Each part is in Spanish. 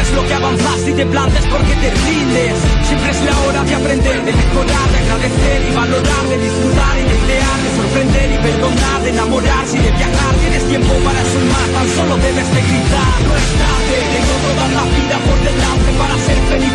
es lo que avanzas y te plantes porque te rindes. Siempre es la hora de aprender, de mejorar, de agradecer y valorar, de disfrutar y de crear, de sorprender y perdonar, de enamorarse y de viajar. Tienes tiempo para más, tan solo debes de gritar. No es tarde, tengo toda la vida por delante para ser feliz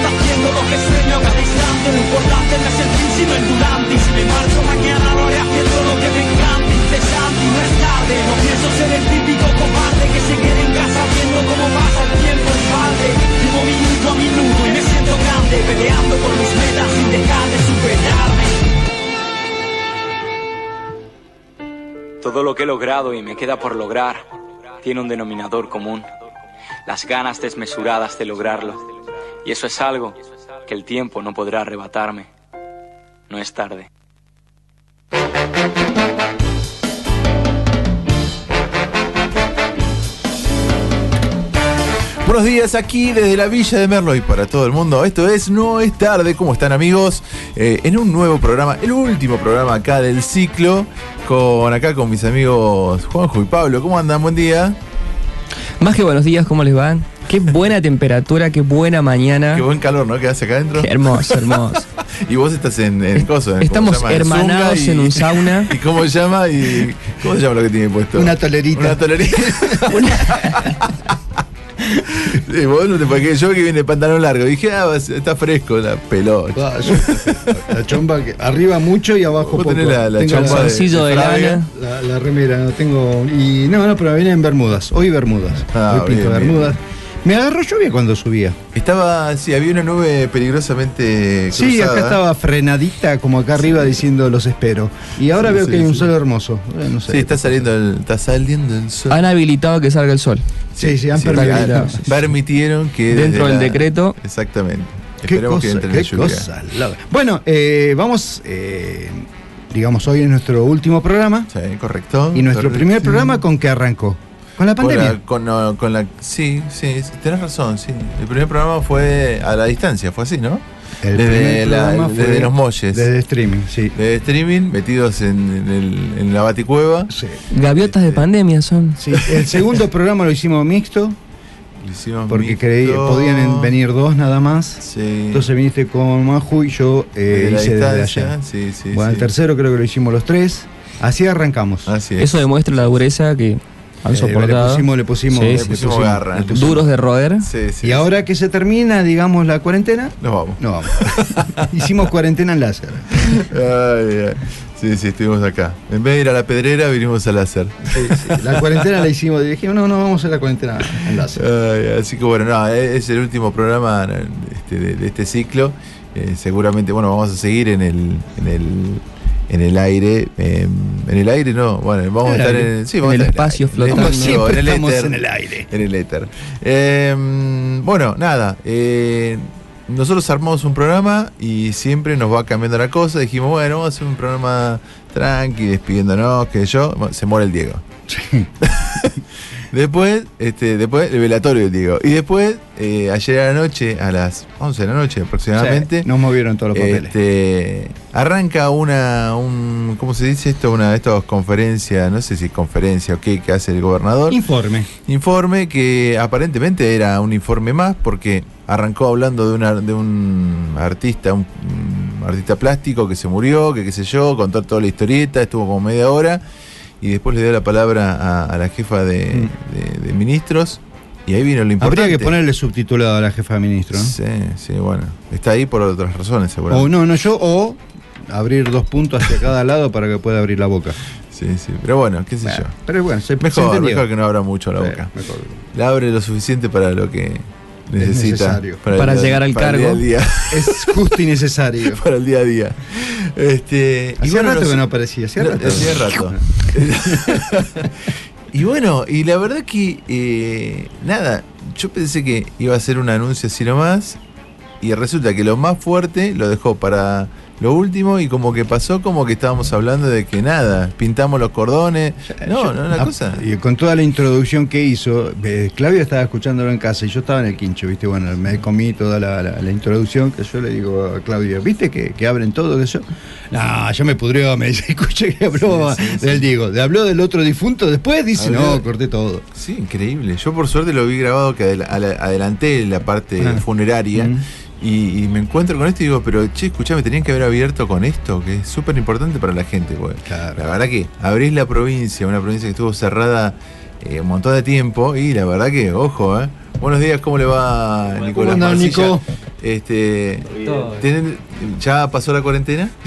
lo que sueño cada instante. Lo importante no es el fin, sino el durante. Y si me marcho mañana lo haré haciendo lo que me encanta, incesante y no es tarde. No pienso ser el típico cobarde que se quede en casa viendo cómo pasa el tiempo en balde. Vivo minuto a minuto y me siento grande, peleando por mis metas sin dejar de superarme. Todo lo que he logrado y me queda por lograr tiene un denominador común, las ganas desmesuradas de lograrlo. Y eso es algo que el tiempo no podrá arrebatarme. No es tarde. Buenos días aquí desde la Villa de Merlo y para todo el mundo. Esto es No es tarde. ¿Cómo están amigos? Eh, en un nuevo programa, el último programa acá del ciclo, con acá con mis amigos Juanjo y Pablo. ¿Cómo andan? Buen día. Más que buenos días, ¿cómo les va? Qué buena temperatura, qué buena mañana. Qué buen calor, ¿no? Que hace acá adentro. Qué hermoso, hermoso. y vos estás en, en coso. en- ¿cómo Estamos hermanados Zunga y- en un sauna. ¿Y cómo se llama? Y, ¿Cómo se llama lo que tiene puesto? Una tolerita. Una tolerita. Sí, vos no te porque yo que viene de pantalón largo. Dije, ah, está fresco la pelota. La chomba que arriba mucho y abajo poco. tenés la- la Tengo chomba de- Calzoncillo de lana. la, la remera, no tengo. Y no, no, pero me vienen en Bermudas. Hoy Bermudas. Ah, Hoy pinto bien, bien. Me agarró lluvia cuando subía. Estaba, sí, había una nube peligrosamente Sí, cruzada. acá estaba frenadita, como acá arriba, diciendo los espero. Y ahora Sí, veo sí, que hay un sí. sol hermoso. Eh, no sé. Sí, está saliendo el, está saliendo el sol. Han habilitado que salga el sol. Sí, sí, han Sí, permitido. Permitieron que. Dentro del decreto. Exactamente. Qué Esperemos cosa, que entre qué la lluvia. cosa. Bueno, eh, vamos, eh, digamos, hoy es nuestro último programa. Sí, correcto. Y nuestro correcto. primer programa, ¿con qué arrancó? Con la Con pandemia. la, con, la- sí, sí, tenés razón, sí. El primer programa fue a la distancia, fue así, ¿no? El desde, la- desde los molles. Desde streaming, sí. De streaming, metidos en, en el- en la baticueva. Sí. Gaviotas de Este. pandemia son. Sí, El segundo programa lo hicimos mixto, Lo hicimos porque mixto. creí, podían en- venir dos nada más. Sí. Entonces viniste con Maju y yo eh, Desde la hice desde distancia, allá. Sí, sí. bueno, el tercero creo que lo hicimos los tres. Así arrancamos. Así es. Eso demuestra la dureza que han Eh. Le pusimos, le pusimos, Sí, le sí, pusimos garra. le pusimos. Duros de roer. Sí, sí, Y ahora que se termina, digamos, la cuarentena. Nos vamos. no vamos. Hicimos cuarentena en láser. Ay. Sí, sí, estuvimos acá. En vez de ir a la pedrera, vinimos al láser. La cuarentena la hicimos, dijimos, no, no, vamos a la cuarentena en láser. Ay, así que bueno, no, es el último programa este, de, de este ciclo. Eh, seguramente, bueno, vamos a seguir en el, en el, en el aire. eh, en el aire no, bueno, vamos a estar en, sí, el espacio flotando. Siempre en el estamos éter. en el aire. En el éter. Eh, bueno, nada. eh, nosotros armamos un programa y siempre nos va cambiando la cosa. Dijimos, bueno, vamos a hacer un programa tranqui, despidiéndonos, que yo. Se muere el Diego. Después, este, después el velatorio del Diego. Y después, eh, ayer a la noche, a las 11 de la noche aproximadamente, Sí, nos movieron todos los papeles. este, arranca una, un, ¿cómo se dice esto? Una de estas conferencias, no sé si conferencia o qué, que hace el gobernador. Informe. Informe que aparentemente era un informe más porque arrancó hablando de, una, de un artista, un, un artista plástico que se murió, que qué sé yo, contó toda la historieta, estuvo como media hora y después le dio la palabra a, a la jefa de, de- de ministros y ahí vino lo importante. Mm. Habría que ponerle subtitulado a la jefa de ministro. ¿no? Sí, sí, bueno. Está ahí por otras razones, seguramente. O no, no, yo, o abrir dos puntos hacia cada lado para que pueda abrir la boca. Sí, Sí. Pero bueno, qué sé Bueno, yo. pero bueno, se, se Mejor, entendió. mejor que no abra mucho la Sí, boca. mejor. La abre lo suficiente para lo que necesita. necesario. Para día- llegar al para el cargo. día a día. Es justo y necesario. para el día a día. Este, Hacía bueno, rato que no aparecía, hacía No, rato. hacía rato. y bueno, y la verdad que eh, nada, yo pensé que iba a ser un anuncio así nomás. Y resulta que lo más fuerte lo dejó para lo último y como que pasó como que estábamos hablando de que nada, pintamos los cordones. No, Yo- no, una ah, cosa. Y con toda la introducción que hizo, eh, Claudio estaba escuchándolo en casa y yo estaba en el quincho, ¿viste? Bueno, me comí toda la, la- la introducción que yo le digo a Claudio, ¿viste que, que abren todo eso? No, ya me pudrió, me dice, escucha que habló Sí, sí, del sí. Diego, habló del otro difunto, después dice, no, corté todo. Sí, increíble. Yo por suerte lo vi grabado que ala- adelanté la parte Ah. funeraria. Mm. Y, y me encuentro con esto y digo, pero che, escuchame, tenían que haber abierto con esto, que es súper importante para la gente. Porque Claro. La verdad que abrís la provincia, una provincia que estuvo cerrada eh, un montón de tiempo, y la verdad que, ojo, ¿eh? Buenos días, ¿cómo le va, Nicolás? andás, Marcilla? Nico? Este, ¿tienen- ¿Ya pasó la cuarentena?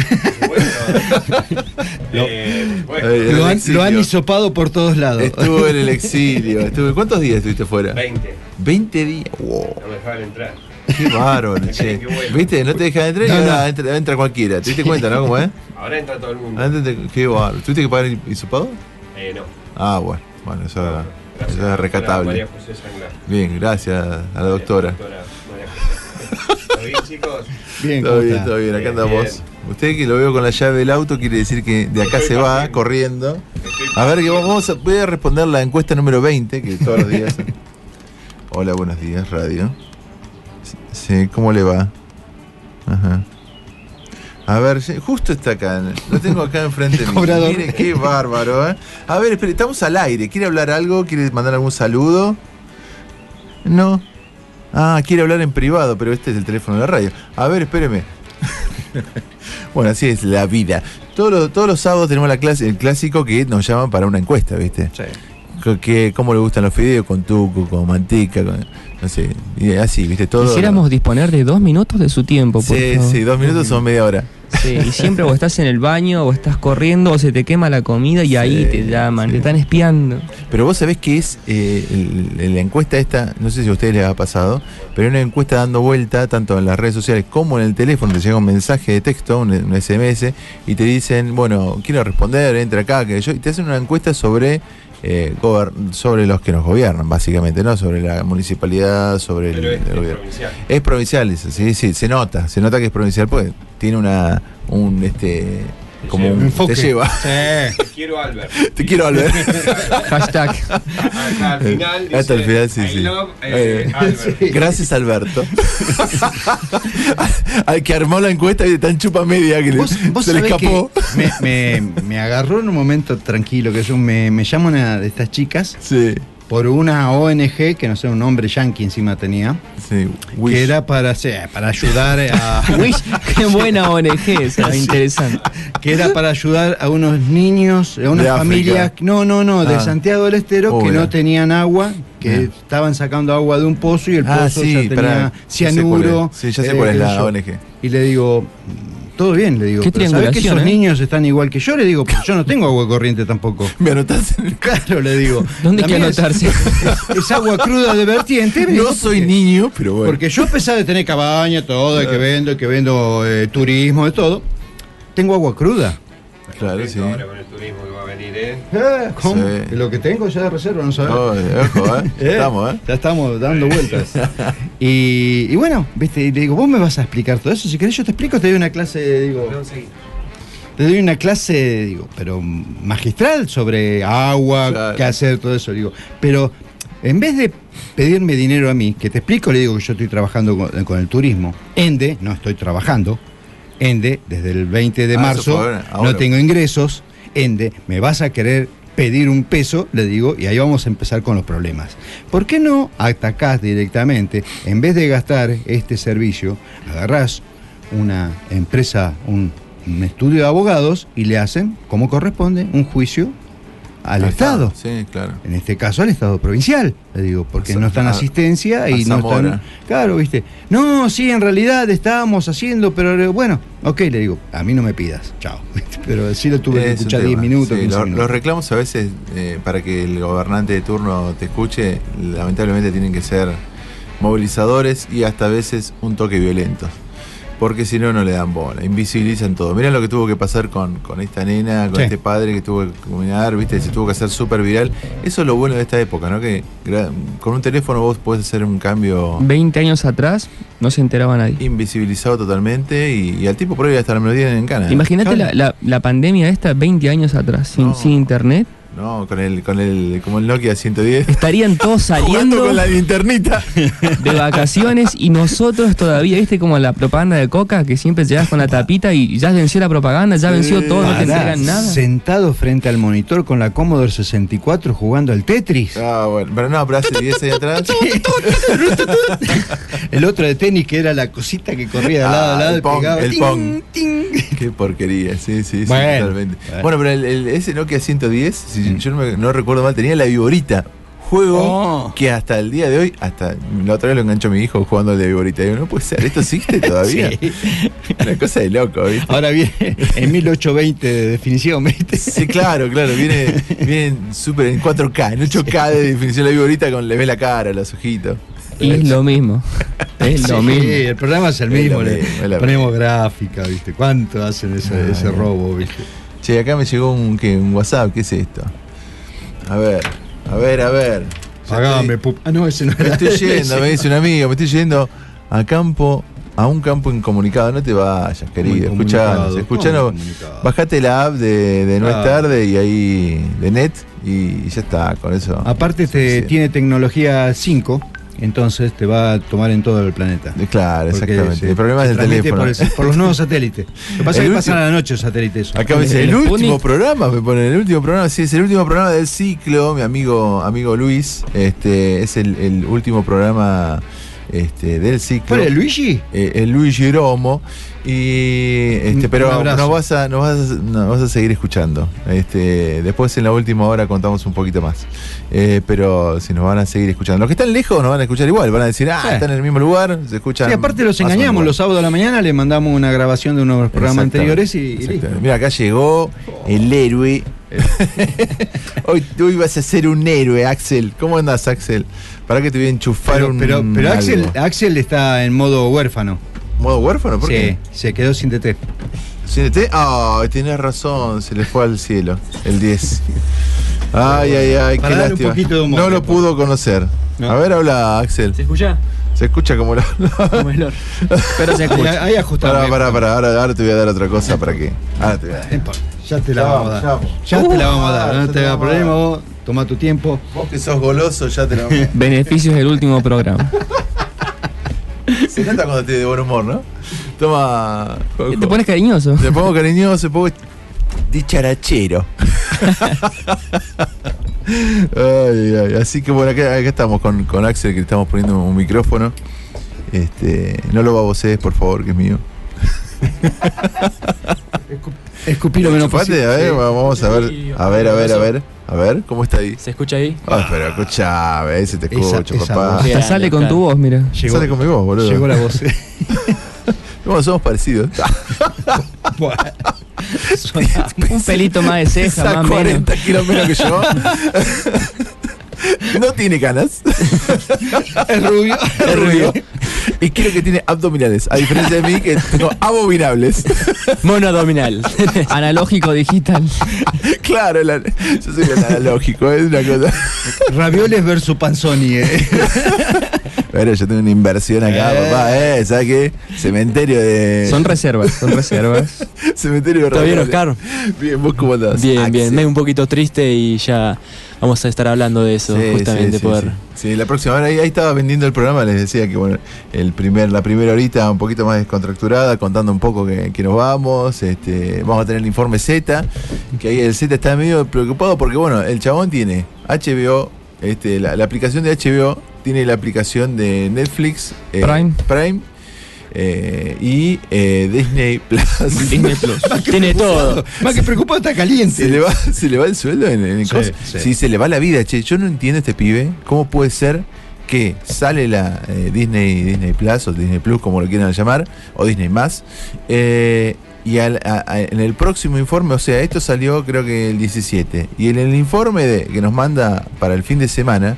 Eh, bueno, Eh, Lo han, lo han hisopado por todos lados. Estuvo en el exilio. Estuve, ¿Cuántos días estuviste fuera? 20. 20 días. Wow. No me dejaban entrar. Qué bárbaro, che. ¿Viste? No te dejan entrar y No, ahora no. Entra, entra cualquiera. ¿Te diste cuenta, no? ¿Cómo es? Ahora entra todo el mundo. Antes te- qué bárbaro. ¿Tuviste que pagar el hisopado? Eh, no. Ah, bueno. Bueno, eso, Gracias, eso es doctora recatable. María José Sanglar. Bien, gracias a la doctora. Doctora María José. ¿Todo bien, chicos? Bien, Todo ¿cómo bien, todo bien, acá andamos. bien. Usted que lo veo con la llave del auto quiere decir que de acá Estoy se va corriendo. Estoy A ver, que vamos a, voy a responder la encuesta número 20, que todos los días. Hola, buenos días, radio. Sí, ¿cómo le va? Ajá. A ver, justo está acá, lo tengo acá enfrente mío. cobrador. Mire, qué bárbaro, ¿eh? A ver, espere, estamos al aire. ¿Quiere hablar algo? ¿Quiere mandar algún saludo? No. Ah, quiere hablar en privado, pero este es el teléfono de la radio. A ver, espéreme. bueno, así es la vida. Todos los, todos los sábados tenemos la clase, el clásico que nos llaman para una encuesta, ¿viste? Sí. Que- ¿Cómo le gustan los fideos? Con tuco, con manteca, con, no sé, y así, ¿viste? Todo. Quisiéramos disponer de dos minutos de su tiempo, por Sí, favor. sí, dos minutos son media hora. Sí, y siempre o estás en el baño o estás corriendo o se te quema la comida y ahí te llaman, sí. te están espiando. Pero vos sabés que es eh, el- el- la encuesta esta, no sé si a ustedes les ha pasado, pero una encuesta dando vuelta tanto en las redes sociales como en el teléfono, te llega un mensaje de texto, un, un SMS, y te dicen, bueno, quiero responder, entra acá, que yo, y te hacen una encuesta sobre eh, sobre los que nos gobiernan, básicamente, ¿no? Sobre la municipalidad, sobre el, es, el es gobierno. provincial. Es provincial, eso, sí, sí, se nota, se nota que es provincial, pues tiene una, un, este, como un, enfoque. te lleva. Sí. Te quiero, Albert. Te quiero Albert. Hashtag. Hasta al final. Dice, Hasta el final, sí, I sí. love, eh, Eh, Albert. Gracias, Alberto. Al que armó la encuesta y de tan chupa media que le- Vos, vos se le escapó. me- me agarró en un momento tranquilo, que yo me, me llamo una de estas chicas Sí, por una ONG, que no sé, un nombre yankee encima tenía, sí. Wish. que era para, sí, para ayudar a... Wish, qué buena ONG, esa, interesante. que era para ayudar a unos niños, a De unas África. familias, no, no, no, de Ah. Santiago del Estero, que no tenían agua, que Bien. estaban sacando agua de un pozo y el Ah, pozo ya tenía pará. Ya sé cuál cianuro. es. Sí, ya sé eh, cuál es qué sé la yo. ONG. Y le digo, todo bien, le digo, Qué pero ¿sabés que esos ¿eh? niños están igual que yo? Le digo, pues yo no tengo agua corriente tampoco. ¿Me en el Claro, le digo. ¿Dónde hay que anotarse? Es, es agua cruda de vertiente. No soy porque- niño, pero bueno. Porque yo a pesar de tener cabaña, todo, de que vendo, de que vendo eh, turismo, de todo, tengo agua cruda. Claro, sí. Ahora con ¿eh? Eh, ¿cómo? Sí. Lo que tengo ya de reserva, no sabes. Oh, ojo, ¿eh? Eh, Estamos, ¿eh? Ya estamos dando vueltas. y, y bueno, viste, y le digo, vos me vas a explicar todo eso. Si querés, yo te explico, te doy una clase, digo, No, te doy una clase, digo, pero magistral sobre agua, Claro. qué hacer, todo eso. Digo, pero en vez de pedirme dinero a mí, que te explico, le digo que yo estoy trabajando con, con el turismo. Ende, no estoy trabajando. Ende, desde el 20 de Ah, marzo, fue ahora, ahora. no tengo ingresos. Ende, me vas a querer pedir un peso, le digo, y ahí vamos a empezar con los problemas. ¿Por qué no atacás directamente, en vez de gastar este servicio, agarrás una empresa, un, un estudio de abogados y le hacen, como corresponde, un juicio al Estado. Sí, claro. En este caso al Estado provincial, le digo, porque A- no están a- asistencia y no están. Claro, viste. No, sí, en realidad estábamos haciendo, pero bueno, ok, le digo, a mí no me pidas, chao. Pero sí lo tuve que Es escuchar tema. 10 minutos, Sí, 15 lo- minutos. Los reclamos a veces, eh, para que el gobernante de turno te escuche, lamentablemente tienen que ser movilizadores y hasta a veces un toque violentos. Porque si no, no le dan bola, invisibilizan todo. Mirá lo que tuvo que pasar con, con esta nena, con Sí. este padre que tuvo que comunicar, viste, se tuvo que hacer súper viral. Eso es lo bueno de esta época, ¿no? Que con un teléfono vos podés hacer un cambio 20 años atrás no se enteraba nadie. invisibilizado totalmente y, y al tipo por ahí hasta la melodía en cana. Imagínate la, la- la pandemia esta 20 años atrás, sin, No. sin internet. No, con el, con el, como el Nokia 110. Estarían todos saliendo con la linternita. de vacaciones y nosotros todavía, viste como la propaganda de Coca, que siempre llegas con la tapita y ya venció la propaganda, ya venció todo, no te entregan nada. Sentado frente al monitor con la Commodore 64 jugando al Tetris. Ah, bueno. Pero no, pero hace 10 años atrás. El otro de tenis que era la cosita que corría de Ah, lado a lado el y Pong, pegaba. el ting, Pong. ting. Qué porquería, sí, sí, sí, Bueno, totalmente. bueno. Bueno, pero el, el- ese Nokia 110, si Mm. yo no, me- no recuerdo mal, tenía la viborita. Juego Oh. que hasta el día de hoy, hasta la otra vez lo enganchó mi hijo jugando al de viborita. Y digo, no puede ser, ¿esto existe todavía? Sí. Una cosa de loco, ¿viste? Ahora viene en 1820 de definición, ¿viste? Sí, claro, claro, viene, viene súper en 4K, en 8K de definición la viborita con le ve la cara, los ojitos. Y es lo mismo. Es lo Sí, mismo. el programa es el Es mismo, le es ponemos gráfica, ¿viste? ¿Cuánto hacen ese, Ah, ese robo, ¿viste? Che, acá me llegó un, ¿qué? un WhatsApp, ¿qué es esto? A ver, a ver, a ver. Ya Pagame, estoy- pup. Ah, no, ese no Me era. estoy yendo, me dice un amigo, me estoy yendo a campo, a un campo incomunicado. No te vayas, querido. Escuchanos, incomunicado? escuchanos. ¿Cómo incomunicado? Bajate la app de, de No es Claro. tarde y ahí de net y ya está, con eso. Aparte te, Sí. tiene tecnología 5, entonces te va a tomar en todo el planeta. Claro, Porque exactamente. se- el problema es el teléfono. Por, el- por los nuevos satélites. Lo que pasa es El que pasan a la noche los satélites. Acá me dice, El el, último Sputnik. programa, me pone, el último programa, sí, es el último programa del ciclo, mi amigo, amigo Luis, este, es el, el último programa este, del ciclo. ¿Cuál es, Luigi? eh, el Luis Giromo. Y este, pero nos vas a, nos vas a, nos vas a seguir escuchando. Este, después en la última hora contamos un poquito más. Eh, pero si nos van a seguir escuchando. Los que están lejos nos van a escuchar igual, van a decir, ah, Sí. están en el mismo lugar, se escuchan. Sí, aparte los engañamos, los sábados a la mañana le mandamos una grabación de uno de los programas anteriores y, y listo. Mira, acá llegó el héroe. hoy, hoy vas a ser un héroe, Axel. ¿Cómo andas, Axel? Para que te voy a enchufar Pero, un. pero, pero Axel, algo. Axel está en modo huérfano. ¿Modo huérfano? ¿Por Sí, qué? se quedó sin TT. ¿Sí, te- Ah, tenés razón, se le fue al cielo. El 10. Ay, ay, ay, qué Para lástima. poquito de humor, no lo pudo conocer. No. A ver, habla, Axel. ¿Se escucha? Se escucha como la. Como el. Pero se Ahí, escucha. ahí ajustamos. Pará, pará, pará. Ahora, ahora te voy a dar otra cosa para que. Ahora te voy a dar. Ya te la Ya vamos a dar. ya Ya te la vamos a dar. No te te la hagas a problema, vos toma tu tiempo. Vos que sos goloso, ya te lo vamos a- Beneficios del último programa. Se nota cuando te de buen humor, ¿no? Toma. Te pones cariñoso. Te pongo cariñoso, pongo dicharachero. ay, ay, así que bueno, acá, acá estamos con, con Axel que le estamos poniendo un micrófono. Este, no lo babosees, por favor, que es mío. Escupí lo menos posible. a ver, vamos a ver. A ver, a ver, a ver. A ver, ¿cómo está ahí? ¿Se escucha ahí? Ah, pero escuchame, ese te Esa- escucho, esa papá. voz. Hasta Bien, sale con tu voz, mira. Llegó, Sale con mi voz, boludo. llegó la voz. ¿Cómo somos parecidos? Bueno, Un pelito más de ceja, más o menos. 40 kilos menos que yo. no tiene canas. es rubio. Es rubio. Y creo que tiene abdominales. A diferencia de mí, que tengo abominables. Mono abdominal. Analógico digital. claro, la- yo soy el analógico, es una cosa. Ravioles versus Panzoni. eh. Pero yo tengo una inversión acá, Eh. papá, ¿eh? ¿Sabes qué? Cementerio de. Son reservas, son reservas. Cementerio de ¿Todo bien. Oscar? Bien, ¿vos cómo andás? Bien, Axel. bien. Me un poquito triste y ya vamos a estar hablando de eso, Sí, justamente sí, sí, por... sí. Sí, la próxima hora ahí, ahí estaba vendiendo el programa, les decía que bueno, el primer, la primera horita un poquito más descontracturada, contando un poco que, que nos vamos, este, vamos a tener el informe Z, que ahí el Z está medio preocupado porque bueno, el chabón tiene HBO, este, la, la aplicación de HBO tiene la aplicación de Netflix, eh, Prime. Prime Eh, y eh, Disney Plus. Disney Plus. Tiene todo. Más que preocupado está caliente. Se le va, se le va el sueldo en, en Sí, cosas. sí. Sí, se le va la vida, che. Yo no entiendo este pibe. ¿Cómo puede ser que sale la eh, Disney, Disney Plus o Disney Plus, como lo quieran llamar, o Disney más? eh, y al- a- a- en el próximo informe, o sea, esto salió creo que el 17. Y en el informe de, que nos manda para el fin de semana,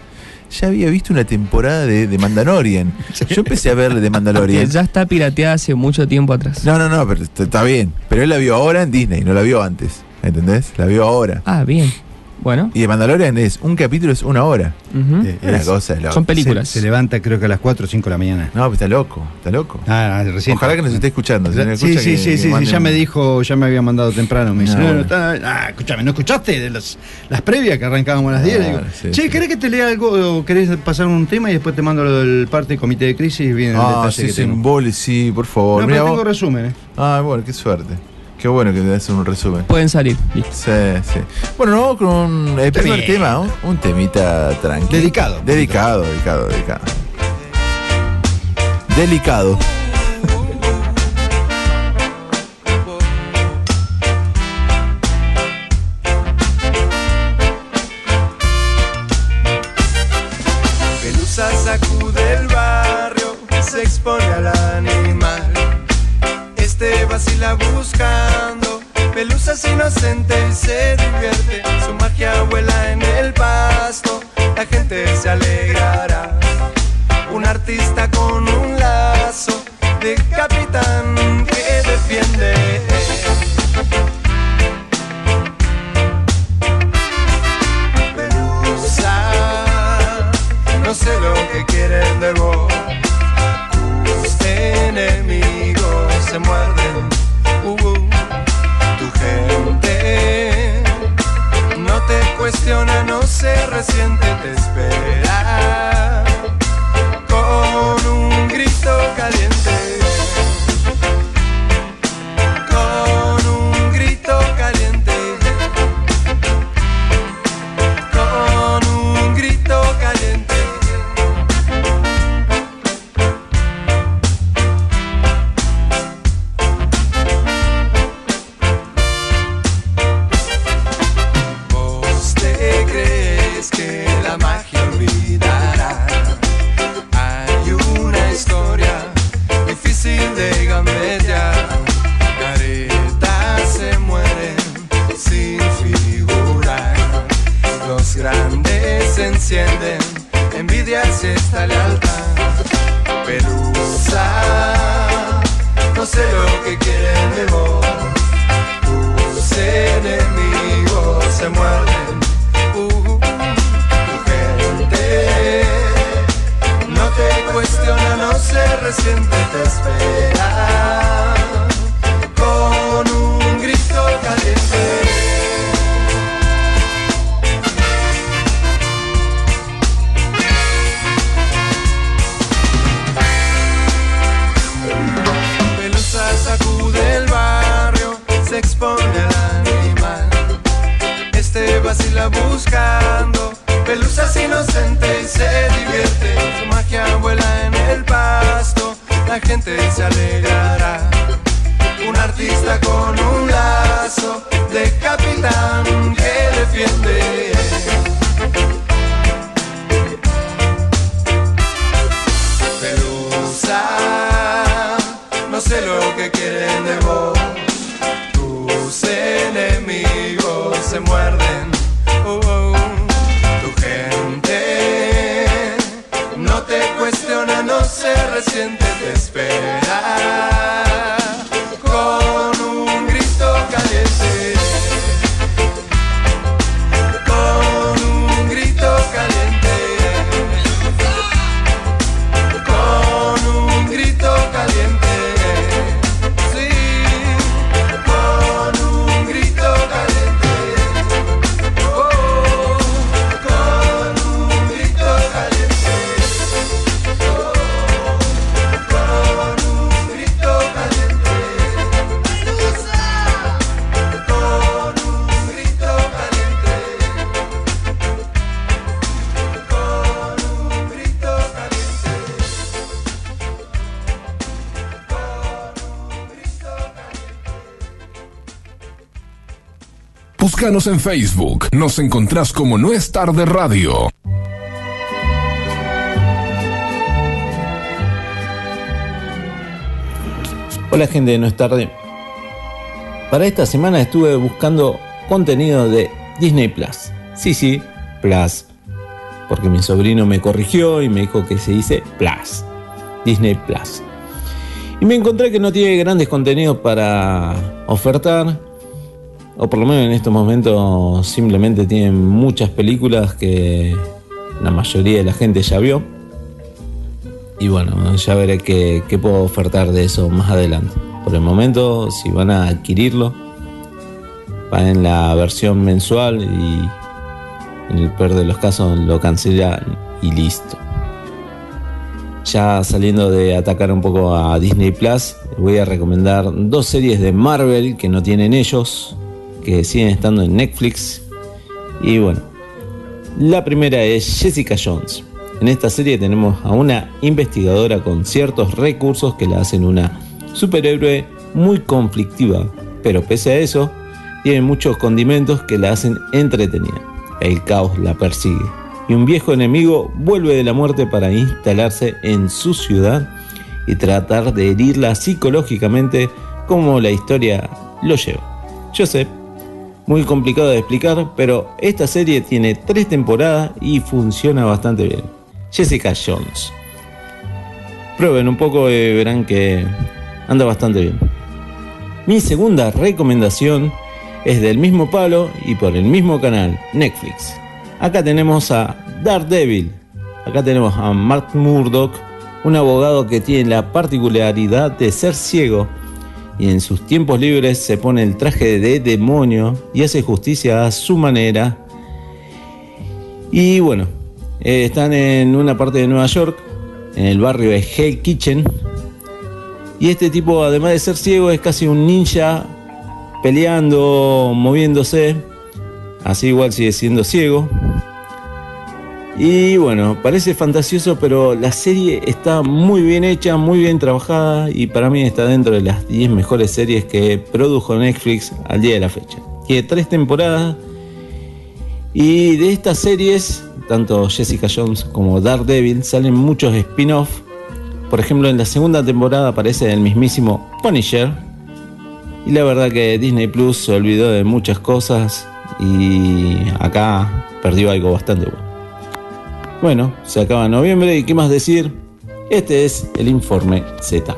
ya había visto una temporada de, de Mandalorian. Yo empecé a ver de Mandalorian. ya está pirateada hace mucho tiempo atrás. No, no, no, pero está está bien. Pero él la vio ahora en Disney, no la vio antes. ¿Entendés? La vio ahora. Ah, bien. Bueno. Y de Mandalorian es un capítulo es una hora. ujú. Eh, es- cosa loco. Son películas. se levanta creo que a las 4 o 5 de la mañana. No, pero está loco, está loco. Ah, recién. Ojalá que nos esté escuchando. Si Sí, escucha, sí, que- sí, que sí, ya un- me dijo, ya me había mandado temprano. Me dice, No, no, está- ah, escúchame, ¿no escuchaste de las, las previas que arrancábamos a las 10? Claro, Digo, sí, che, sí. ¿querés que te lea algo o querés pasar un tema y después te mando lo del parte del comité de crisis y viene el Ah, detalle sí, que sí, tengo? un boli, sí, por favor. No, Mirá pero vos- tengo resumen, ¿eh? Ah, bueno, qué suerte. Qué bueno que te das un resumen. Pueden salir. Listo. Sí, sí. Bueno, nos vamos con el primer Temita. tema, un, un temita tranquilo. Dedicado. Dedicado, dedicado, dedicado. Delicado. Pelusa sacude el barrio, se expone al animal. Vacila buscando pelusas inocente y se divierte. Su magia vuela en el pasto, la gente se alegrará. Un artista con un lazo de capitán que defiende. Pelusa, no sé lo que quieren de vos. Tus enemigos se muerden. Uh, uh. tu gente no te cuestiona, no se resiente, te espera gente se alegrará. Un artista con un lazo de capitán que defiende. Pelusa, no sé lo que quieren de vos. Tus enemigos se muerden. Oh, oh. Tu gente no te cuestiona, no se resiente, Búscanos en Facebook. Nos encontrás como No es tarde radio. Hola gente de No es tarde. Para esta semana estuve buscando contenido de Disney Plus. Sí, sí, Plus. Porque mi sobrino me corrigió y me dijo que se dice Plus. Disney Plus. Y me encontré que no tiene grandes contenidos para ofertar. O por lo menos en estos momentos simplemente tienen muchas películas que la mayoría de la gente ya vio. Y bueno, ya veré qué, puedo ofertar de eso más adelante. Por el momento, si van a adquirirlo, paguen la versión mensual y en el peor de los casos lo cancelan y listo. Ya saliendo de atacar un poco a Disney Plus, voy a recomendar dos series de Marvel que no tienen ellos, que siguen estando en Netflix. Y bueno, la primera es Jessica Jones. En esta serie tenemos a una investigadora con ciertos recursos que la hacen una superhéroe muy conflictiva, pero pese a eso, tiene muchos condimentos que la hacen entretenida. El caos la persigue y un viejo enemigo vuelve de la muerte para instalarse en su ciudad y tratar de herirla psicológicamente como la historia lo lleva. Sé, muy complicado de explicar, pero esta serie tiene tres temporadas y funciona bastante bien. Jessica Jones. Prueben un poco y verán que anda bastante bien. Mi segunda recomendación es del mismo palo y por el mismo canal, Netflix. Acá tenemos a Daredevil. Acá tenemos a Mark Murdock, un abogado que tiene la particularidad de ser ciego y en sus tiempos libres se pone el traje de demonio y hace justicia a su manera. Y bueno, eh, están en una parte de Nueva York, en el barrio de Hell Kitchen. Y este tipo, además de ser ciego, es casi un ninja peleando, moviéndose. Así igual sigue siendo ciego. Y bueno, parece fantasioso, pero la serie está muy bien hecha, muy bien trabajada y para mí está dentro de las 10 mejores series que produjo Netflix al día de la fecha. Tiene tres temporadas y de estas series tanto Jessica Jones como Daredevil, salen muchos spin-off. Por ejemplo, en la segunda temporada aparece el mismísimo Punisher. Y la verdad que Disney Plus se olvidó de muchas cosas y acá perdió algo bastante bueno. Bueno, se acaba noviembre y qué más decir. Este es el informe Z.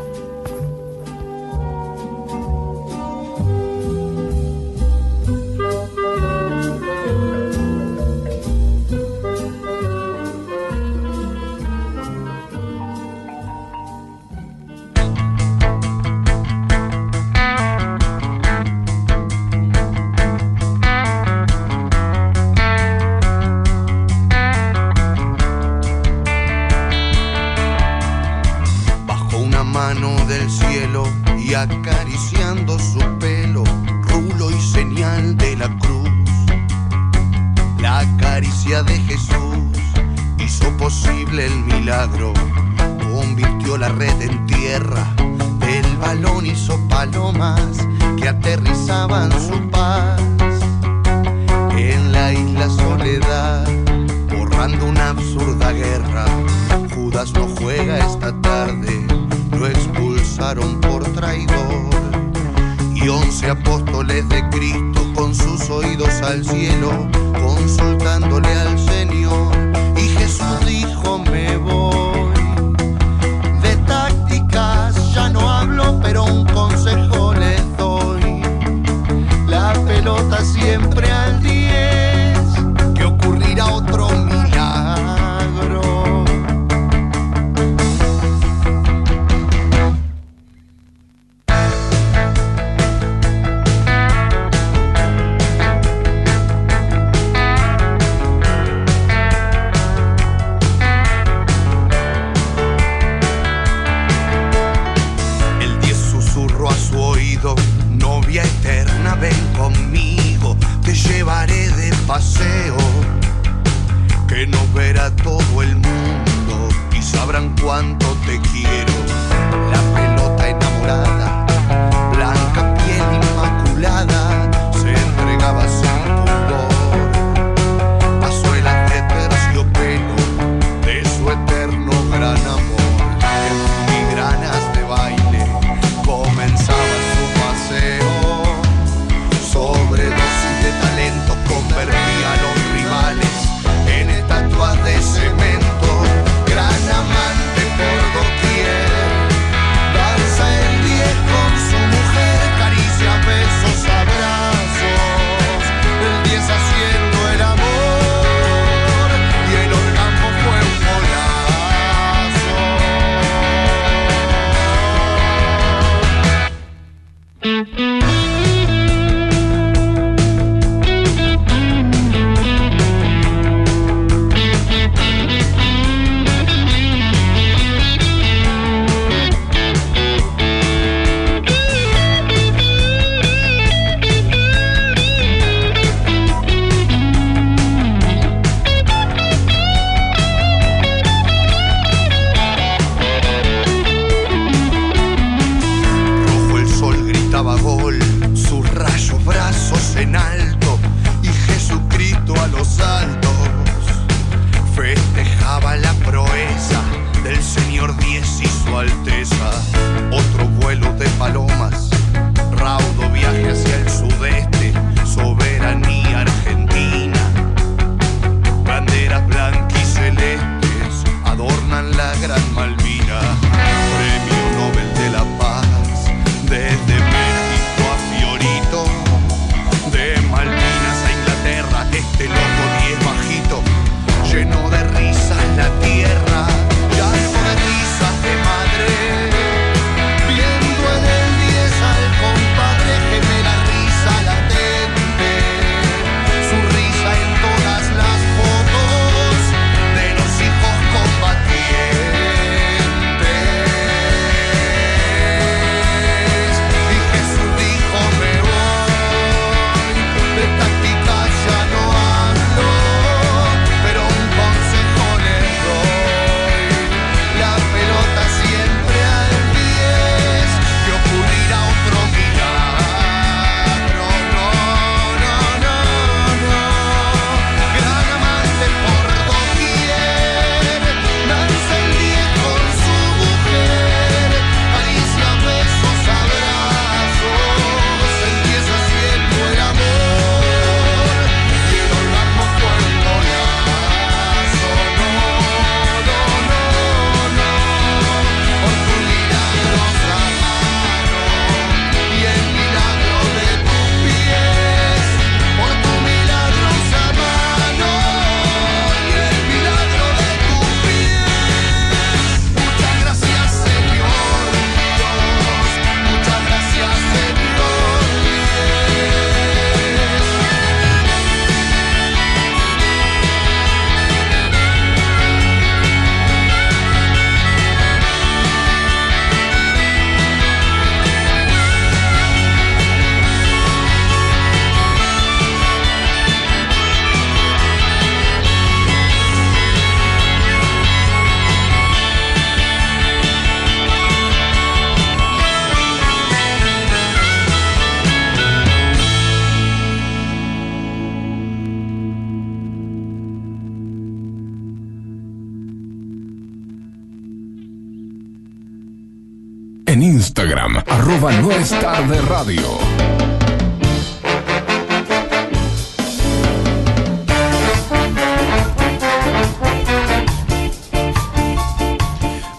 es tarde radio.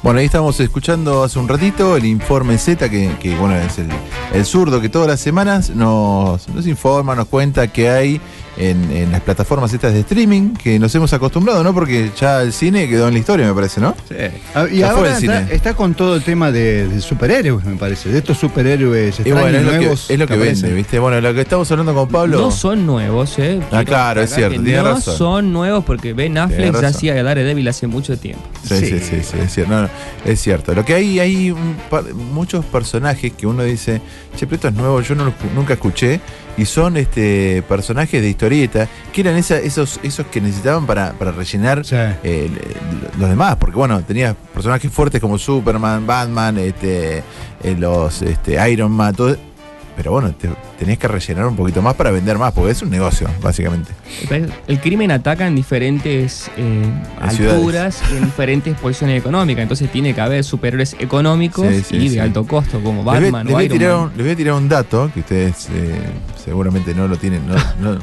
Bueno, ahí estamos escuchando hace un ratito el informe Z, que, bueno, es el, zurdo que todas las semanas nos informa, nos cuenta que hay en, en las plataformas estas de streaming, que nos hemos acostumbrado, ¿no? Porque ya el cine quedó en la historia, me parece, ¿no? Sí. Ah, Y Ya fue ahora el está, con todo el tema de, de superhéroes, me parece. De estos superhéroes Y extraños, bueno, es lo que, nuevos. es lo que vende, ¿viste? Bueno, lo que estamos hablando con Pablo. No son nuevos, ¿eh? Ah, claro, es cierto, tiene No razón. son nuevos porque Ben Affleck ya hacía Daredevil hace mucho tiempo. Sí, sí, sí, sí, es cierto. No, no, es cierto. Lo que hay, hay un par- muchos personajes que uno dice, che, pero esto es nuevo, yo no lo escu- nunca escuché, y son este personajes de historieta, que eran esa- esos, esos que necesitaban para, para rellenar Sí. eh, los demás, porque bueno, tenías personajes fuertes como Superman, Batman, este, eh, los este, Iron Man, todo. Pero bueno, te- tenías que rellenar un poquito más para vender más, porque es un negocio, básicamente. El crimen ataca en diferentes eh, En ciudades. alturas y en diferentes posiciones económicas. Entonces tiene que haber superhéroes económicos Sí, sí, y de alto costo, como Les voy- Batman les o voy, a Iron tirar Man. un, les voy a tirar un dato que ustedes eh, seguramente no lo tienen. no- no.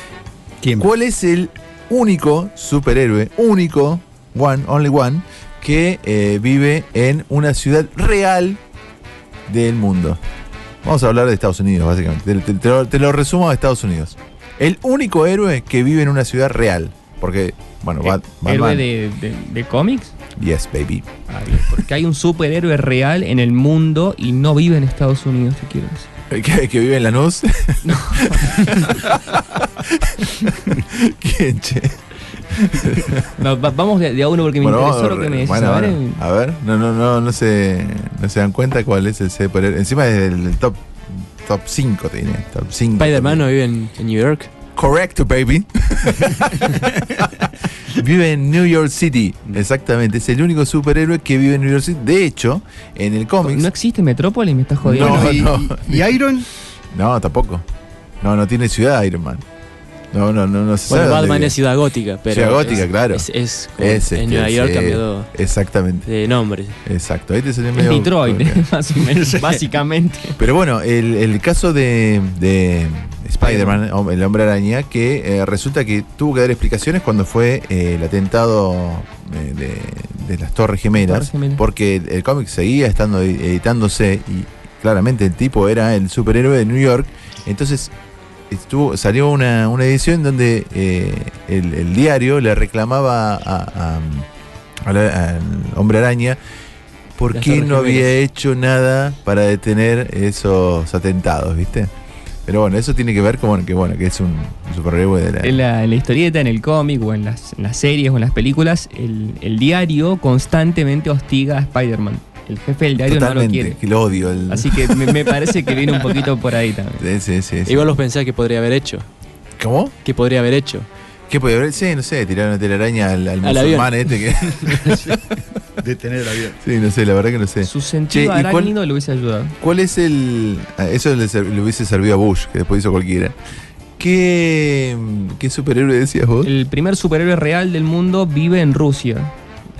¿Quién? ¿Cuál es el único superhéroe, único, one, only one, que eh, vive en una ciudad real del mundo? Vamos a hablar de Estados Unidos, básicamente. Te, te- te lo, te lo resumo a Estados Unidos. El único héroe que vive en una ciudad real. Porque, bueno, Bat- ¿Héroe Batman. de, de- de cómics? Yes, baby. Ah, bien, Porque hay un superhéroe real en el mundo y no vive en Estados Unidos, te quiero decir. ¿Que, que vive en Lanús? No. ¿Quién, che? No, va- vamos de, de a uno porque me Bueno, interesó vamos, lo que me decís. bueno, a ver, bueno, a ver, no, no, no, no se, no se dan cuenta cuál es el superhéroe. Encima es del, del top top 5, te diré. Top 5. Spider-Man no vive en, en New York. Correcto, baby. vive en New York City, exactamente. Es el único superhéroe que vive en New York City. De hecho, en el cómic. ¿No existe Metrópolis? ¿Me estás jodiendo? No, y, no. y- y Iron, No, tampoco. No, no tiene ciudad Iron Man. No, no, no, no se Bueno, sabe Batman es ciudad gótica, pero. Ciudad gótica, es- claro. Es, es en este, Nueva York cambió Exactamente. de nombre. Exacto. Ahí te salió medio- Detroit, más o menos, básicamente. Pero bueno, el, el caso de, de Spider-Man, el hombre araña, que eh, resulta que tuvo que dar explicaciones cuando fue eh, el atentado eh, de, de las Torres Gemelas, porque el, el cómic seguía estando edi- editándose y claramente el tipo era el superhéroe de New York. Entonces estuvo, salió una, una edición donde eh, el, el diario le reclamaba a, a- a la- al hombre araña por qué no había hecho nada para detener esos atentados, ¿viste? Pero bueno, eso tiene que ver con que bueno, que es un superhéroe de la. En la, en la historieta, en el cómic o en las, en las series o en las películas, el, el diario constantemente hostiga a Spider-Man. El jefe del diario no lo quiere. que lo odio. el- Así que me, me parece que viene un poquito por ahí también. Sí, sí, sí. Igual los pensás que podría haber hecho. ¿Cómo? ¿Qué podría haber hecho? ¿Qué puede haber? Sí, no sé, tirar una telaraña al, al Al musulmán este que. detener el avión. sí, no sé, la verdad que no sé. Su sentido Che, ¿y cuál- le hubiese ayudado. ¿Cuál es el. ah, Eso le, le hubiese servido a Bush, que después hizo cualquiera. ¿Qué, qué superhéroe decías vos? El primer superhéroe real del mundo vive en Rusia.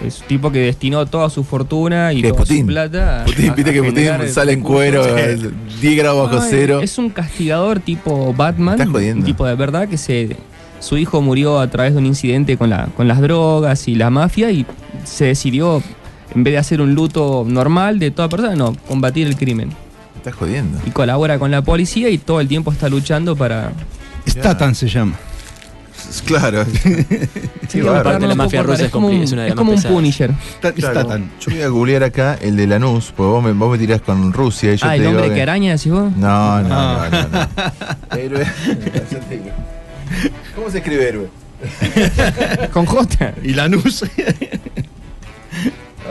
Es un tipo que destinó toda su fortuna y ¿Qué, toda Putin? su plata. a- Putin, a viste que Putin sale en cuero, 10 grados bajo No, cero. Es un castigador tipo Batman, Estás jodiendo. un tipo de verdad que se su hijo murió a través de un incidente con la con las drogas y la mafia y se decidió en vez de hacer un luto normal de toda persona, no, combatir el crimen. Estás jodiendo. Y colabora con la policía y todo el tiempo está luchando para Statan se llama. Claro. Sí, bárbaro. aparte la mafia rusa es como es una de es como un pesadas. Punisher. Claro. Yo voy a googlear acá el de Lanús, porque vos me, vos me tirás con Rusia y yo ah, te el digo hombre que- que araña, decís vos. No, no, Ah. no, no. no. Héroe. ¿Cómo se escribe héroe? Con J. Y Lanús.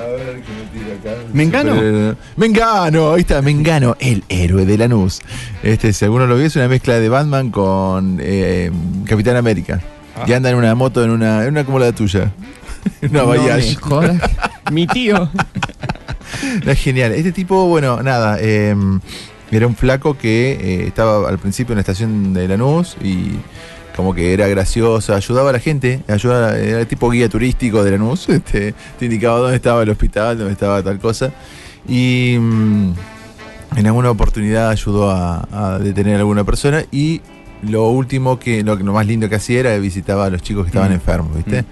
A ver, que me tira acá. ¿Mengano? Superhéroe. Mengano, ahí está, Mengano, el héroe de Lanús. Este, si alguno lo vio, es una mezcla de Batman con eh, Capitán América. Que anda en una moto, en una, en una como la tuya. Una No Bayash. jodas. Mi tío. Es genial. Este tipo, bueno, nada, eh, era un flaco que eh, estaba al principio en la estación de Lanús y como que era gracioso, ayudaba a la gente, ayudaba, era tipo guía turístico de Lanús, este, te indicaba dónde estaba el hospital, dónde estaba tal cosa. Y mm, en alguna oportunidad ayudó a, a detener a alguna persona y lo último que, lo, lo más lindo que hacía era visitaba a los chicos que estaban Mm. enfermos, ¿viste?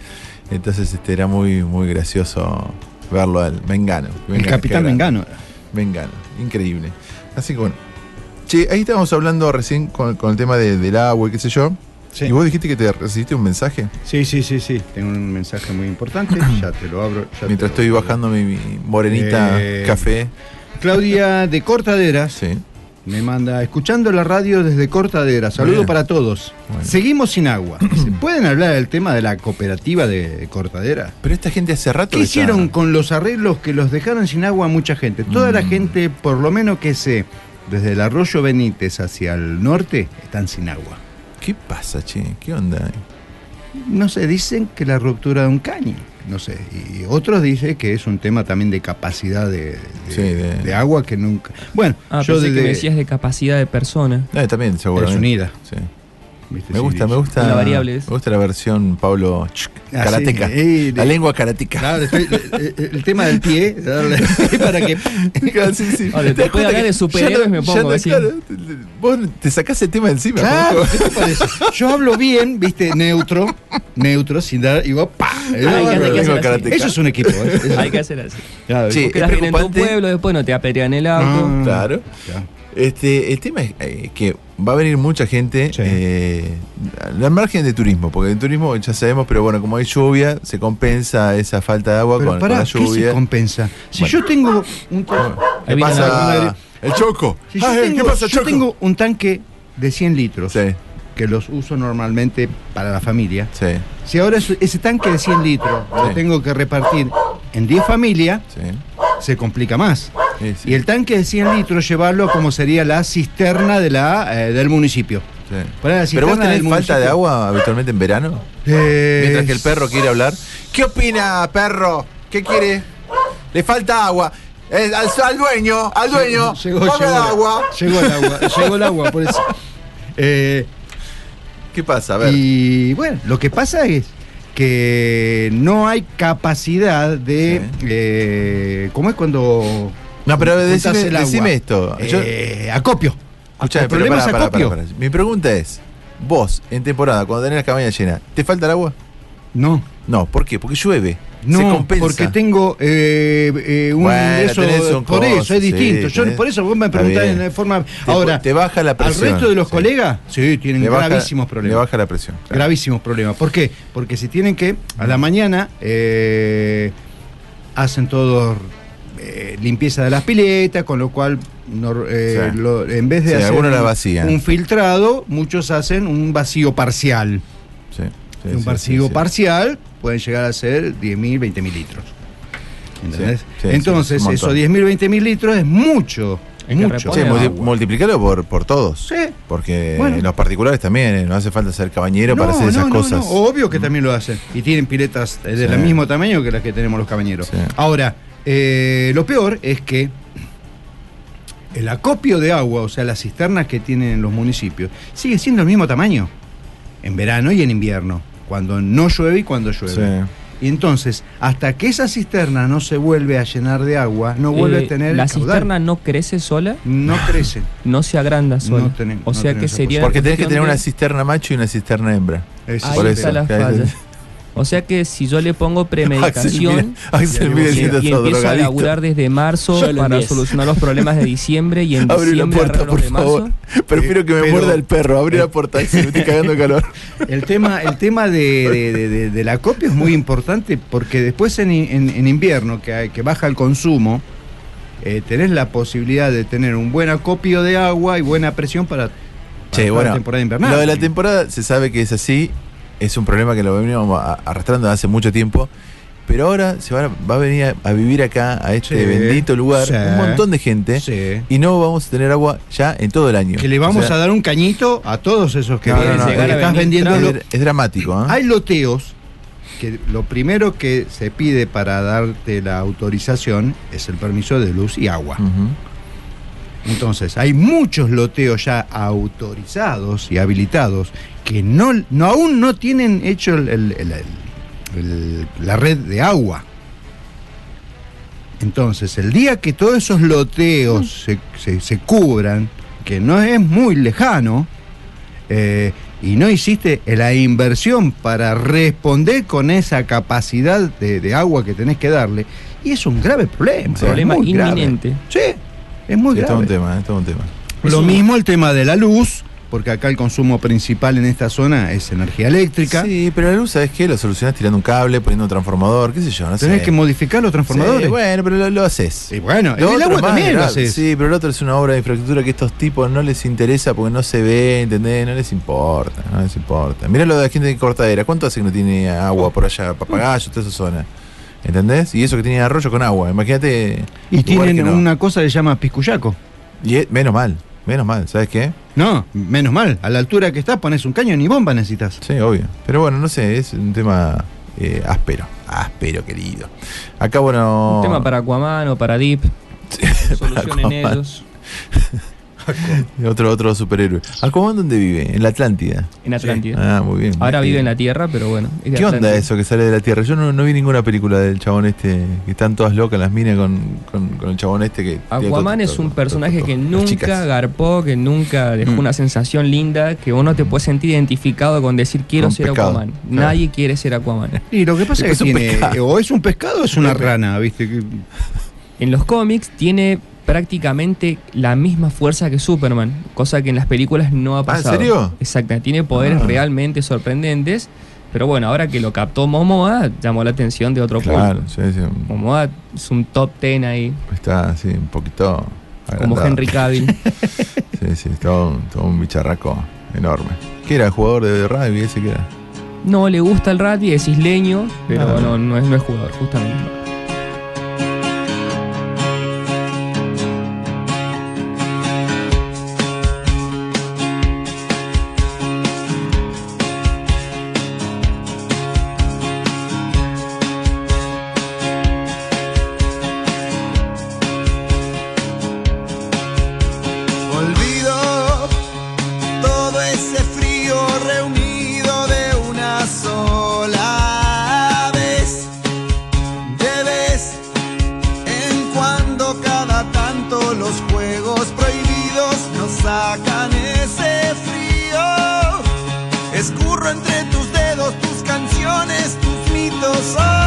Entonces este, era muy, muy gracioso verlo al Mengano. El capitán Mengano. Mengano, increíble. Así que bueno. Che, ahí estábamos hablando recién con, con el tema de- del agua y qué sé yo. Sí. Y vos dijiste que te recibiste un mensaje Sí, sí, sí, sí. Tengo un mensaje muy importante. ya te lo abro. ya mientras estoy abro. bajando mi, mi morenita Eh, café. Claudia de Cortaderas Sí. me manda, escuchando la radio desde Cortaderas. Saludo Bien. para todos. Bueno. Seguimos sin agua. ¿Se pueden hablar del tema de la cooperativa de Cortadera? Pero esta gente hace rato ¿Qué hicieron con los arreglos que los dejaron sin agua a mucha gente? Toda la Mm. gente, por lo menos que sé, desde el arroyo Benítez hacia el norte, están sin agua. ¿Qué pasa, che? ¿Qué onda? No sé, dicen que la ruptura de un caño. No sé. Y otros dicen que es un tema también de capacidad de, de- Sí, de- de agua que nunca. Bueno, Ah, yo pensé que me decías de capacidad de persona. Eh, también, es seguramente. unida. Sí. ¿Viste? Me gusta, sí. me gusta. Una variable es. Me gusta la versión Pablo Ch- Ah, karateca. sí, la de- lengua karateca. Claro, estoy- eh, el tema del pie, darle para que. Claro, sí, sí. Ahora, ¿Te das después de cuenta hablar de superhéroes no- me pongo no- así. claro, vos te sacás el tema encima. Claro. ¿qué te parece? Yo hablo bien, viste, neutro, neutro, sin dar, ¡pa! Lengua así. karateca. Eso es un equipo, ¿eh? Eso- Hay que hacer así. Claro, Sí. Vos es bien en tu pueblo, después no te apedrean el auto. Ah. Claro. ya. Este, el tema es eh, que va a venir mucha gente Sí. eh, al margen de turismo, porque el turismo ya sabemos, pero bueno, como hay lluvia, se compensa esa falta de agua Pero con, pará, con la ¿qué se lluvia. compensa? Si Bueno. yo tengo un choco. si yo Ay, tengo, ¿Qué pasa, yo choco? tengo un tanque de 100 litros Sí, que los uso normalmente para la familia. sí, Si ahora ese tanque de 100 litros lo tengo que repartir en 10 familias. Se complica más. sí, sí, Y el tanque de 100 litros llevarlo como sería la cisterna de la, eh, del municipio. sí. Poner la Pero vos tenés falta de agua habitualmente en verano, Eh, mientras que el perro quiere hablar. ¿Qué opina, perro? ¿Qué quiere? Le falta agua. Eh, al, al dueño, al dueño. Llegó, llegó, el agua. Llegó el agua, llegó el agua, por eso. Eh, ¿Qué pasa? A ver. y bueno, lo que pasa es que no hay capacidad de. Sí. eh, ¿Cómo es cuando.? No, pero decime, el agua? decime esto. Yo- Eh, acopio. Pero pará, pará. Mi pregunta es: vos, en temporada, cuando tenés la cabaña llena, ¿te falta el agua? No. No, ¿por qué? Porque llueve. Se No, compensa. porque tengo eh, eh, un Bueno, ingreso. Por eso es sí, distinto. Yo tenés- por eso vos me preguntás en forma. Te- Ahora, te baja la al presión. resto de los sí. colegas, sí, tienen Le baja- gravísimos problemas. Le baja la presión. claro. Gravísimos problemas. ¿Por qué? Porque si tienen que, a la mañana, eh, hacen todo eh, limpieza de las piletas, con lo cual, no- eh, Sí. lo- en vez de Sí, hacer la un- vacían. un filtrado, muchos hacen un vacío parcial. Sí, sí, un vacío parcial pueden llegar a ser 10.000, 20.000 litros. ¿Entendés? Sí, sí, Entonces, sí, esos montón. 10.000, 20.000 litros es mucho. Que mucho. Sí, Pone multi- agua. multiplícalo por, por todos. Sí. Porque Bueno. en los particulares también, eh, no hace falta ser cabañero para hacer esas no, cosas. no, obvio que también lo hacen. Y tienen piletas eh, del Sí. mismo tamaño que las que tenemos los cabañeros. Sí. Ahora, eh, lo peor es que el acopio de agua, o sea, las cisternas que tienen los municipios, sigue siendo el mismo tamaño. En verano y en invierno. Cuando no llueve y cuando llueve. Sí. Y entonces, hasta que esa cisterna no se vuelve a llenar de agua, no vuelve Eh, a tener. ¿La caudal. cisterna no crece sola? no crece. No se agranda sola. No tenem- o no sea que tenemos sería. Porque tenés que tener una cisterna macho y una cisterna hembra. Eso Ahí Por está eso, la falla. O sea que si yo le pongo premedicación Axel mira y, empiezo a laburar desde marzo para solucionar los problemas de diciembre y en Abre la diciembre puerta, arreglo por de marzo. favor. Prefiero que me pero- muerda el perro. Abre la puerta, Axel, me estoy cagando calor. El tema, el tema de, de- de- de- del acopio es muy importante porque después en, en- en invierno, que, hay- que baja el consumo, eh, tenés la posibilidad de tener un buen acopio de agua y buena presión para, para Che, toda bueno, la temporada invernal. Lo de la temporada se sabe que es así. Es un problema que lo venimos arrastrando hace mucho tiempo. Pero ahora se va a, va a venir a, a vivir acá, a este Sí, bendito lugar, sí. un montón de gente. Sí. Y no vamos a tener agua ya en todo el año. Que le vamos O sea, a dar un cañito a todos esos que No, vienen. no, llegar a estás vendiendo. es, lo- es dramático. ¿eh? Hay loteos que lo primero que se pide para darte la autorización es el permiso de luz y agua. Entonces, hay muchos loteos ya autorizados y habilitados que no, no aún no tienen hecho el- el- el- el- el- la red de agua. Entonces, el día que todos esos loteos se, se- se cubran, que no es muy lejano, eh, y no hiciste la inversión para responder con esa capacidad de, de agua que tenés que darle, y es un grave problema. es Problema muy grave. inminente. Sí, es muy Sí, es grave. un tema, es todo un tema. Lo mismo el tema de la luz, porque acá el consumo principal en esta zona es energía eléctrica. Sí, pero la luz, ¿sabes qué? Lo solucionás tirando un cable, poniendo un transformador, qué sé yo, no sé. Tenés que modificar los transformadores. Sí, bueno, pero lo, lo haces. Y bueno, Lo el agua también lo haces. Sí, pero lo otro es una obra de infraestructura que a estos tipos no les interesa porque no se ve, ¿entendés? No les importa, no les importa. Mirá lo de la gente de cortadera. ¿Cuánto hace que no tiene agua por allá? Papagayo, toda esa zona. ¿Entendés? Y eso que tiene arroyo con agua. Imagínate. Y tienen una cosa que se llama piscuyaco. Y es- menos mal, menos mal, ¿sabes qué? No, menos mal. A la altura que estás pones un caño ni bomba necesitas. Sí, obvio. Pero bueno, no sé, es un tema eh, áspero. Áspero, querido. Acá, bueno. Un tema para Aquaman o para Deep. Solucionen ellos. Otro, otro superhéroe. ¿Aquaman dónde vive? En la Atlántida. En Atlántida. Ah, muy bien. Ahora vive en la Tierra, pero bueno. es de ¿Qué onda eso que sale de la Tierra? Yo no, no vi ninguna película del chabón este, que están todas locas las minas con, con, con el chabón este que... Aquaman es un personaje que nunca garpó, que nunca dejó Mm. una sensación linda, que uno te puede sentir identificado con decir quiero ser Aquaman. claro. Nadie quiere ser Aquaman. Y lo que pasa es Es que un tiene, pescado. o es un pescado o es una rana, ¿viste? Que- En los cómics tiene prácticamente la misma fuerza que Superman, cosa que en las películas no ha Ah, ¿en pasado. serio? Exacto, tiene poderes Ah. realmente sorprendentes, pero bueno, ahora que lo captó Momoa, llamó la atención de otro Claro, público. sí, sí, Momoa es un top ten ahí, está así un poquito... como. Henry Cavill. Sí, sí, todo, un- todo un bicharraco enorme. ¿Qué era? ¿Jugador de rugby ese que era? No le gusta el rugby, es isleño, pero Ah. no, no, es, no es jugador, justamente. Juegos prohibidos nos sacan ese frío. Escurro entre tus dedos tus canciones, tus mitos hoy.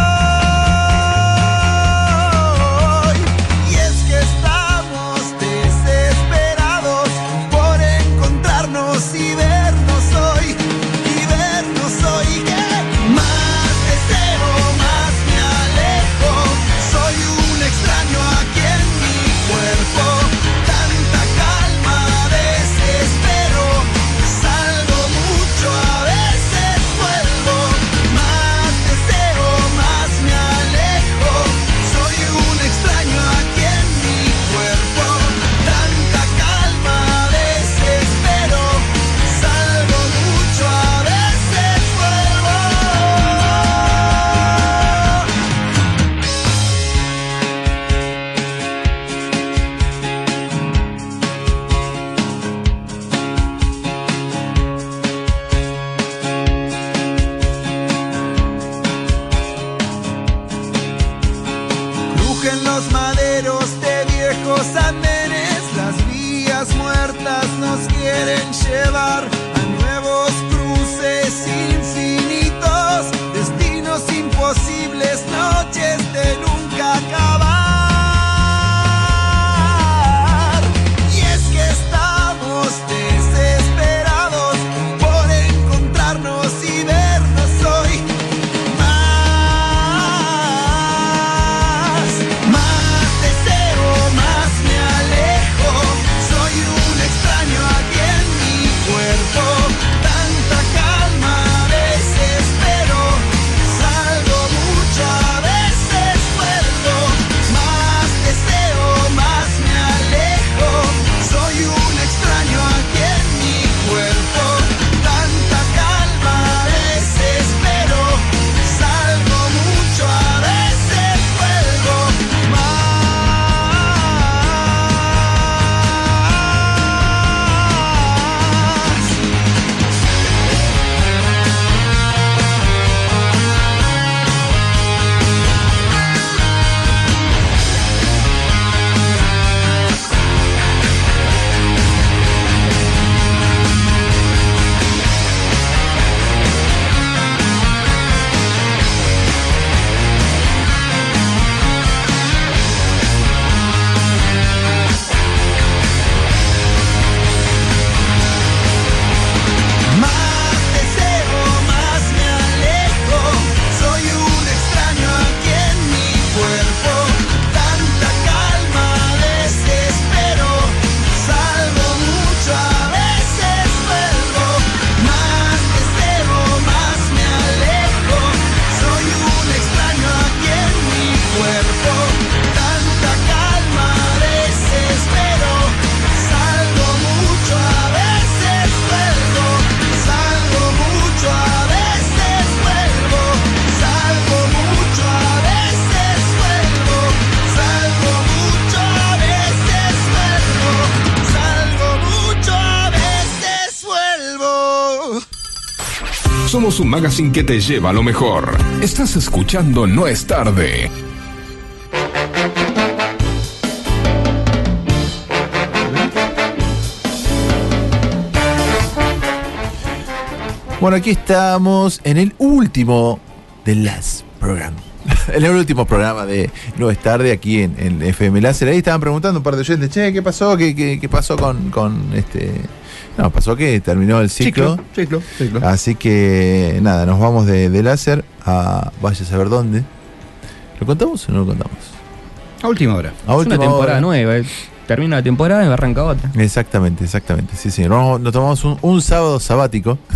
Un magazine que te lleva a lo mejor. Estás escuchando No es tarde. Bueno, aquí estamos en el último de las programas. En el último programa de No es tarde aquí en, en FM Láser. Ahí estaban preguntando un par de oyentes, che, ¿qué pasó? ¿Qué, pasó con este...? No, pasó que terminó el ciclo. Ciclo, ciclo. Así que nada, nos vamos de, de láser a vaya a saber dónde. ¿Lo contamos o no lo contamos? A última hora. A Es una última temporada hora. nueva. eh. Termina la temporada y arranca otra. Exactamente, exactamente. Sí, sí. Nos, nos tomamos un, un sábado sabático.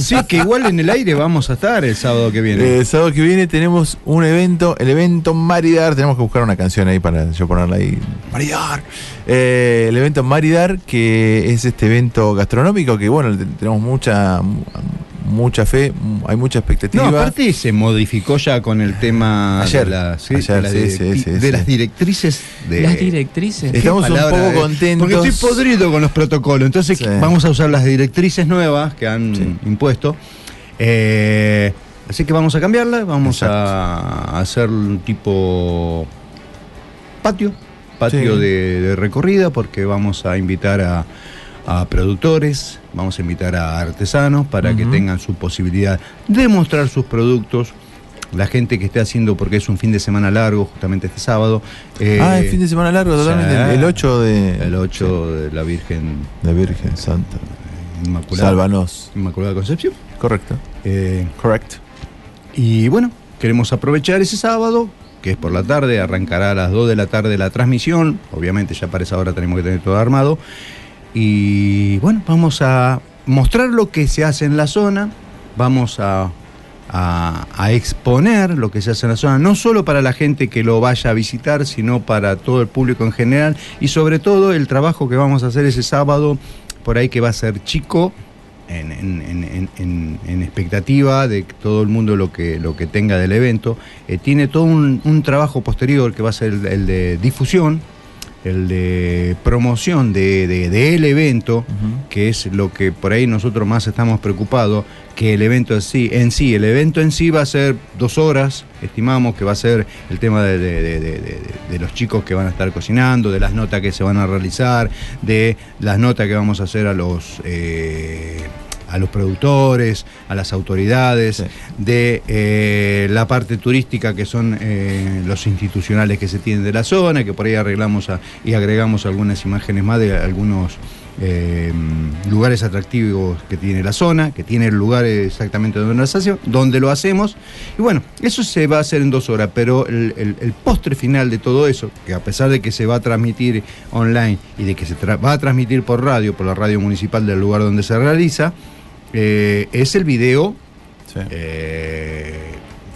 Sí, que igual en el aire vamos a estar el sábado que viene. El sábado que viene tenemos un evento, el evento Maridar. Tenemos que buscar una canción ahí para yo ponerla ahí. Maridar. Eh, el evento Maridar, que es este evento gastronómico que, bueno, te- tenemos mucha mucha fe, hay mucha expectativa. No, aparte se modificó ya con el tema Ayer, de, la- sí, ayer, de las sí, directi- sí, sí, de sí. las directrices de Las directrices. Estamos un poco contentos. Porque estoy podrido con los protocolos. Entonces Sí. vamos a usar las directrices nuevas que han Sí. impuesto. Eh, así que vamos a cambiarla. Vamos Exacto. a hacer un tipo patio. Patio Sí. de, de recorrida porque vamos a invitar a, a productores, vamos a invitar a artesanos para que tengan su posibilidad de mostrar sus productos. La gente que esté haciendo, porque es un fin de semana largo, justamente este sábado. eh, ah, el fin de semana largo, totalmente. El, el 8 de. el 8 de la Virgen De Virgen Santa. Inmaculada, Sálvanos. Inmaculada Concepción. Correcto. Eh, Correcto. y bueno, queremos aprovechar ese sábado, que es por la tarde, arrancará a las 2 de la tarde la transmisión. Obviamente ya para esa hora tenemos que tener todo armado. Y bueno, vamos a mostrar lo que se hace en la zona, vamos a, a- a exponer lo que se hace en la zona, no solo para la gente que lo vaya a visitar, sino para todo el público en general y sobre todo el trabajo que vamos a hacer ese sábado, por ahí que va a ser chico, en, expectativa de todo el mundo lo que, lo que tenga del evento. Eh, tiene todo un, trabajo posterior que va a ser el de difusión, el de promoción de- de- del evento, que es lo que por ahí nosotros más estamos preocupados, que el evento en sí, en sí, el evento en sí va a ser dos horas, estimamos que va a ser el tema de- de los chicos que van a estar cocinando, de las notas que se van a realizar, de las notas que vamos a hacer a los... eh, a los productores, a las autoridades, Sí. de eh, la parte turística que son eh, los institucionales que se tienen de la zona, que por ahí arreglamos a- y agregamos algunas imágenes más de algunos eh, lugares atractivos que tiene la zona, que tiene el lugar exactamente donde lo, hace- donde lo hacemos. Y bueno, eso se va a hacer en dos horas, pero el, el- el postre final de todo eso, que a pesar de que se va a transmitir online y de que se va a transmitir por radio, por la radio municipal del lugar donde se realiza, eh, es el video Sí. eh,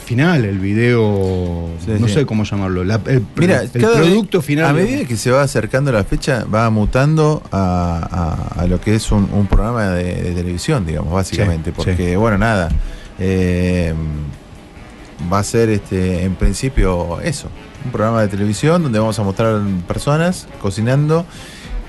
final, el video, Sí, no sí. sé cómo llamarlo, la- el, Mira, el producto vez- final. A digamos. medida que se va acercando la fecha, va mutando a, a- a lo que es un, un programa de, de televisión, digamos, básicamente. Porque, bueno, nada. eh, va a ser este en principio eso. Un programa de televisión donde vamos a mostrar personas cocinando.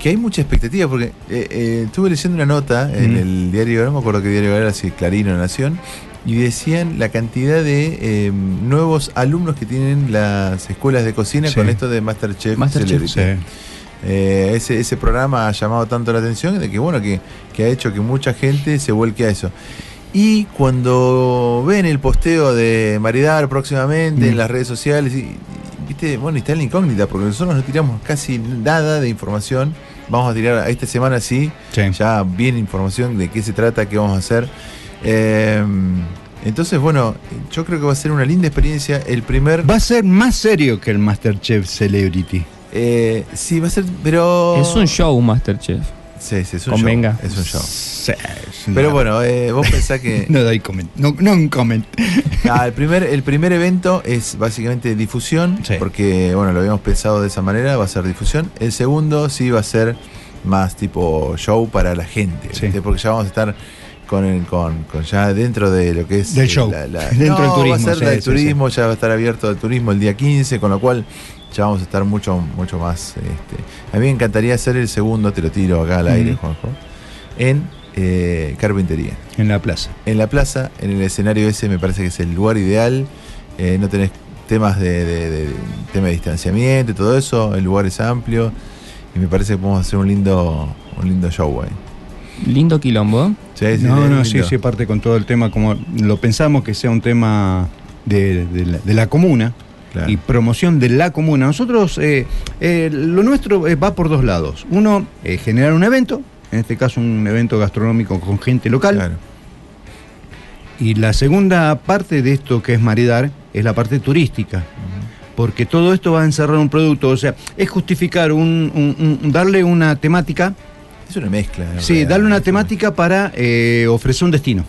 Que hay mucha expectativa, porque eh, eh, estuve leyendo una nota en Mm. el diario, no me acuerdo qué diario era, si Clarín o Nación, y decían la cantidad de eh, nuevos alumnos que tienen las escuelas de cocina Sí. con esto de Masterchef, Masterchef. Sí. Eh, ese, ese programa ha llamado tanto la atención de que bueno que, que ha hecho que mucha gente se vuelque a eso. Y cuando ven el posteo de Maridar próximamente Mm. en las redes sociales, y, y, viste, bueno, está en la incógnita, porque nosotros no tiramos casi nada de información. Vamos a tirar esta semana sí, Sí. ya bien información de qué se trata, qué vamos a hacer. Eh, entonces, bueno, yo creo que va a ser una linda experiencia. El primer. Va a ser más serio que el Masterchef Celebrity. eh, sí, va a ser, pero. Es un show, Masterchef. Sí, sí, es un Convenga. show. Es un show. Sí, es una- Pero bueno, eh, vos pensás que. No doy comment. No, no un comment. Ah, el, primer, el primer evento es básicamente difusión, Sí. porque bueno, lo habíamos pensado de esa manera, va a ser difusión. El segundo sí va a ser más tipo show para la gente, Sí. ¿viste? porque ya vamos a estar con, el- con, con ya dentro de lo que es Del eh, show. Dentro del turismo, Va a ser sí, la del sí, turismo, ya va a estar abierto el turismo el día 15, con lo cual ya vamos a estar mucho, mucho más. Este. A mí me encantaría hacer el segundo, te lo tiro acá al aire. Juanjo, en eh, carpintería. En la plaza. En la plaza, en el escenario ese, me parece que es el lugar ideal. Eh, no tenés temas de, de- de- de- tema de distanciamiento y todo eso. El lugar es amplio. Y me parece que podemos hacer un lindo, un lindo show ahí. Lindo quilombo. Sí, sí, no, no, sí, sí, parte con todo el tema, como lo pensamos que sea un tema de, de la, de la comuna Claro. y promoción de la comuna. Nosotros, eh, eh, lo nuestro eh, va por dos lados. Uno, generar un evento, en este caso un evento gastronómico con gente local. Claro. Y la segunda parte de esto que es maridar es la parte turística. Porque todo esto va a encerrar un producto, o sea, es justificar un, un- un- darle una temática, Es una mezcla. sí, darle una temática para eh, ofrecer un destino.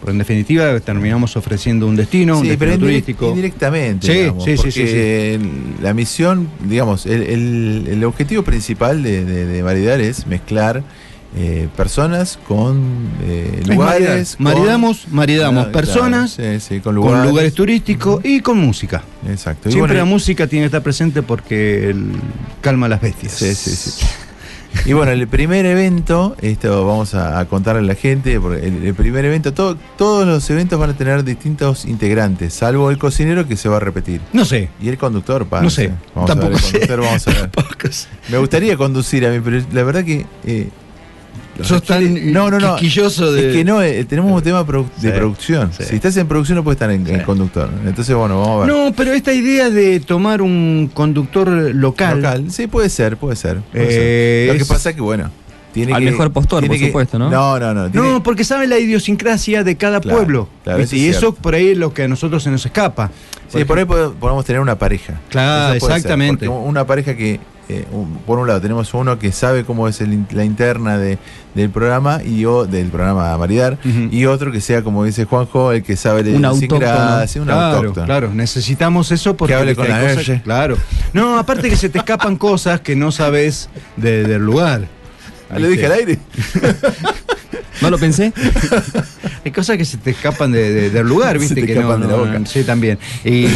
Porque en definitiva terminamos ofreciendo un destino, un Sí, pero destino turístico. indirectamente. Sí, digamos, sí, sí, sí, La misión, digamos, el, el- el objetivo principal de, de, de Maridar es mezclar eh, personas con eh, Es lugares. maridar. Maridamos, maridamos Ah, personas claro, sí, sí, con con lugares. turísticos y con música. Exacto. Siempre bueno, la música tiene que estar presente porque el- calma a las bestias. Sí, sí, sí. Y bueno, el primer evento, esto vamos a, a contarle a la gente, porque el, el primer evento, todo- todos los eventos van a tener distintos integrantes, salvo el cocinero que se va a repetir. No sé. Y el conductor, pa, No sé, Vamos a ver, tampoco el sé. conductor vamos a ver. Me gustaría conducir a mí, pero la verdad que. eh, Sos tan requiere- no, no, no. quisquilloso de- Es que no, eh, tenemos un tema produ- de producción. sí. Si estás en producción, no puedes estar en, en conductor. Entonces, bueno, vamos a ver. No, pero esta idea de tomar un conductor local. Local, sí, puede ser, puede ser. puede Eh, ser. Lo que es- pasa que, bueno. Tiene Al que- mejor postor, tiene por que- supuesto, ¿no? No, no, no. tiene- No, porque sabe la idiosincrasia de cada Claro, pueblo. es y eso por ahí es lo que a nosotros se nos escapa. Sí, por ahí pod- podemos tener una pareja. Claro, ser, exactamente. una pareja que, eh, un- por un lado, tenemos uno que sabe cómo es el la interna de, del programa y o, del programa Maridar, Ujú. y otro que sea, como dice Juanjo, el que sabe la Un idiosincrasia, un claro, autóctono. claro, necesitamos eso porque hable viste, con la cosas-. Claro. No, aparte que se te escapan cosas que no sabes de- del lugar. Ah, ¿Le dije al aire? ¿No lo pensé? Hay cosas que se te escapan de- de- del lugar, Se viste te que escapan no, de la boca. no, sí, también. Y,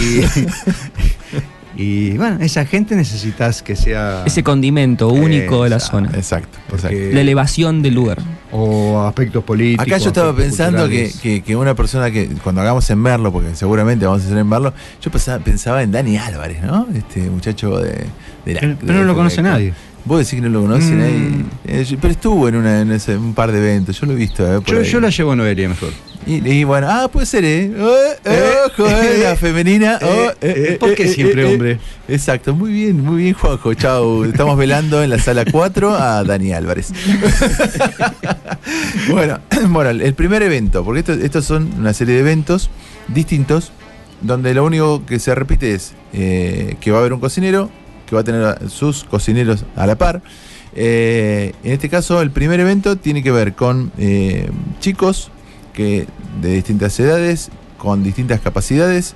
y bueno, esa gente necesitas que sea Ese condimento único de la zona. Exacto, exacto. La elevación del lugar. o aspectos políticos. Acá yo estaba pensando que, que- que una persona que cuando hagamos en Merlo, porque seguramente vamos a hacer en Merlo, yo pensaba, pensaba en Dani Álvarez, ¿no? Este muchacho de, de la- Pero- pero no lo conoce de- nadie. Vos decís que no lo conocen Mm. ahí. Eh, yo- pero estuvo en, una, en ese- un par de eventos, yo lo he visto. eh, yo, la llevo a Noelia mejor. y, y bueno, ah, puede ser, ¿eh? Eh, eh, ojo, eh, la femenina. oh, eh, eh, ¿por qué siempre hombre? Exacto, muy bien, muy bien, Juanjo. Chau. Estamos velando en la sala 4 a Dani Álvarez. bueno, bueno, el primer evento, porque esto- estos son una serie de eventos distintos, donde lo único que se repite es eh, que va a haber un cocinero, que va a tener sus cocineros a la par. Eh, en este caso, el primer evento tiene que ver con eh, chicos que de distintas edades, con distintas capacidades,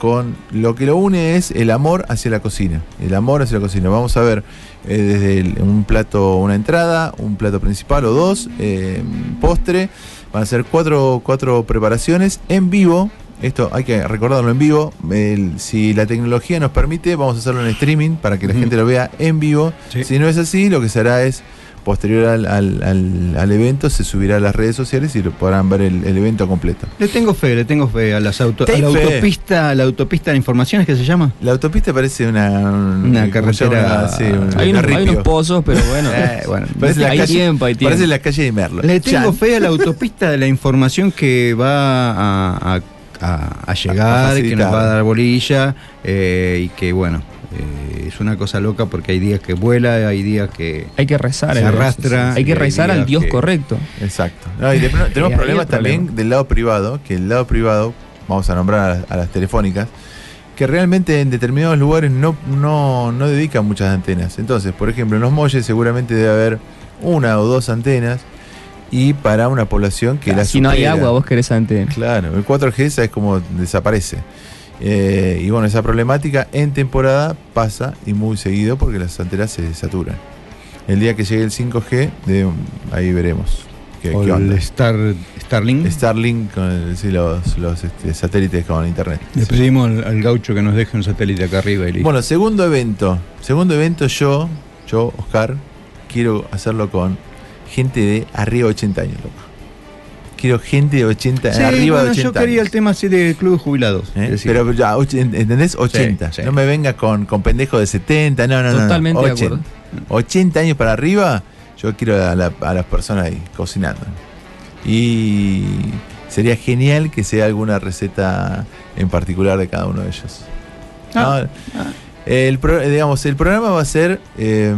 con lo que lo une es el amor hacia la cocina. El amor hacia la cocina. Vamos a ver eh, desde un plato, una entrada, un plato principal o dos, eh, postre. Van a ser cuatro, cuatro preparaciones en vivo. Esto hay que recordarlo en vivo. El- si la tecnología nos permite, vamos a hacerlo en streaming para que la gente lo vea en vivo. Sí. Si no es así, lo que se hará es posterior al, al- al- al evento se subirá a las redes sociales y lo podrán ver el, el evento completo. Le tengo fe, le tengo fe a las auto, a la fe. autopista, a la autopista de informaciones que se llama. La autopista parece una, Una carretera- Sí, un Hay unos, hay carripio. unos pozos, pero bueno. Eh, bueno, Parece la hay calle- tiempo, hay tiempo. Parece la calle de Merlo. Le tengo Chan. fe a la autopista de la información que va a, a- a- a llegar, que facilitar. nos va a dar bolilla eh, y que bueno, eh, es una cosa loca porque hay días que vuela, hay días que... Hay que rezar. Se eh. arrastra, Hay que rezar al Dios que- correcto. Exacto. No, y de- tenemos problemas también problema. del lado privado, que el lado privado, vamos a nombrar a, las- a las telefónicas, que realmente en determinados lugares no, no, no dedican muchas antenas. Entonces, por ejemplo, en los molles seguramente debe haber una o dos antenas y para una población que la si no hay agua, vos querés antena. Claro, el 4G es como desaparece. Eh, y bueno, esa problemática en temporada pasa y muy seguido porque las antenas se saturan. El día que llegue el 5G, de- ahí veremos qué, o qué onda. el Star, Starlink. Starlink con el- sí, los, los, este, satélites con internet. Le pedimos al, al gaucho que nos deje un satélite acá arriba y. Bueno, segundo evento. Segundo evento yo, yo, Oscar, quiero hacerlo con gente de arriba de 80 años, loco. Quiero gente de 80, Sí, arriba bueno, de 80 yo quería años. el tema así de club de jubilados. ¿eh? Pero ya, ¿entendés? 80. sí. No me venga con, con pendejos de 70, no, no, no. Totalmente de 80. acuerdo. 80 años para arriba, yo quiero a, la- a las personas ahí cocinando. Y sería genial que sea alguna receta en particular de cada uno de ellos. Ah, No, El, pro- digamos, el programa va a ser, eh,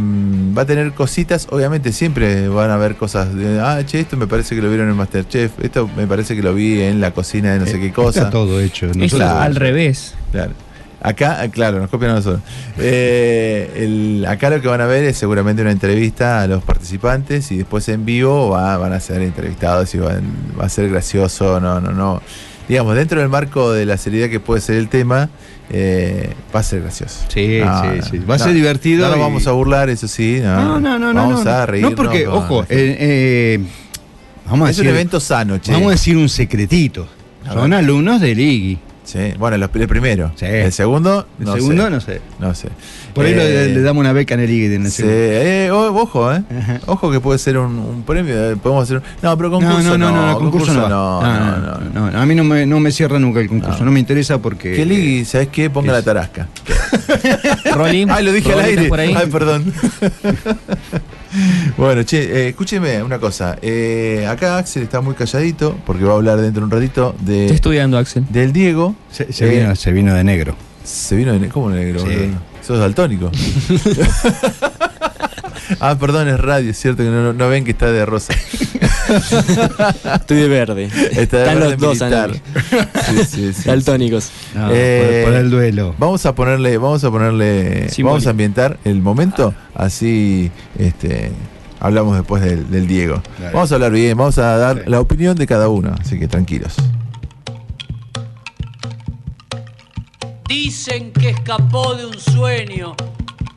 va a tener cositas, obviamente siempre van a haber cosas de, ah, che, esto me parece que lo vieron en Masterchef, esto me parece que lo vi en la cocina de no sé eh, qué cosa. Está todo hecho. Es Nosotros- al revés. Claro. Acá, eh, claro, nos copian a nosotros. Eh, el- acá lo que van a ver es seguramente una entrevista a los participantes y después en vivo va- van a ser entrevistados y van- va a ser gracioso, no, no, no. Digamos, dentro del marco de la seriedad que puede ser el tema, eh, va a ser gracioso. Sí, No, sí, no, sí. Va a no. ser divertido. No y- vamos a burlar, eso sí. No, No, no. Vamos a reírnos. No, porque, ojo, eh, eh, vamos a es un decir. evento sano, che. Vamos a decir un secretito. A Son ver. alumnos del IGI. Sí, bueno, los- el primero. Sí. El segundo, El no segundo, sé. no sé. No sé. Por ahí Eh, le, le damos una beca en el IGI. En el Sí, segundo. eh, ojo, eh. Ajá. Ojo que puede ser un, un premio. eh, Podemos hacer. No, pero concurso no, no, no, no, concurso, no, no, no, no, A mí no me, no me cierra nunca el concurso. No. No, me interesa porque. Que Ligui, ¿sabes qué? Ponga es- la tarasca. Rolly. Ay, lo dije al Rolly, ¿estás aire. por ahí? Ay, perdón. bueno, che, eh, escúcheme una cosa. Eh, acá Axel está muy calladito porque va a hablar dentro de un ratito Estoy de, estudiando, Axel. del Diego. Se, se Eh, vino, se vino de negro. Se vino de ne- ¿Cómo negro? Sí. Sos daltónico. ah, perdón, es radio, es cierto que no, no ven que está de rosa. Estoy de verde. Está de Están verde los dos militar. Sí, sí, sí. Daltónicos. No, Eh, por, por el duelo. Vamos a ponerle, vamos a ponerle, Sí, vamos a ambientar el momento, así este hablamos después del, del Diego. Dale. Vamos a hablar bien, vamos a dar Sí. la opinión de cada uno, así que tranquilos. Dicen que escapó de un sueño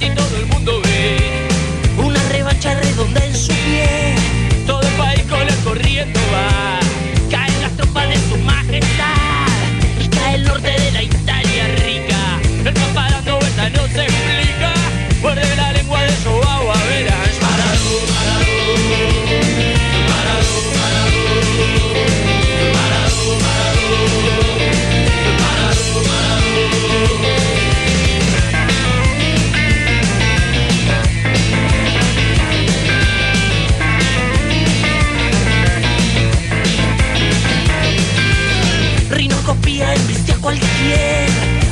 Y todo el mundo ve una revancha redonda en su pie. Todo el país con él corriendo va, caen las tropas de su majestad cae el norte de la Italia rica. El vueltas no se explica,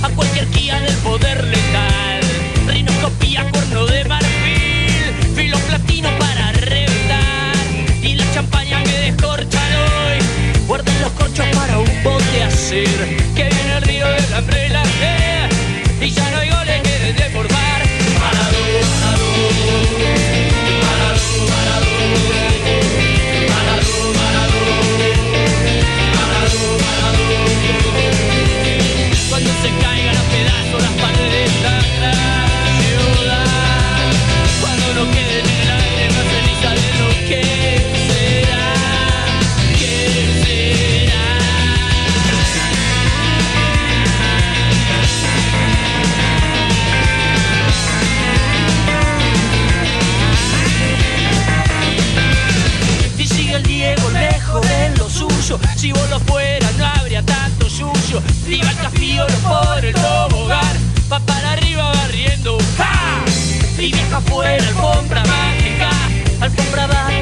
a cualquier, guía del poder letal. Rinocopía, cuerno de marfil, filo platino para reventar. Y la champaña que descorchan hoy, guarden los corchos para un bote hacer. Que viene el río del hambre la Si vos lo fueras no habría tanto Viva el castillo por el tobogán Va para arriba barriendo ¡Ja! Y viaja afuera alfombra mágica. Alfombra va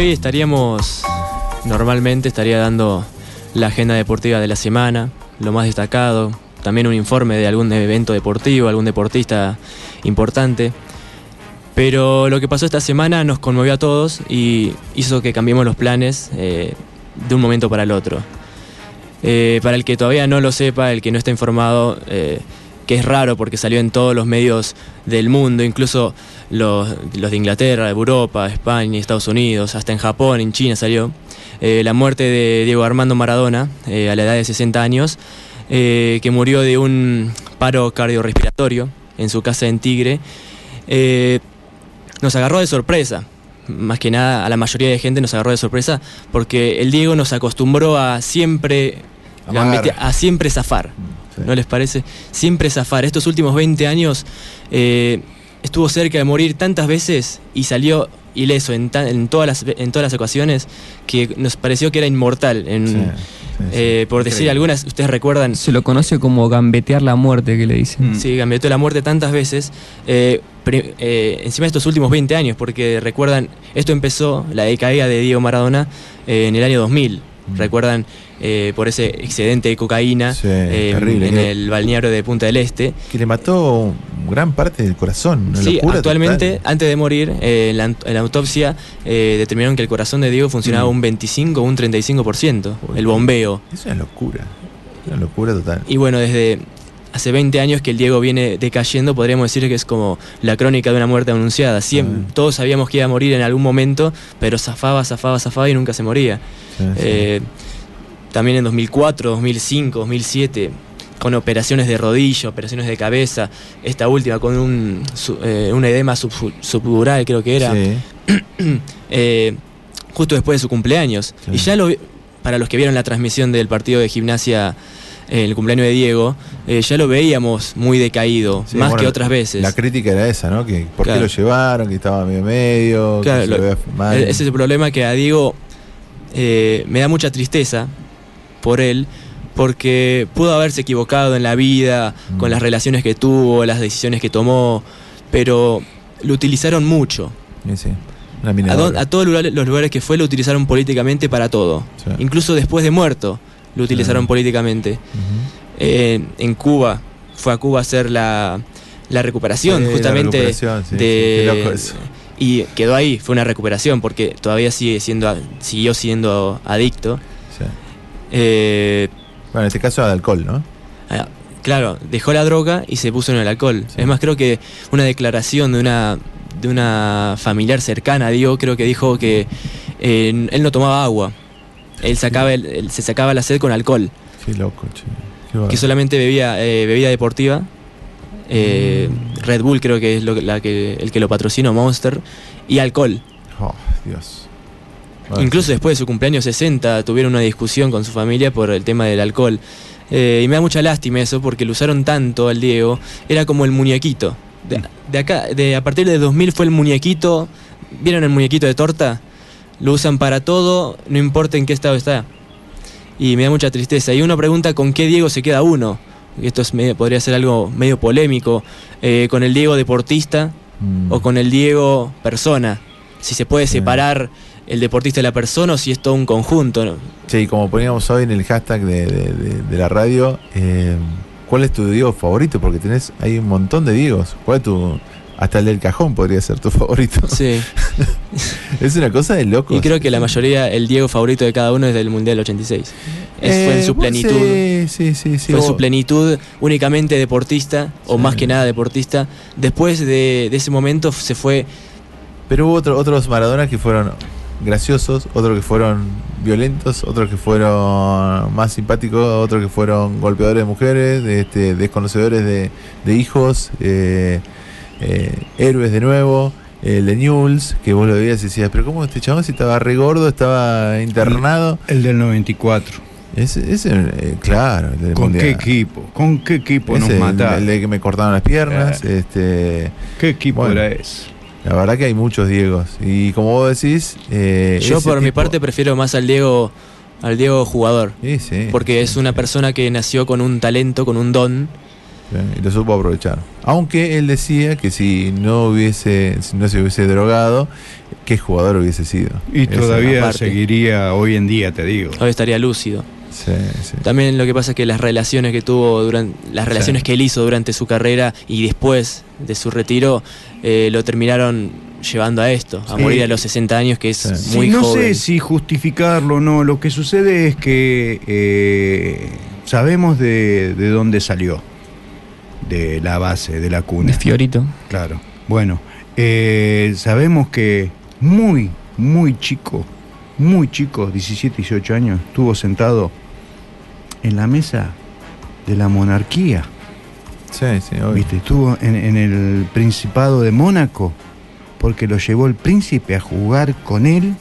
hoy estaríamos, normalmente estaría dando la agenda deportiva de la semana, lo más destacado, también un informe de algún evento deportivo, algún deportista importante. Pero lo que pasó esta semana nos conmovió a todos y hizo que cambiemos los planes eh, de un momento para el otro. Eh, para el que todavía no lo sepa, el que no está informado, eh, que es raro porque salió en todos los medios del mundo, incluso los, los de Inglaterra, de Europa, España, Estados Unidos, hasta en Japón, en China salió, eh, la muerte de Diego Armando Maradona eh, a la edad de 60 años, eh, que murió de un paro cardiorrespiratorio en su casa en Tigre, nos agarró de sorpresa. Más que nada a la mayoría de gente nos agarró de sorpresa porque el Diego nos acostumbró a siempre a siempre zafar. Sí. ¿No les parece? Siempre zafar. Estos últimos 20 años estuvo cerca de morir tantas veces y salió ileso en, ta- en, todas, las, en todas las ocasiones que nos pareció que era inmortal. En, Sí, sí, sí. eh, por decir Increíble. algunas, ustedes recuerdan Se lo conoce como gambetear la muerte, que le dicen. Sí, gambeteó la muerte tantas veces. eh, eh, encima de estos últimos 20 años, porque recuerdan, esto empezó, la decaída de Diego Maradona, eh, en el año 2000. Recuerdan eh, por ese excedente de cocaína Sí, eh, terrible. en el balneario de Punta del Este. Que le mató gran parte del corazón. una Sí, locura actualmente, total. antes de morir, eh, en, la, en la autopsia determinaron que el corazón de Diego funcionaba Mm. un 25 o un 35%, el bombeo. Es una locura. Una locura total. Y bueno, desde hace 20 años que el Diego viene decayendo, podríamos decir que es como la crónica de una muerte anunciada. Siempre, Ah. Todos sabíamos que iba a morir en algún momento, pero zafaba, zafaba, zafaba y nunca se moría. Sí, sí. También en 2004, 2005, 2007, con operaciones de rodilla, operaciones de cabeza, esta última con un, su- eh, un edema sub- subdural creo que era, Sí. eh, justo después de su cumpleaños. Sí. Y ya lo para los que vieron la transmisión del partido de gimnasia, eh, el cumpleaños de Diego, eh, ya lo veíamos muy decaído, Sí, más bueno, que otras veces. La crítica era esa, ¿no? Que por Claro. qué lo llevaron, que estaba medio medio, Claro, que se lo-. E- Ese es el problema que a Diego eh, me da mucha tristeza por él, porque pudo haberse equivocado en la vida, Mm. con las relaciones que tuvo, las decisiones que tomó, pero lo utilizaron mucho. Sí, sí. Una A, todos los lugares que fue lo utilizaron políticamente para todo. Sí. Incluso después de muerto lo utilizaron políticamente. Eh, en Cuba, fue a Cuba a hacer la, la recuperación Sí, la justamente recuperación, de... Y quedó ahí, fue una recuperación porque todavía sigue siendo, siguió siendo adicto. Eh, Bueno, en este caso de alcohol, ¿no? ah, claro, dejó la droga y se puso en el alcohol. Sí. Es más, creo que una declaración de una, de una familiar cercana a Diego, creo que dijo que eh, él no tomaba agua. Él sacaba el- él se sacaba la sed con alcohol. Qué loco, che. Qué que solamente bebía eh, bebida deportiva. Eh, Red Bull creo que es lo la que, el que lo patrocina, Monster, y alcohol. Oh, Dios. Bueno, Incluso después de su cumpleaños 60 tuvieron una discusión con su familia por el tema del alcohol. Eh, y me da mucha lástima eso porque lo usaron tanto al Diego. Era como el muñequito. De, de acá, de, a partir de 2000 fue el muñequito. ¿Vieron el muñequito de torta? Lo usan para todo, no importa en qué estado está. Y me da mucha tristeza. Y uno pregunta con qué Diego se queda uno. Esto es medio- podría ser algo medio polémico. Eh, con el Diego deportista mm, o con el Diego persona. Si se puede Sí. El deportista de la persona o si es todo un conjunto. ¿no? Sí, como poníamos hoy en el hashtag de, de- de- de la radio, eh, ¿cuál es tu Diego favorito? Porque tenés hay un montón de Diegos. ¿Cuál es tu. Hasta el del cajón podría ser tu favorito. Sí. es una cosa de loco. Y creo que la mayoría, el Diego favorito de cada uno es del Mundial 86. Es- fue en su plenitud. Sí, sí, sí. sí, Fue en su plenitud únicamente deportista, o Sí. más que nada deportista. Después de, de ese momento se fue. Pero hubo otro- otros Maradona que fueron graciosos, otros que fueron violentos, otros que fueron más simpáticos, otros que fueron golpeadores de mujeres, este, desconocedores de, de hijos, eh, eh, héroes de nuevo. El de Newell's, que vos lo veías y decías, pero ¿cómo este chabón si estaba re gordo, estaba internado? El del 94. Ese, ese, eh, claro, el del ¿Con qué equipo? ¿Con qué equipo Ese, nos el- mataron? el de que me cortaron las piernas, este... ¿Qué equipo Bueno. era ese? La verdad que hay muchos Diegos. Y como vos decís. eh, Yo por mi parte prefiero más al Diego, al Diego jugador. Sí, sí. Porque es una persona que nació con un talento, con un don. y lo supo aprovechar. Aunque él decía que si no hubiese, si no se hubiese drogado, qué jugador hubiese sido. Y Esa todavía seguiría hoy en día, te digo. Hoy estaría lúcido. Sí, sí. También lo que pasa es que las relaciones que tuvo durante las relaciones que él hizo durante su carrera y después de su retiro eh, lo terminaron llevando a esto, a Sí. morir a los 60 años, que es Sí. muy Sí, no joven. sé si justificarlo o no. Lo que sucede es que eh, sabemos de, de dónde salió. De la base, de la cuna. De Fiorito. Claro. Bueno, eh, sabemos que muy, muy chico, muy chico, 17, 18 años, estuvo sentado en la mesa de la monarquía. Sí, sí, obvio. ¿Viste? Estuvo en, en el Principado de Mónaco porque lo llevó el príncipe a jugar con él.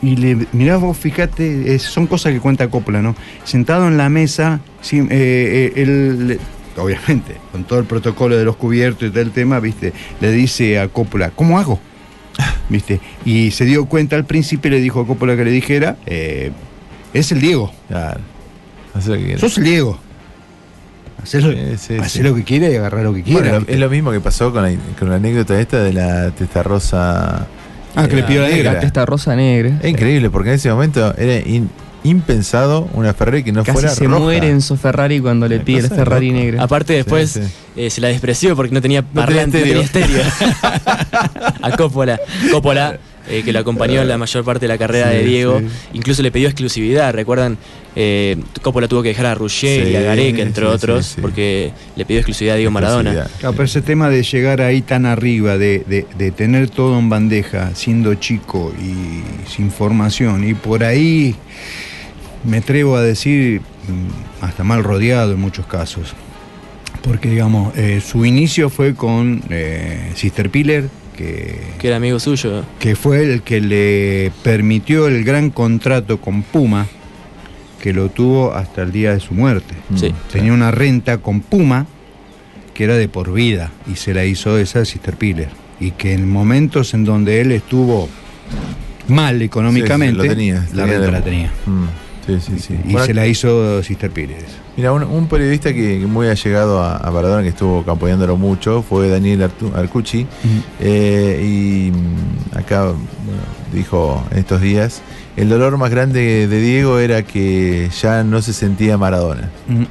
Y le, mirá vos, fíjate, es- son cosas que cuenta Coppola, ¿no? Sentado en la mesa, sí, eh, eh, él, obviamente, con todo el protocolo de los cubiertos y todo el tema, ¿viste? Le dice a Coppola, ¿cómo hago? ¿Viste? Y se dio cuenta al príncipe, le dijo a Coppola que le dijera, eh, es el Diego, Claro. Hacé lo que quieras. sos el Diego. Hacé lo, Sí, sí, hacé sí. lo que quiera y agarrar lo que quiera. Es lo mismo que pasó con la, con la anécdota esta de la testa rosa. Ah, que le pidió la negra. La testa rosa negra. Es increíble, porque en ese momento era in- impensado una Ferrari que no Casi fuera se roja. muere Enzo Ferrari cuando le Una pide de Ferrari loco. negra. Aparte después Sí, sí. eh, se la despreció porque no tenía parlante, no tenía estéreo. a Coppola. Coppola, eh, que lo acompañó en la mayor parte de la carrera Sí, de Diego, sí. incluso le pidió exclusividad. Recuerdan, eh, Coppola tuvo que dejar a Ruggeri y a Sí, Gareca, entre sí, otros, sí, sí. porque le pidió exclusividad a Diego Maradona. Pero ese tema de llegar ahí tan arriba, de, de- de tener todo en bandeja, siendo chico y sin formación, y por ahí me atrevo a decir, mm, hasta mal rodeado en muchos casos. Porque, digamos, eh, su inicio fue con eh, Sister Piller, que, Que era amigo suyo. que fue el que le permitió el gran contrato con Puma, que lo tuvo hasta el día de su muerte. Sí. Tenía una renta con Puma que era de por vida y se la hizo esa Sister Piller. Y que en momentos en donde él estuvo mal económicamente, Sí, sí, lo tenía, la tenía renta la- la tenía. Mm, Sí, sí, sí. Y Bueno, se la hizo Sister Piller. Mira, un, un periodista que, que muy allegado a, a Maradona, que estuvo apoyándolo mucho, fue Daniel Artu- Arcucci. Eh, y mm, acá bueno, dijo en estos días, el dolor más grande de Diego era que ya no se sentía Maradona. Mm.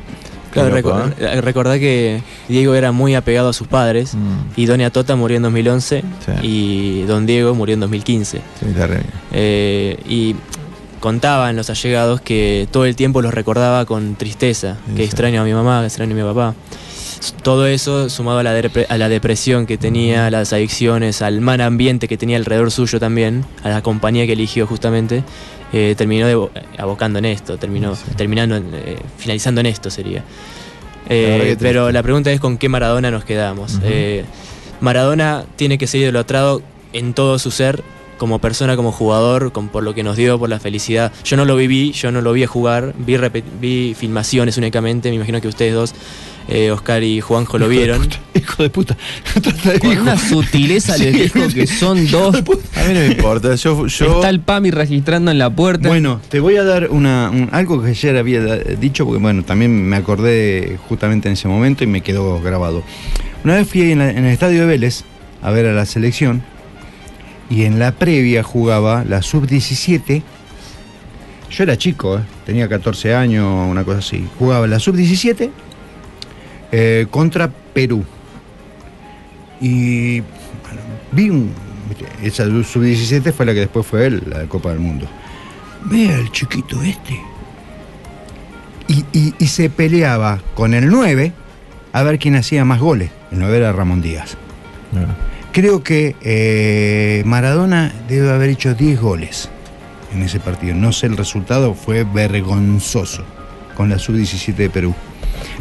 Claro, loco, reco- eh, recordá que Diego era muy apegado a sus padres Mm, y Doña Tota murió en 2011 Sí. y Don Diego murió en 2015. sí. Eh, y contaban los allegados que todo el tiempo los recordaba con tristeza, Sí, que extraño a mi mamá, que extraño a mi papá. Todo eso, sumado a la, a la depresión que tenía, a las adicciones, al mal ambiente que tenía alrededor suyo también, a la compañía que eligió justamente, eh, terminó abocando en esto, terminó Sí. terminando, eh, finalizando en esto sería. La Eh, triste. pero la pregunta es con qué Maradona nos quedamos. Eh, Maradona tiene que ser idolatrado en todo su ser, como persona, como jugador, con, por lo que nos dio, por la felicidad. Yo no lo viví, yo no lo vi a jugar, vi, vi filmaciones únicamente, me imagino que ustedes dos, eh, Oscar y Juanjo, lo vieron. Hijo de puta. De Con hijo. una sutileza les dijo que son dos. A mí no me importa, yo... yo Está el PAMI registrando en la puerta. Bueno, te voy a dar una, un- algo que ayer había dicho, porque bueno, también me acordé justamente en ese momento y me quedó grabado. Una vez fui en, la- en el estadio de Vélez a ver a la selección y en la previa jugaba la sub-17. Yo era chico, ¿eh? tenía 14 años, una cosa así. Jugaba la sub-17 eh, contra Perú. Y bueno, vi un. Esa sub-17 fue la que después fue él, la Copa del Mundo. Vea el chiquito este. Y, se peleaba con el 9 a ver quién hacía más goles. El 9 era Ramón Díaz. No. Creo que eh, Maradona debe haber hecho 10 goles en ese partido. No sé el resultado, fue vergonzoso con la sub-17 de Perú.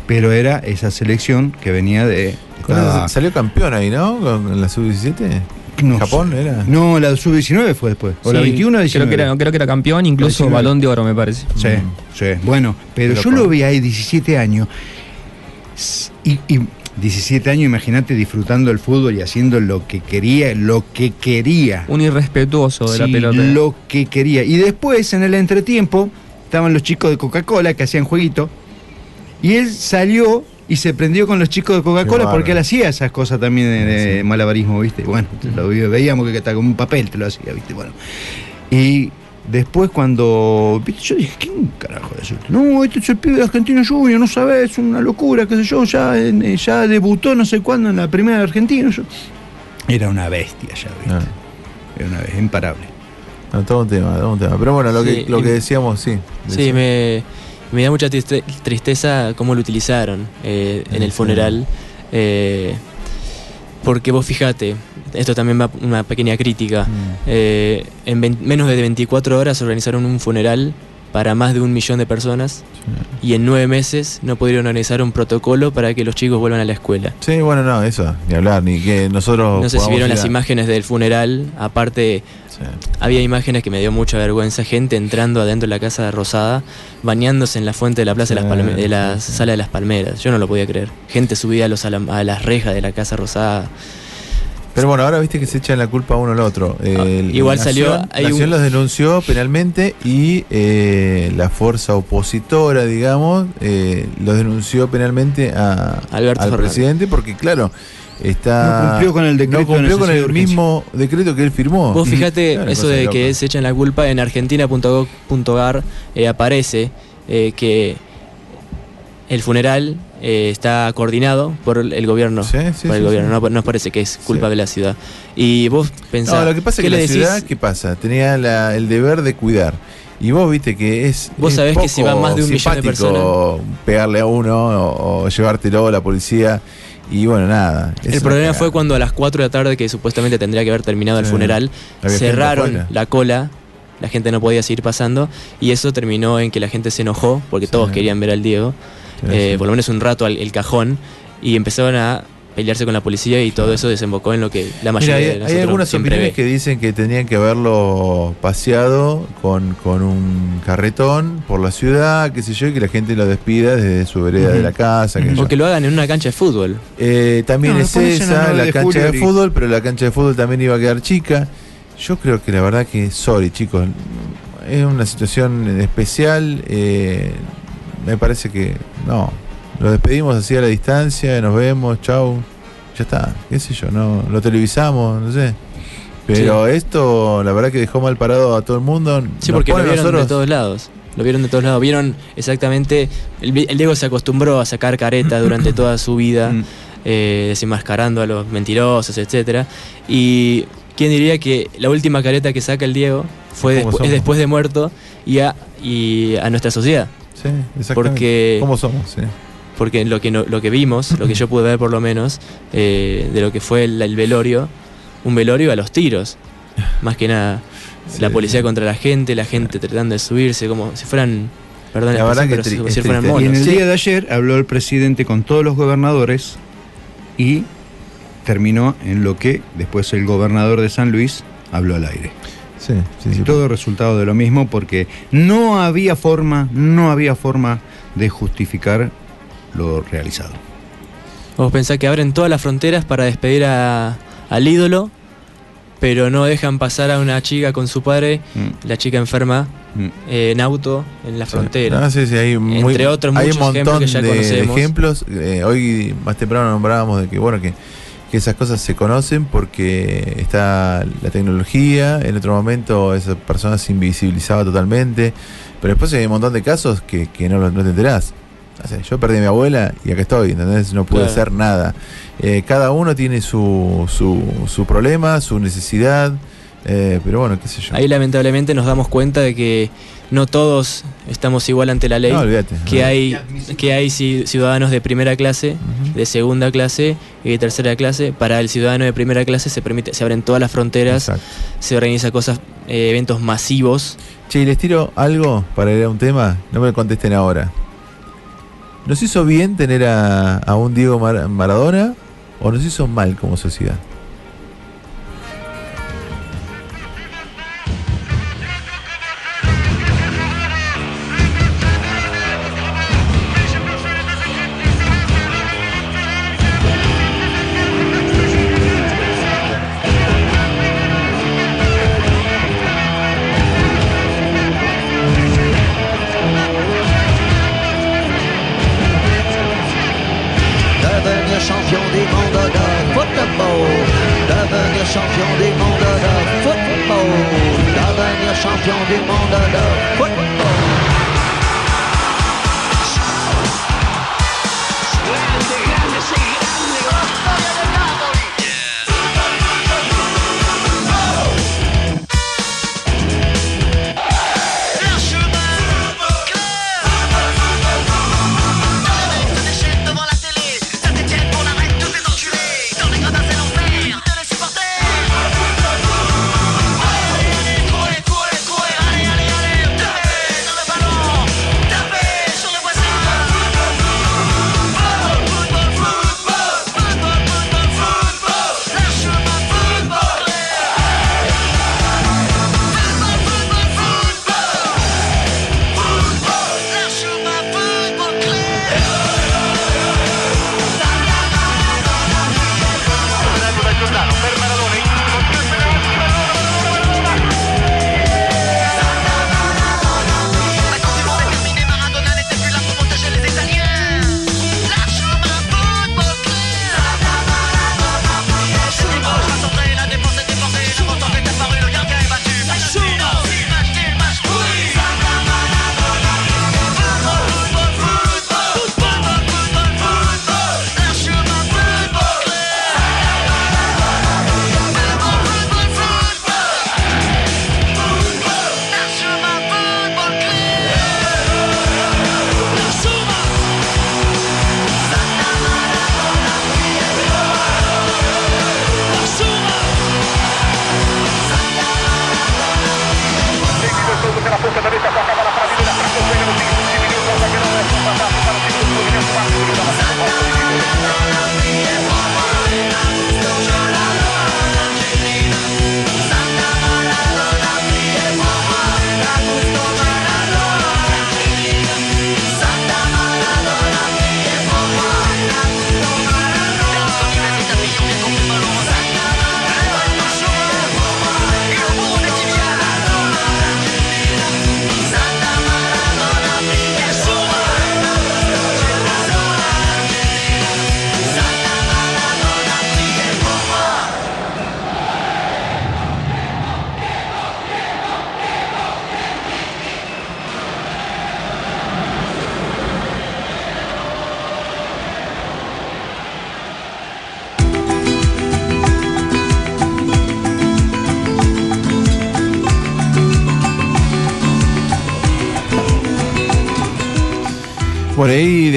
Pero era esa selección que venía de. Estaba- salió campeón ahí, ¿no? Con la sub-17. no Japón era. No, la sub-19 fue después. O la Sí, 21 o 19. creo que, era, creo que era campeón, incluso 19. balón de oro, me parece. Sí, sí. Bueno, pero Qué yo loco. lo vi ahí 17 años. Y, y 17 años, imagínate disfrutando el fútbol y haciendo lo que quería, lo que quería. Un irrespetuoso de la pelota. Lo que quería. Y después, en el entretiempo, estaban los chicos de Coca-Cola que hacían jueguito. Y él salió y se prendió con los chicos de Coca-Cola porque él hacía esas cosas también de, de malabarismo, ¿viste? Bueno, te lo vi- veíamos que hasta con un papel te lo hacía, ¿viste? Bueno. Y después cuando. Yo dije, ¿quién carajo es esto? No, este es el pibe de Argentino Junior, no sabes, es una locura, qué sé yo, ya, en- ya debutó no sé cuándo en la primera de Argentina. Yo- Era una bestia ya, ¿viste? Ah. Era una bestia, imparable. No, todo un tema, todo un tema. Pero bueno, lo, Sí, que, lo y- que decíamos, sí. Sí, me, me da mucha triste- tristeza cómo lo utilizaron eh, en el funeral. eh, porque vos fijate, esto también va una pequeña crítica. Mm. eh, en menos de 24 horas organizaron un funeral para más de un millón de personas y en nueve meses no pudieron organizar un protocolo para que los chicos vuelvan a la escuela. Sí, bueno, no, eso, ni hablar, ni que nosotros. No sé si vieron las a- imágenes del funeral, aparte Sí. había imágenes que me dio mucha vergüenza, gente entrando adentro de la casa de Rosada, bañándose en la fuente de la plaza de, las Palme- de la sala de las palmeras. Yo no lo podía creer. Gente subida a, los alam- a las rejas de la casa Rosada. Pero bueno, ahora viste que se echan la culpa uno al otro. Eh, Ah, igual Nación- salió- hay Nación un- los denunció penalmente y eh, la fuerza opositora, digamos, eh, los denunció penalmente a, Alberto al Fernández. presidente porque, claro, está. No cumplió con el decreto No cumplió con el de mismo decreto que él firmó. Vos fijate Claro, eso de loca. que se echan la culpa en argentina.gov.ar eh, aparece eh, que el funeral eh, está coordinado por el gobierno. Sí, sí, por el sí, gobierno. No, no parece que es culpa de la ciudad. Y vos pensás. No, lo que pasa es ¿qué que la decís? ciudad, ¿qué pasa? Tenía la- el deber de cuidar. Y vos viste que es. Vos es sabés que si van más de un millón de simpático pegarle a uno o, o llevártelo a la policía. Y bueno, nada. El problema fue cuando a las 4 de la tarde, que supuestamente tendría que haber terminado el funeral, cerraron la cola, la gente no podía seguir pasando, y eso terminó en que la gente se enojó, porque Sí. todos querían ver al Diego, eh, por lo menos un rato al el cajón, y empezaron a pelearse con la policía y todo eso desembocó en lo que la Mira, mayoría hay, de hay algunas siempre opiniones ve. que dicen que tenían que haberlo paseado con, con un carretón por la ciudad, qué sé yo, y que la gente lo despida desde su vereda de la casa. sé yo. O que lo hagan en una cancha de fútbol. Eh, también No, es esa, 9 la de cancha julio de fútbol, pero la cancha de fútbol también iba a quedar chica. Yo creo que la verdad que, sorry chicos, es una situación especial. eh, me parece que no. Lo despedimos así a la distancia, nos vemos, chau. Ya está, qué sé yo, no lo televisamos, no sé. Pero esto, la verdad que dejó mal parado a todo el mundo. Sí, Nos porque lo vieron de todos lados. Lo vieron de todos lados. Vieron exactamente. El, el Diego se acostumbró a sacar careta durante toda su vida, Mm. eh, desenmascarando a los mentirosos, etcétera. Y quién diría que la última careta que saca el Diego fue ¿Cómo despu- es después de muerto y a, y a nuestra sociedad. Sí, exactamente. Porque- ¿Cómo somos? Sí. Porque lo que, no- lo que vimos, lo que yo pude ver por lo menos, eh, de lo que fue el, el velorio, un velorio a los tiros, más que nada. Sí, la policía sí. contra la gente, la gente tratando de subirse, como si fueran, perdón, La verdad que pero tri- si, fueran triste. Y en monos. el Sí. día de ayer habló el presidente con todos los gobernadores y terminó en lo que después el gobernador de San Luis habló al aire. Sí, sí, todo resultado de lo mismo porque no había forma, no había forma de justificar lo realizado. Vos pensás que abren todas las fronteras para despedir a- al ídolo, pero no dejan pasar a una chica con su padre, Mm, la chica enferma, mm. eh, en auto en la Sí. frontera. No, sí, sí, hay, muy- Entre otros hay un muchos ejemplos montón que ya de, de conocemos. ejemplos. Eh, hoy más temprano nombrábamos de que bueno que, que esas cosas se conocen porque está la tecnología. En otro momento esa persona se invisibilizaba totalmente. Pero después hay un montón de casos que, que no, no te enterás. O sea, yo perdí a mi abuela y acá estoy, ¿entendés? No pude Claro. hacer nada. Eh, cada uno tiene su, su, su problema, su necesidad. eh, pero bueno, qué sé yo. Ahí lamentablemente nos damos cuenta de que no todos estamos igual ante la ley. no, olvídate. que no. hay que hay ci- ciudadanos de primera clase, de segunda clase y de tercera clase. Para el ciudadano de primera clase se permite, se abren todas las fronteras, Exacto. se organizan cosas, eh, eventos masivos. Che, les tiro algo para ir a un tema. No me contesten ahora. ¿Nos hizo bien tener a, a un Diego Mar- Maradona o nos hizo mal como sociedad?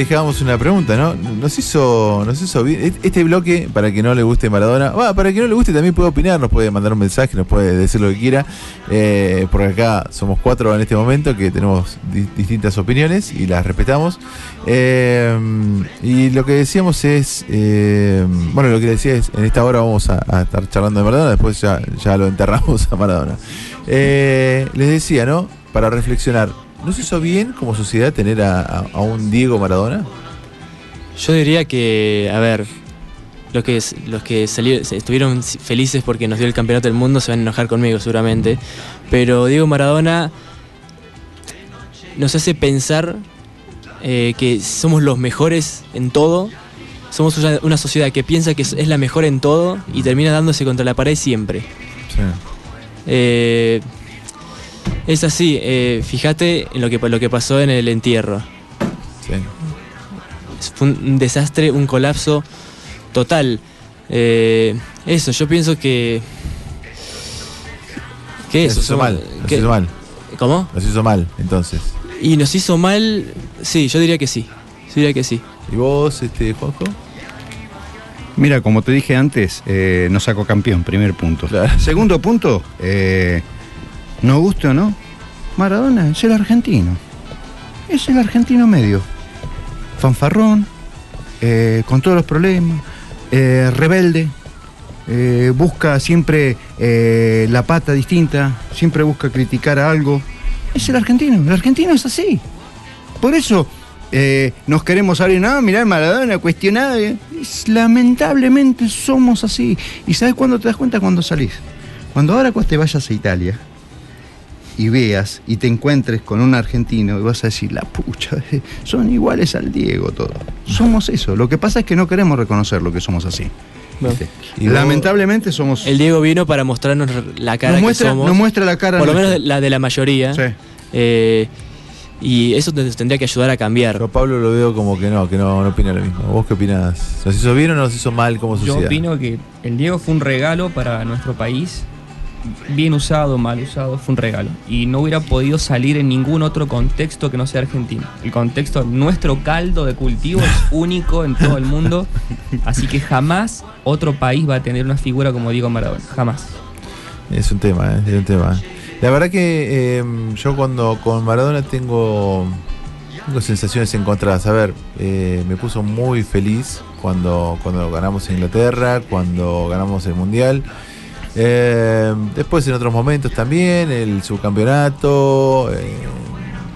Dejábamos una pregunta, ¿no? Nos hizo, nos hizo bien. Este bloque, para que no le guste Maradona, va, para que no le guste también puede opinar, nos puede mandar un mensaje, nos puede decir lo que quiera. eh, porque acá somos cuatro en este momento que tenemos di- distintas opiniones y las respetamos. Eh, y lo que decíamos es, eh, bueno, lo que decía es, en esta hora vamos a, a estar charlando de Maradona, después ya, ya lo enterramos a Maradona. Les decía, ¿no? Para reflexionar, ¿no se hizo bien como sociedad tener a, a- a un Diego Maradona? Yo diría que, a ver, los que, los que salieron, estuvieron felices porque nos dio el campeonato del mundo se van a enojar conmigo seguramente. Pero Diego Maradona nos hace pensar eh, que somos los mejores en todo. Somos una, una sociedad que piensa que es la mejor en todo y termina dándose contra la pared siempre. Eh, es así, eh, fíjate en lo que, lo que pasó en el entierro. Fue un, un desastre, un colapso total. Eh, eso, yo pienso que. que Nos eso. hizo mal, nos hizo mal. ¿Cómo? Nos hizo mal, entonces. Y nos hizo mal. Sí, yo diría que sí. Yo diría que sí. ¿Y vos, este, Juanjo? Mira, como te dije antes, eh, nos sacó campeón, primer punto. Segundo punto, eh, no guste o no, Maradona es el argentino. Es el argentino medio. Fanfarrón, eh, con todos los problemas, eh, rebelde, eh, busca siempre la pata distinta, siempre busca criticar a algo. Es el argentino, el argentino es así. Por eso nos queremos abrir, no, mirá Maradona, cuestionado. Es- lamentablemente somos así. ¿Y sabes cuándo te das cuenta? Cuando salís. Cuando ahora te vayas a Italia y veas y te encuentres con un argentino y vas a decir, la pucha, son iguales al Diego todos. Somos eso. Lo que pasa es que no queremos reconocer lo que somos así. Y Lamentablemente somos... El Diego vino para mostrarnos la cara Nos que muestra- somos. nos muestra la cara Por lo nuestra. menos la de la mayoría. Eh, y eso te- tendría que ayudar a cambiar. Yo Pablo lo veo como que no, que no, no opina lo mismo. ¿Vos qué opinás? ¿Nos hizo bien o nos hizo mal como Yo sociedad? opino que el Diego fue un regalo para nuestro país. Bien usado, mal usado, fue un regalo. Y no hubiera podido salir en ningún otro contexto que no sea argentino. El contexto, nuestro caldo de cultivo es único en todo el mundo. Así que jamás otro país va a tener una figura como Diego Maradona. Jamás. Es un tema, ¿eh? es un tema. La verdad que eh, yo cuando con Maradona tengo, tengo sensaciones encontradas. A ver, eh, me puso muy feliz cuando, cuando ganamos en Inglaterra, cuando ganamos el Mundial. Eh, después en otros momentos también, el subcampeonato, eh,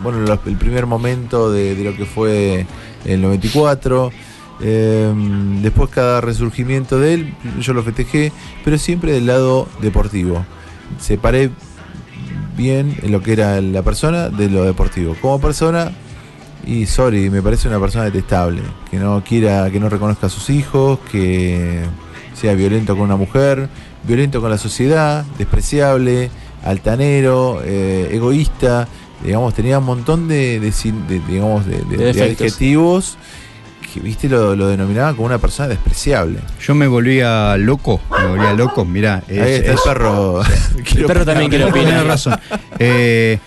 bueno, el primer momento de, lo que fue el 94. eh, después cada resurgimiento de él, yo lo festejé, pero siempre del lado deportivo. Separé bien en lo que era la persona de lo deportivo. Como persona, y sorry, me parece una persona detestable, que no quiera, que no reconozca a sus hijos, que sea violento con una mujer, violento con la sociedad, despreciable, altanero, eh, egoísta, digamos, tenía un montón de, de digamos, de, de- De de defectos. adjetivos que, viste, lo, lo denominaba como una persona despreciable. Yo me volvía loco, me volvía loco, mirá. es- Ahí está el perro. El perro también quiere opinar. Razón. Eh,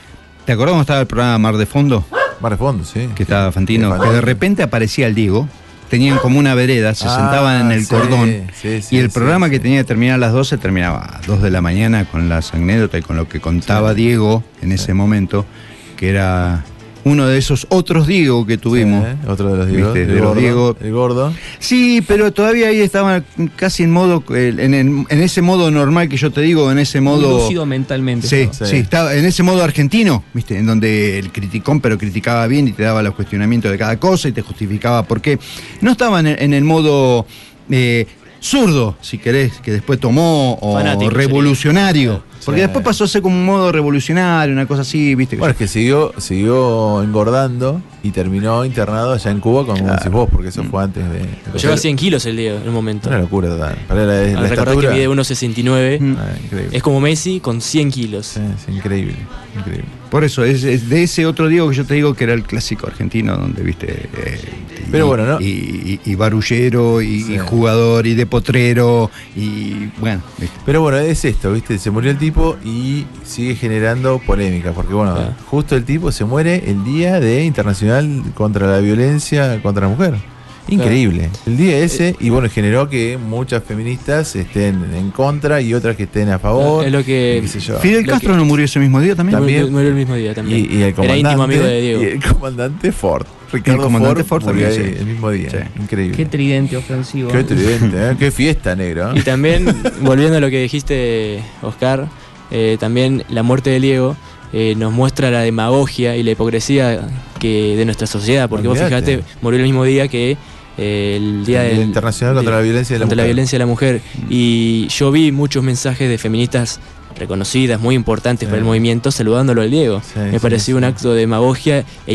¿Te acordás cuando estaba el programa Mar de Fondo? Mar de Fondo, sí. Que estaba Fantino. Que Fantino. de repente aparecía el Diego. Tenían como una vereda, se Ah, sentaban en el sí, cordón. sí, sí, y el programa que tenía que terminar a las 12 terminaba a 2 de la mañana con las anécdotas y con lo que contaba Diego en ese momento, que era uno de esos otros Diego que tuvimos. Sí, otro de los Diego. ¿Viste? el, De los gordo, Diego. el gordo. Sí, pero todavía ahí estaba casi en modo, en, en- en ese modo normal que yo te digo, en ese modo... lúcido mentalmente. Sí, estaba. sí, estaba en ese modo argentino, ¿viste? En donde el criticón, pero criticaba bien y te daba los cuestionamientos de cada cosa y te justificaba por qué. No estaba en el, en el modo eh, zurdo, si querés, que después tomó, o Fanático revolucionario. Porque Sí. después pasó a ser como un modo revolucionario, una cosa así, ¿viste? Bueno, es que siguió, siguió engordando y terminó internado allá en Cuba, como decís vos, porque eso fue antes de. Lleva 100 kilos el Diego en un momento. Una locura total. Para la, la Recordar que estatura. mide 1,69. Ah, increíble. Es como Messi con 100 kilos. Sí, es increíble, increíble. Por eso, es, es de ese otro Diego que yo te digo que era el clásico argentino, donde, viste, eh, y- Pero bueno, ¿no? Y, y- y barullero, y, Sí. y jugador, y de potrero, y bueno, ¿viste? Pero bueno, es esto, ¿viste? Se murió el tipo y sigue generando polémica, porque bueno, Claro. justo el tipo se muere el día de Internacional contra la Violencia contra la Mujer. Increíble. El día ese, y bueno, generó que muchas feministas estén en contra y otras que estén a favor. Es lo que- y qué sé yo. Fidel Lo Castro no murió ese mismo día también. También. Murió, el mismo día también. Y, y el comandante, Era íntimo amigo de Diego. Y el comandante Ford. Ricardo comandante Ford, Ford murió también, ahí sí. el mismo día. Sí. Increíble. Qué tridente ofensivo. Qué tridente, ¿eh? Qué fiesta, negro. Y también, volviendo a lo que dijiste, Oscar, eh, también la muerte de Diego eh, nos muestra la demagogia y la hipocresía que de nuestra sociedad, porque vos fijate, murió el mismo día que eh, el Día El Día del- Internacional contra la Violencia de la contra la Mujer. violencia de la mujer. Y yo vi muchos mensajes de feministas reconocidas, muy importantes para el movimiento, saludándolo al Diego. Sí, Me sí, pareció un acto de demagogia e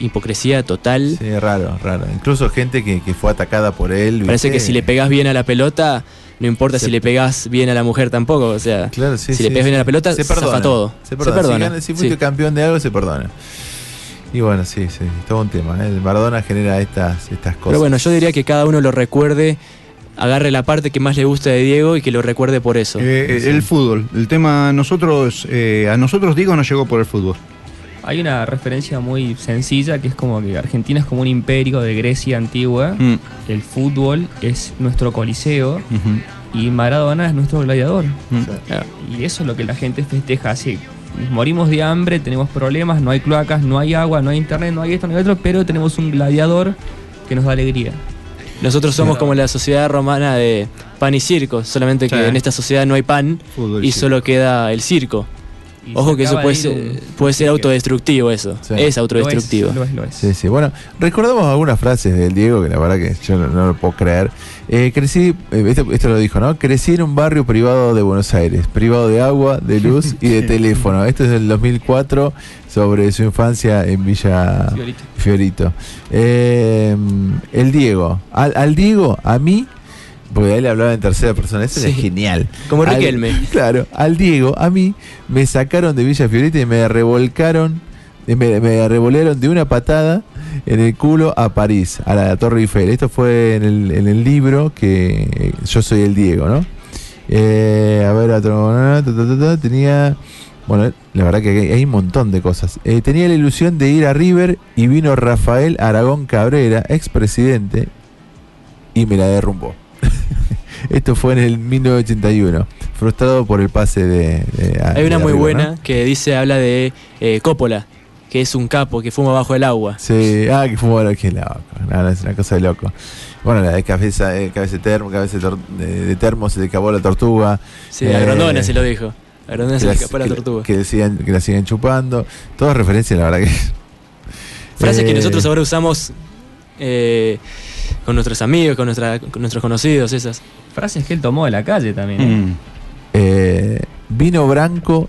hipocresía, total. Sí, raro, raro. Incluso gente que, que fue atacada por él. Parece ¿viste? que si le pegás bien a la pelota, no importa Se- si le pegás bien a la mujer tampoco. O sea, Claro, sí, si sí, le pegas sí. bien a la pelota, se zafa perdona. todo. Se perdona. Si, gana- si fuiste sí. campeón de algo, se perdona. Y bueno, sí, sí, es todo un tema. ¿eh? El Maradona genera estas, estas cosas. Pero bueno, yo diría que cada uno lo recuerde, agarre la parte que más le gusta de Diego y que lo recuerde por eso. Eh, El fútbol. El tema, nosotros, eh, a nosotros Diego nos llegó por el fútbol. Hay una referencia muy sencilla que es como que Argentina es como un imperio de Grecia antigua. Mm. El fútbol es nuestro coliseo y Maradona es nuestro gladiador. Mm. Y eso es lo que la gente festeja. Así, morimos de hambre, tenemos problemas, no hay cloacas, no hay agua, no hay internet, no hay esto, no hay otro, pero tenemos un gladiador que nos da alegría. Nosotros somos como la sociedad romana de pan y circo, solamente que Sí. en esta sociedad no hay pan Fútbol y y circo. solo queda el circo. Ojo que eso puede ser, un- puede ser autodestructivo eso. Sí. Es autodestructivo. Lo es, lo es. Sí, sí. Bueno, recordamos algunas frases del Diego que la verdad que yo no, no lo puedo creer. Eh, crecí, eh, esto, esto lo dijo, ¿no? Crecí en un barrio privado de Buenos Aires, privado de agua, de luz y de teléfono. Esto es del 2004 sobre su infancia en Villa Fiorito. Fiorito. Eh, el Diego, al, al Diego, a mí, porque él hablaba en tercera persona, eso Sí. es genial. Como Al- Riquelme. Claro, al Diego, a mí me sacaron de Villa Fiorita y me revolcaron, me, me revolearon de una patada en el culo a París, a la Torre Eiffel. Esto fue en el, en el libro que yo soy el Diego, ¿no? Eh, a ver, otro, tenía... Bueno, la verdad que hay, hay un montón de cosas. Eh, tenía la ilusión de ir a River y vino Rafael Aragón Cabrera, expresidente, y me la derrumbó. Esto fue en el 1981, frustrado por el pase de... de- Hay una muy buena ¿no? que dice, habla de eh, Coppola, que es un capo que fuma bajo el agua. Sí, ah, que que loco. No, no, es una cosa de loco. Bueno, la de cabeza, eh, cabeza de termo, cabeza de, termo, se le acabó la tortuga. Sí, a Eh, Grondona se lo dijo. A Grondona se le escapó la tortuga. Que, decían, que la siguen chupando. Todas referencias, la verdad que. Frases que Eh, nosotros ahora usamos eh, con nuestros amigos, con, nuestra, con nuestros conocidos, esas. Frases que él tomó de la calle también. ¿eh? Mm. eh, vino Branco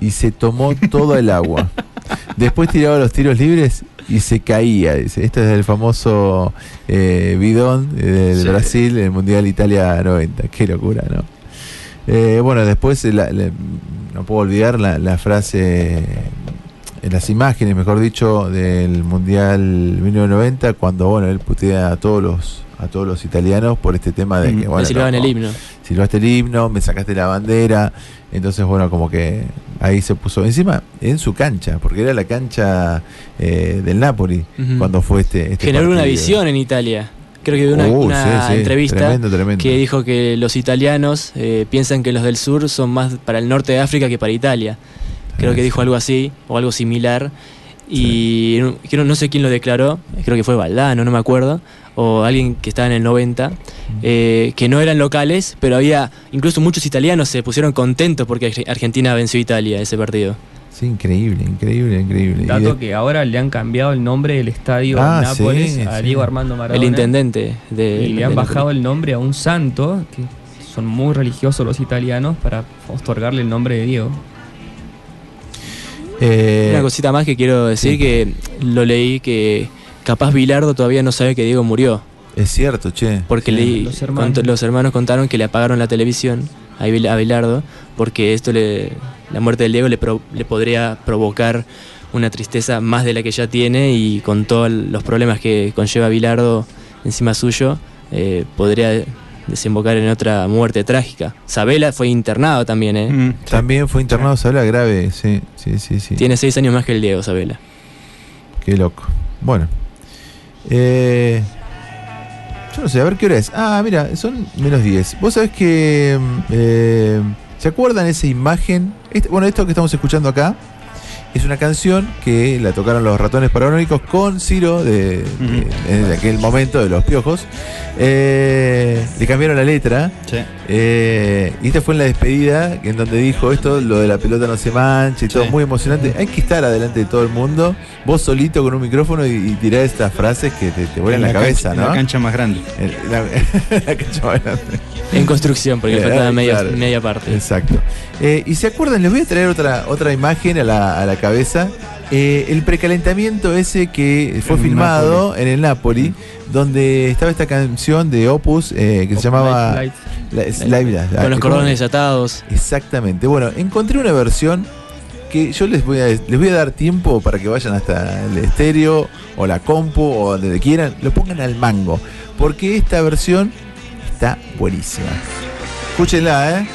y se tomó todo el agua. Después tiraba los tiros libres y se caía. Dice. Esto es del famoso eh, bidón del Sí. Brasil, el Mundial Italia 90. Qué locura, ¿no? Eh, bueno, después la- la- no puedo olvidar la, la frase, en las imágenes, mejor dicho, del Mundial 1990, cuando bueno él putea a todos los a todos los italianos por este tema de Mm, que bueno, Le silbaban no, el himno. silbaste el himno, me sacaste la bandera, entonces bueno, como que ahí se puso encima en su cancha, porque era la cancha eh, del Napoli cuando fue este, este Generó una visión en Italia. Creo que vi una, Uh, una sí, sí, entrevista tremendo, tremendo. que dijo que los italianos eh, piensan que los del sur son más para el norte de África que para Italia. Creo que Sí. dijo algo así o algo similar. Y no, creo- no sé quién lo declaró, creo que fue Valdano, no me acuerdo, o alguien que estaba en el 90, eh, que no eran locales, pero había, incluso muchos italianos se pusieron contentos porque Arge- Argentina venció a Italia ese partido. Sí, increíble, increíble, increíble. Dato de- que ahora le han cambiado el nombre del estadio Ah, Nápoles sí, a sí. Diego Armando Maradona. El intendente de... Y le de han bajado el nombre a un santo, que son muy religiosos los italianos, para otorgarle el nombre de Diego. Eh, Una cosita más que quiero decir sí. que lo leí que capaz Bilardo todavía no sabe que Diego murió. es cierto, che. Porque Sí. leí- Los hermanos. cont- los hermanos contaron que le apagaron la televisión a Bil- a Bilardo porque esto le, la muerte del Diego le, pro- le podría provocar una tristeza más de la que ya tiene y con todos los problemas que conlleva Bilardo encima suyo eh, podría desembocar en otra muerte trágica. Sabela fue internado también, ¿eh? Mm. También fue internado, se habla grave, sí, sí, sí, sí. Tiene seis años más que el Diego, Sabela. Qué loco. Bueno. Eh, yo no sé, a ver qué hora es. Ah, mira, son menos 10. Vos sabés que... mm, eh, ¿Se acuerdan esa imagen? Este- bueno, esto que estamos escuchando acá es una canción que la tocaron los ratones paranoicos con Ciro de, de- de aquel momento de los piojos. Eh, le cambiaron la letra. Sí. Eh, y esta fue en la despedida, en donde dijo esto, lo de la pelota no se mancha y todo, Sí. muy emocionante. Hay que estar adelante de todo el mundo, vos solito con un micrófono y, y tirar estas frases que te, te vuelan la, cabeza, cancha, ¿no? En la cancha más grande. En la- la cancha más grande. En construcción, porque le Eh, faltaba media, claro. media parte. Exacto. Eh, y se acuerdan, les voy a traer otra, otra imagen a la, a la cabeza. Eh, el precalentamiento ese que fue En filmado en el Napoli, donde estaba esta canción de Opus eh, que se llamaba Light, la- la- Con los cordones desatados. Exactamente. Bueno, encontré una versión que yo les voy a les voy a dar tiempo para que vayan hasta el estéreo o la compu o donde quieran, lo pongan al mango, porque esta versión está buenísima. Escúchenla, ¿eh?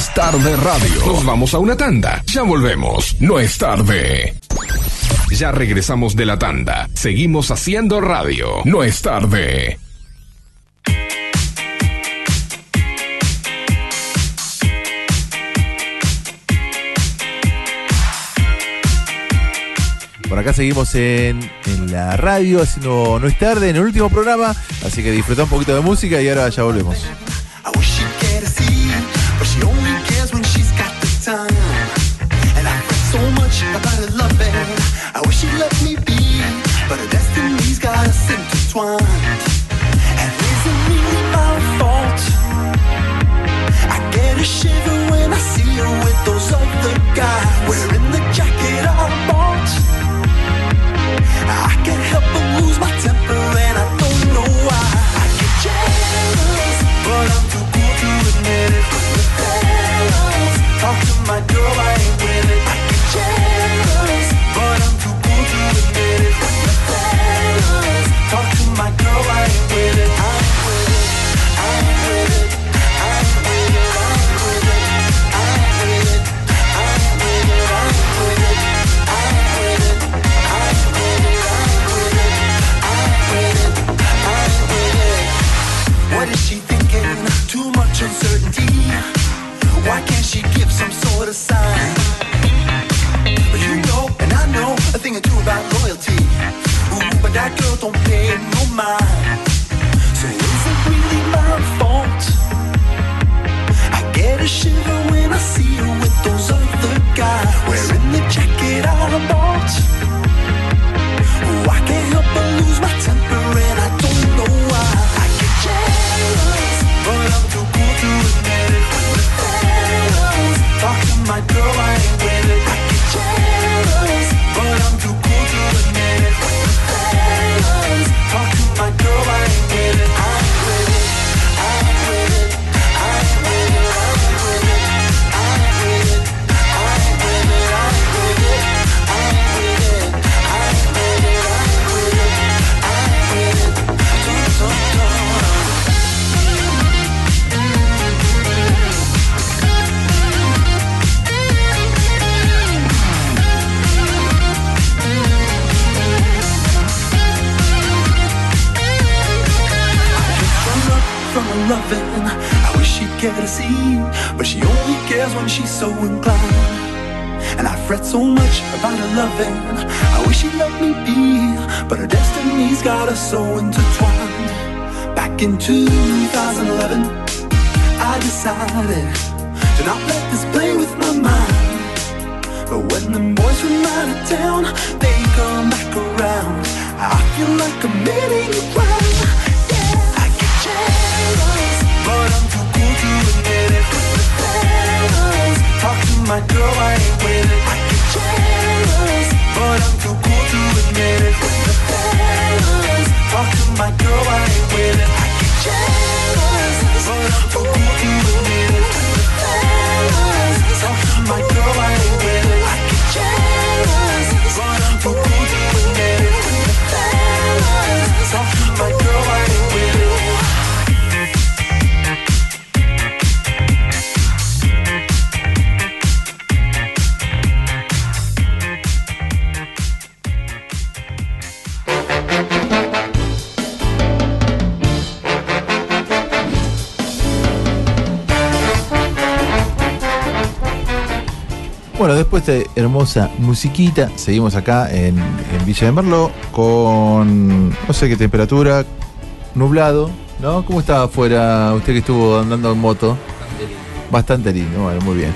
es tarde radio. Nos vamos a una tanda. Ya volvemos. No es tarde. Ya regresamos de la tanda. Seguimos haciendo radio. No es tarde. Por acá seguimos en, en la radio, haciendo no es tarde, en el último programa, así que disfruta un poquito de música y ahora ya volvemos. hermosa musiquita. Seguimos acá en, Villa de Merlo con no sé qué temperatura, nublado, ¿no? ¿Cómo estaba afuera usted que estuvo andando en moto? Bastante lindo. Bastante lindo, bueno, muy bien.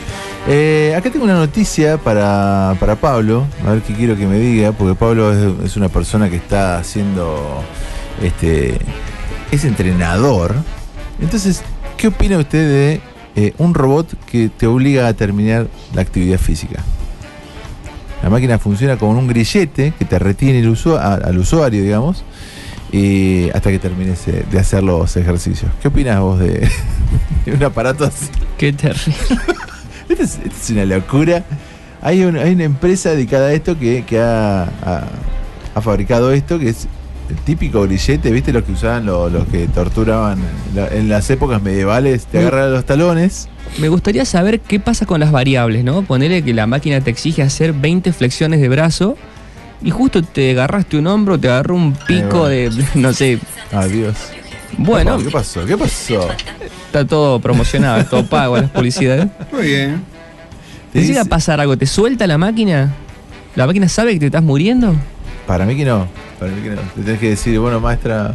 Eh, acá tengo una noticia para, para, Pablo, a ver qué quiero que me diga, porque Pablo es, una persona que está haciendo, este, es entrenador. Entonces, ¿qué opina usted de eh, un robot que te obliga a terminar la actividad física? máquina funciona como un grillete que te retiene el usu al usuario, digamos, y hasta que termines eh, de hacer los ejercicios. ¿Qué opinas vos de, un aparato así? Qué terrible. Esta es, una locura. Hay, un, hay, una empresa dedicada a esto que, ha, fabricado esto, que es el típico grillete, ¿viste? Los que usaban los que torturaban en, la, en las épocas medievales, te mm. agarran los talones me gustaría saber qué pasa con las variables, ¿no? Ponerle que la máquina te exige hacer 20 flexiones de brazo y justo te agarraste un hombro, te agarró un pico de, no sé. Adiós. Bueno, ¿Qué pasó? ¿Qué pasó? está todo promocionado, es todo pago las publicidades. Muy bien. ¿Te llega a pasar algo? ¿Te suelta la máquina? ¿La máquina sabe que te estás muriendo? Para mí que no. Para mí que no. Te tenés que decir, bueno, maestra,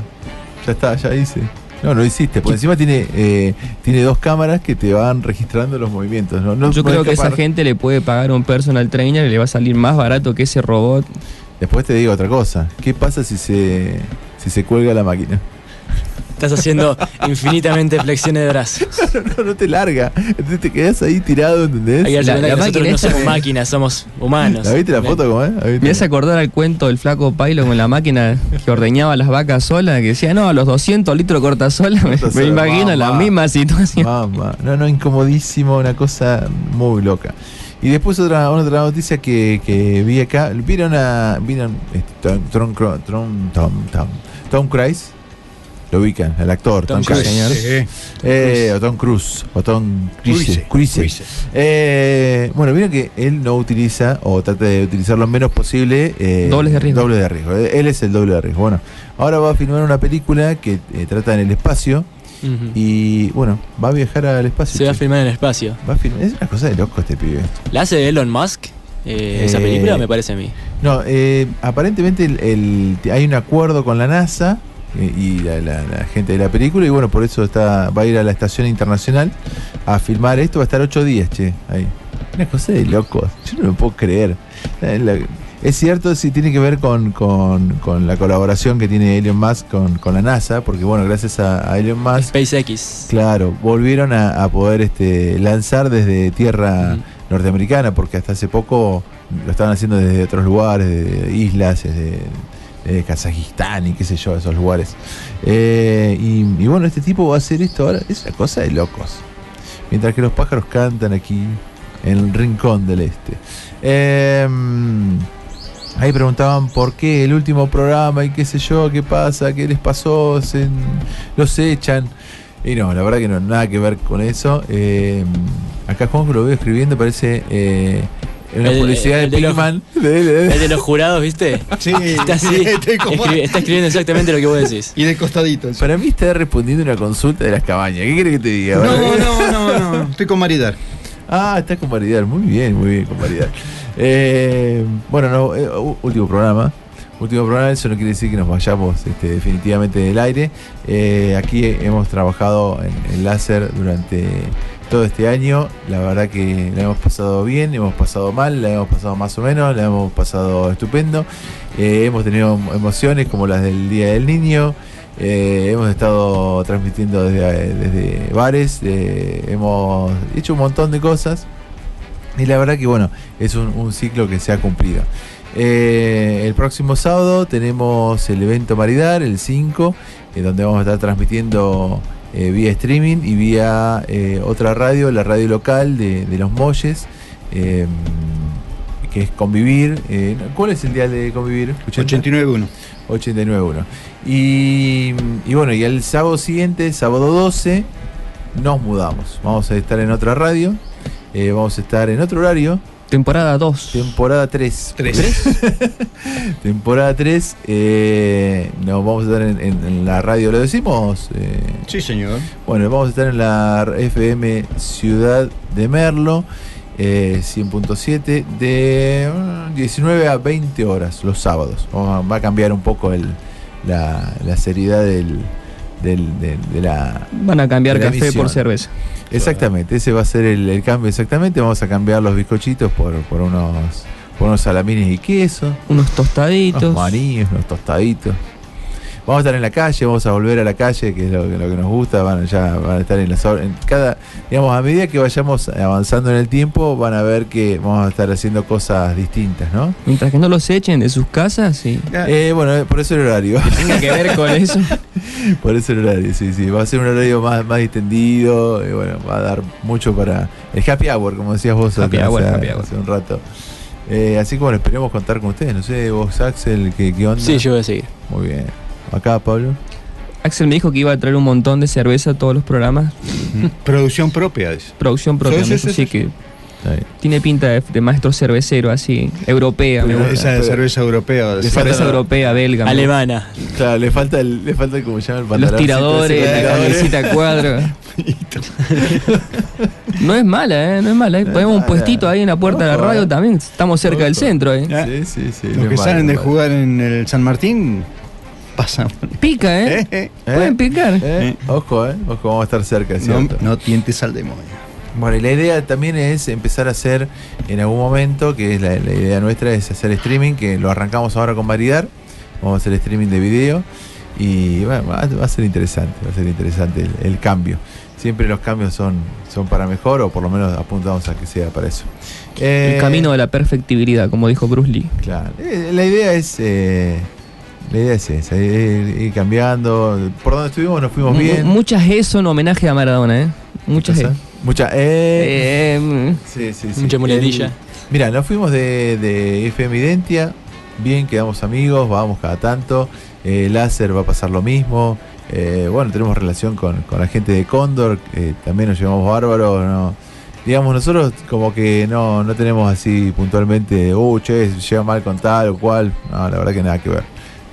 ya está, ya hice. No, no hiciste. Por encima tiene, eh, tiene dos cámaras que te van registrando los movimientos. No, no Yo creo que esa gente le puede pagar a un personal trainer y le va a salir más barato que ese robot. Después te digo otra cosa. ¿Qué pasa si se, si se cuelga la máquina? Estás haciendo infinitamente flexiones de brazos. no, no te larga. Entonces te quedas ahí tirado, ¿entendés? Hay que darse La- la que nosotros máquina no somos máquinas, somos humanos. ¿La viste la foto cómo es? Me hace acordar al cuento del flaco Pailo con la máquina que ordeñaba las vacas sola, que decía, no, a los 200 litros corta sola. Me, imagino la misma situación. Mamá. No, no, incomodísimo, una cosa muy loca. Y después otra, otra noticia que, que vi acá. ¿Vieron a. ¿Vieron este, Tom, Tom, Cru- Tom, Tom, Tom, Tom Cruise? Lo ubican, el actor Tom, Tom Cruise. Sí. Eh, o Tom Cruise. O Tom Cruise. Eh, bueno, vieron que él no utiliza, o trata de utilizar lo menos posible. eh, Dobles de riesgo. Dobles de riesgo. Él es el doble de riesgo. Bueno, ahora va a filmar una película que eh, trata en el espacio. Y bueno, va a viajar al espacio. Se va a filmar en el espacio. Va a filmar- Es una cosa de loco este pibe. ¿La hace Elon Musk? eh, esa película me parece a mí. No, eh, aparentemente el- el- hay un acuerdo con la NASA y la, la- la gente de la película y bueno, por eso está va a ir a la estación internacional a filmar esto. Va a estar ocho días, che, ahí. Una cosa de locos. Yo no lo puedo creer. Eh, la- es cierto, sí, tiene que ver con, con- con la colaboración que tiene Elon Musk con, con la NASA, porque bueno, gracias a, a Elon Musk SpaceX. Claro, volvieron a, a poder este, lanzar desde tierra norteamericana, porque hasta hace poco lo estaban haciendo desde otros lugares, de islas, desde, desde Kazajistán y qué sé yo, esos lugares. Eh, y, bueno, este tipo va a hacer esto ahora, es una cosa de locos. Mientras que los pájaros cantan aquí en el rincón del este. Eh, Ahí preguntaban por qué el último programa y qué sé yo, qué pasa, qué les pasó, se, los echan. Y no, la verdad que no, nada que ver con eso. Eh, acá Juanjo lo veo escribiendo, parece eh, una El- publicidad el de Pigman. De- de- El de los jurados, ¿viste? Sí, Está así. está escribiendo exactamente lo que vos decís. Y de costadito. sí. Para mí está respondiendo una consulta de las cabañas. ¿Qué quiere que te diga? No, no, no, no. Estoy con Maridar. Ah, está con Maridar. Muy bien, muy bien con Maridar. Eh, bueno, no, eh, último programa. Último programa, eso no quiere decir que nos vayamos este, definitivamente del aire. Eh, aquí hemos trabajado en, en láser durante todo este año. La verdad que la hemos pasado bien, hemos pasado mal, la hemos pasado más o menos, la hemos pasado estupendo. Eh, hemos tenido emociones como las del Día del Niño. Eh, hemos estado transmitiendo desde, desde bares, eh, hemos hecho un montón de cosas y la verdad que bueno, es un, ciclo que se ha cumplido. Eh, el próximo sábado tenemos el evento Maridar, el 5, eh, donde vamos a estar transmitiendo eh, vía streaming y vía eh, otra radio, la radio local de, de Los Molles, eh, que es Convivir. ¿Cuál es el día de Convivir? 89.1. 89.1. Y, y bueno, y el sábado siguiente, sábado 12, nos mudamos. Vamos a estar en otra radio, vamos a estar en otro horario. Temporada 2. Temporada 3. Tres. Temporada 3. eh, nos vamos a estar en, en- en la radio, ¿lo decimos? Eh, Sí, señor. bueno, vamos a estar en la FM Ciudad de Merlo, eh, 100.7, de mm, 19 a 20 horas los sábados. Vamos a- va a cambiar un poco el, la, la seriedad del, del- del- de la... Van a cambiar de café por cerveza. Exactamente, ese va a ser el, el cambio exactamente. Vamos a cambiar los bizcochitos por, por unos por unos salamines y queso, Unos unos tostaditos. maníes, unos tostaditos. Vamos a estar en la calle, vamos a volver a la calle, que es lo, que- lo que nos gusta. Van, ya van a estar en las en cada, digamos, a medida que vayamos avanzando en el tiempo, van a ver que vamos a estar haciendo cosas distintas, ¿no? Mientras que no los echen de sus casas, sí. Eh, bueno, eh, por eso el horario. Tenga que ver con eso. Por eso el horario, sí, sí. Va a ser un horario más, más distendido. Y bueno, va a dar mucho para. El happy hour, como decías vos Happy hace- hour, hace, happy hour. hace un rato. Eh, así como esperemos contar con ustedes. No sé, vos, Axel, ¿qué, qué onda? Sí, yo voy a seguir. Muy bien. Acá, Pablo. Axel me dijo que iba a traer un montón de cerveza a todos los programas. Producción propia, dice. Producción propia, Sí, me sí, dijo, que tiene pinta de, de maestro cervecero así, europea, me gusta. Esa de cerveza europea. De cerveza europea, belga. Alemana. Claro, le falta el, le falta el, como se llama el Los pantaloncito tiradores, la camiseta cuadro. no es mala, ¿eh? No es mala. ¿eh? Ponemos un puestito ahí en la puerta de la radio eh. también. Estamos cerca del centro, ¿eh? Sí, sí, sí. Los no que es malo, salen de es jugar en el San Martín Pica, ¿eh? ¿Eh? Pueden picar. ¿Eh? Ojo, eh. Ojo, vamos a estar cerca, No, no tientes al demonio. Bueno, y la idea también es empezar a hacer en algún momento, que es la, la idea nuestra, es hacer streaming, que lo arrancamos ahora con Maridar. Vamos a hacer streaming de video y bueno, va, va a ser interesante, va a ser interesante el, el cambio. Siempre los cambios son, son para mejor o por lo menos apuntamos a que sea para eso. Eh, El camino de la perfectibilidad, como dijo Bruce Lee. Claro, eh, la idea es... eh, la idea es esa, ir, ir cambiando. Por donde estuvimos nos fuimos bien. Muchas G son homenaje a Maradona, ¿eh? Muchas G. cosa? Mucha. Eh, Eh, mm, sí, sí, sí. Mucha muletilla. Mira, nos fuimos de, de FM Identia. Bien, quedamos amigos, vamos cada tanto. Eh, Láser va a pasar lo mismo. Eh, bueno, tenemos relación con, con la gente de Cóndor. eh, también nos llevamos bárbaros. ¿no? Digamos, nosotros como que no, no tenemos así puntualmente, uh, che, se lleva mal con tal o cual. No, la verdad que nada que ver.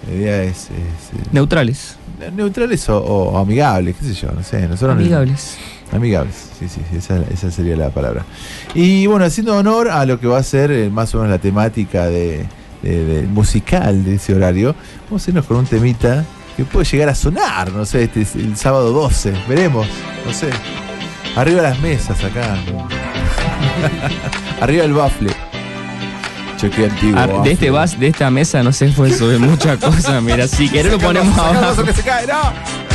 La idea es, es, eh, neutrales. neutrales o, o amigables, qué sé yo, no sé. Nosotros Amigables. Amigables, sí, sí, sí, esa, esa sería la palabra. Y bueno, haciendo honor a lo que va a ser eh, más o menos la temática de, de- de- musical de ese horario, vamos a irnos con un temita que puede llegar a sonar, no sé, este es el sábado 12, veremos, no sé. Arriba las mesas acá. Arriba el bafle. Antiguo. Ah, de este vas, de esta mesa no se fue sobre muchas cosas. Mira, si querés lo ponemos abajo. eso que se cae, no.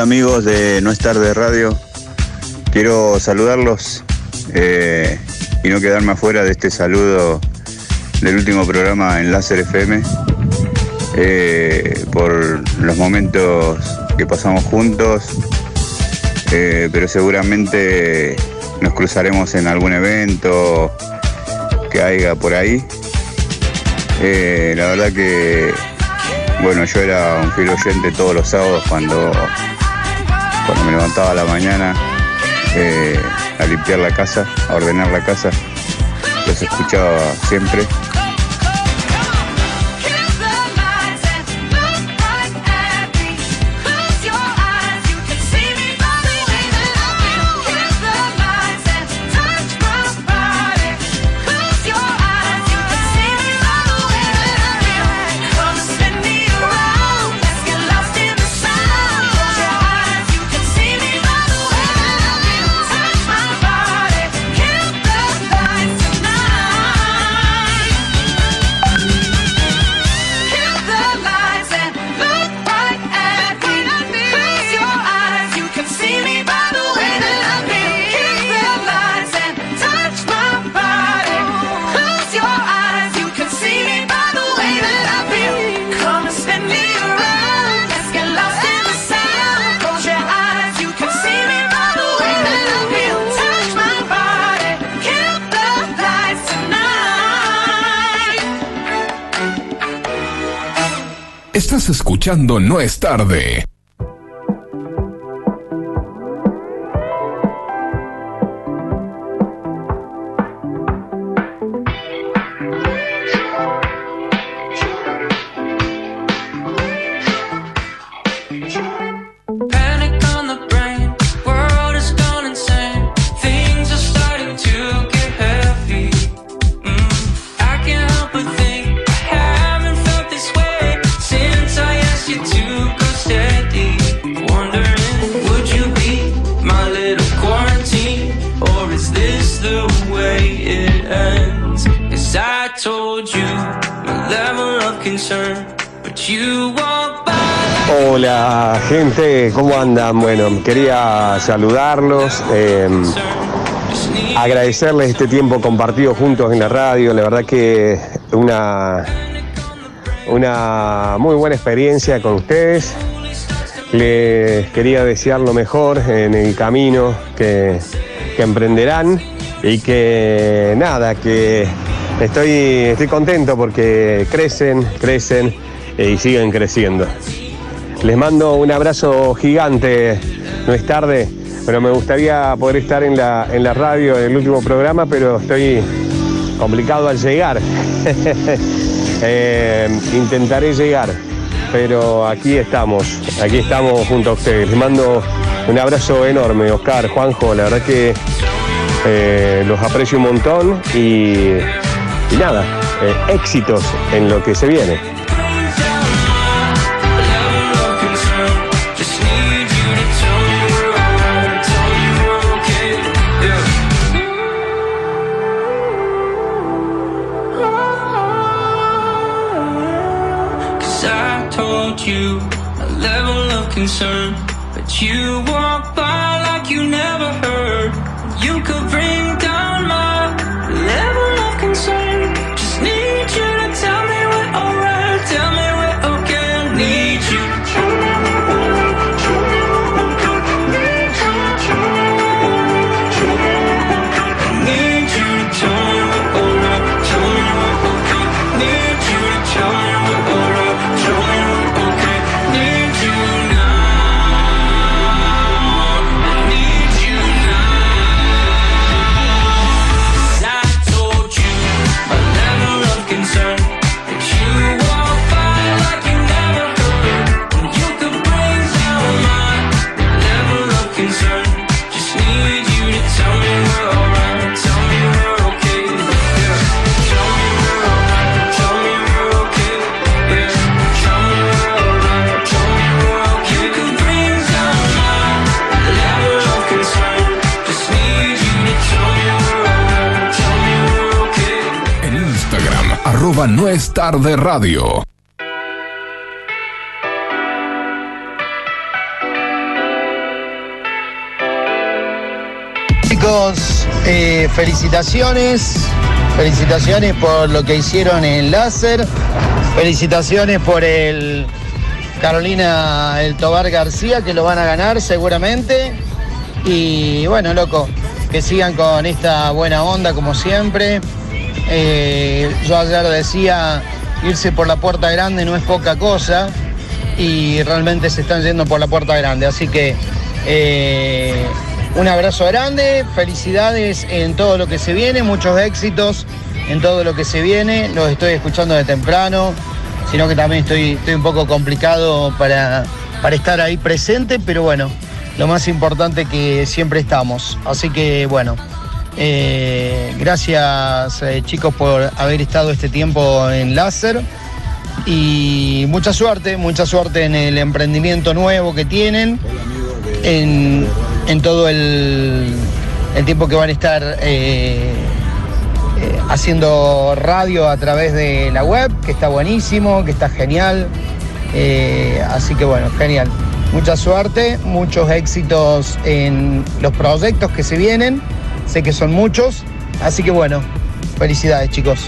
Amigos de No Estar de Radio, quiero saludarlos eh, y no quedarme afuera de este saludo del último programa en Láser FM eh, por los momentos que pasamos juntos, eh, pero seguramente nos cruzaremos en algún evento que haya por ahí. La verdad que, bueno, yo era un fiel oyente todos los sábados cuando, cuando me levantaba a la mañana eh, a limpiar la casa, a ordenar la casa. Los escuchaba siempre. No es tarde. Saludarlos, eh, agradecerles este tiempo compartido juntos en la radio, la verdad que una, una muy buena experiencia con ustedes. Les quería desear lo mejor en el camino que, que emprenderán y que nada, que estoy, estoy contento porque crecen, crecen y siguen creciendo. Les mando un abrazo gigante. No es tarde, pero me gustaría poder estar en la, en la radio en el último programa, pero estoy complicado al llegar. Eh, intentaré llegar, pero aquí estamos, aquí estamos junto a ustedes. Les mando un abrazo enorme, Oscar, Juanjo, la verdad que eh, los aprecio un montón y, nada, eh, éxitos en lo que se viene. Told you. A level of concern, but you walk by like you never no es tarde radio. Chicos, eh, felicitaciones. Felicitaciones por lo que hicieron en láser. Felicitaciones por el Carolina El Tobar García, que lo van a ganar seguramente. Y bueno, loco, que sigan con esta buena onda como siempre. Eh, yo ayer decía, irse por la puerta grande no es poca cosa y realmente se están yendo por la puerta grande. Así que eh, un abrazo grande, felicidades en todo lo que se viene, muchos éxitos en todo lo que se viene. Los estoy escuchando de temprano, sino que también estoy, estoy un poco complicado para, para estar ahí presente, pero bueno, lo más importante que siempre estamos. Así que bueno, eh, gracias eh, chicos por haber estado este tiempo en Láser y mucha suerte, mucha suerte en el emprendimiento nuevo que tienen, en, en todo el, el tiempo que van a estar eh, haciendo radio a través de la web, que está buenísimo, que está genial. Así que bueno, genial. Mucha suerte, muchos éxitos en los proyectos que se vienen. Sé que son muchos. Así que bueno, felicidades chicos.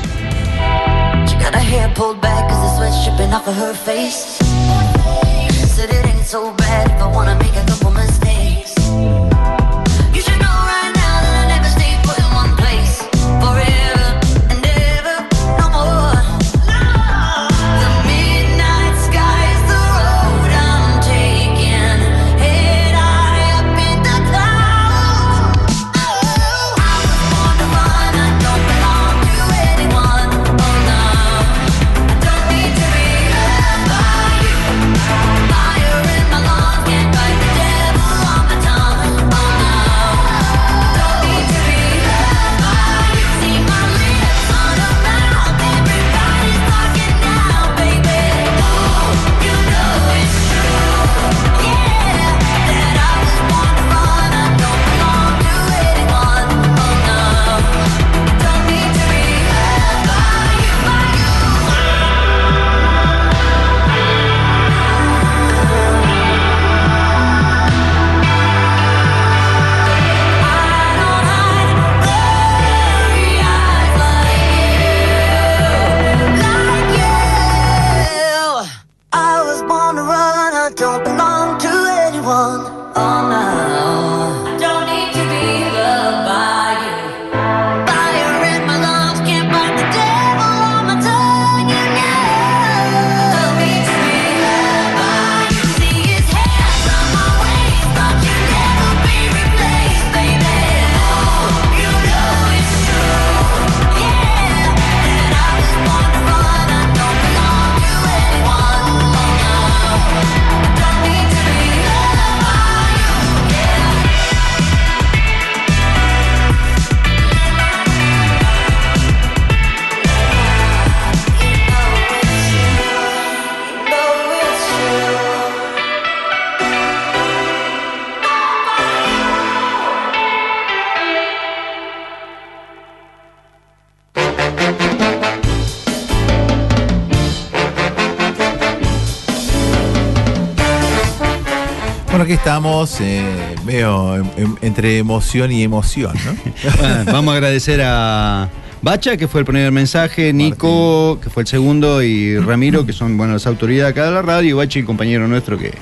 Estamos, eh, medio em- em- entre emoción y emoción, ¿no? Bueno, vamos a agradecer a Bacha, que fue el primer mensaje, Nico, que fue el segundo, y Ramiro, que son bueno, las autoridades acá de la radio, y Bachi, el compañero nuestro que,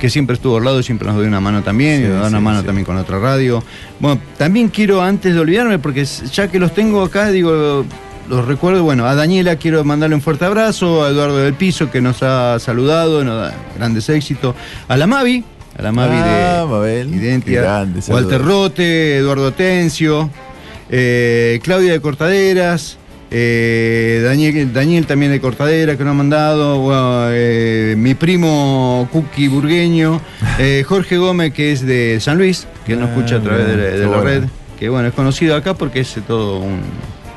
que siempre estuvo al lado, siempre nos dio una mano también, y nos da una mano sí. también con otra radio. Bueno, también quiero, antes de olvidarme, porque ya que los tengo acá, digo, los recuerdo, bueno, a Daniela quiero mandarle un fuerte abrazo, a Eduardo del Piso, que nos ha saludado, nos da grandes éxitos, a la Mavi, a la Mavi Ah, de Mabel, Identia, qué grande, Walter. Rote, Eduardo Tencio, eh, Claudia de Cortaderas, eh, Daniel, Daniel también de Cortaderas que nos ha mandado, bueno, eh, mi primo Cookie Burgueño, Jorge Gómez que es de San Luis, que nos Ah, escucha a través de, la- de red, que bueno, es conocido acá porque es todo un,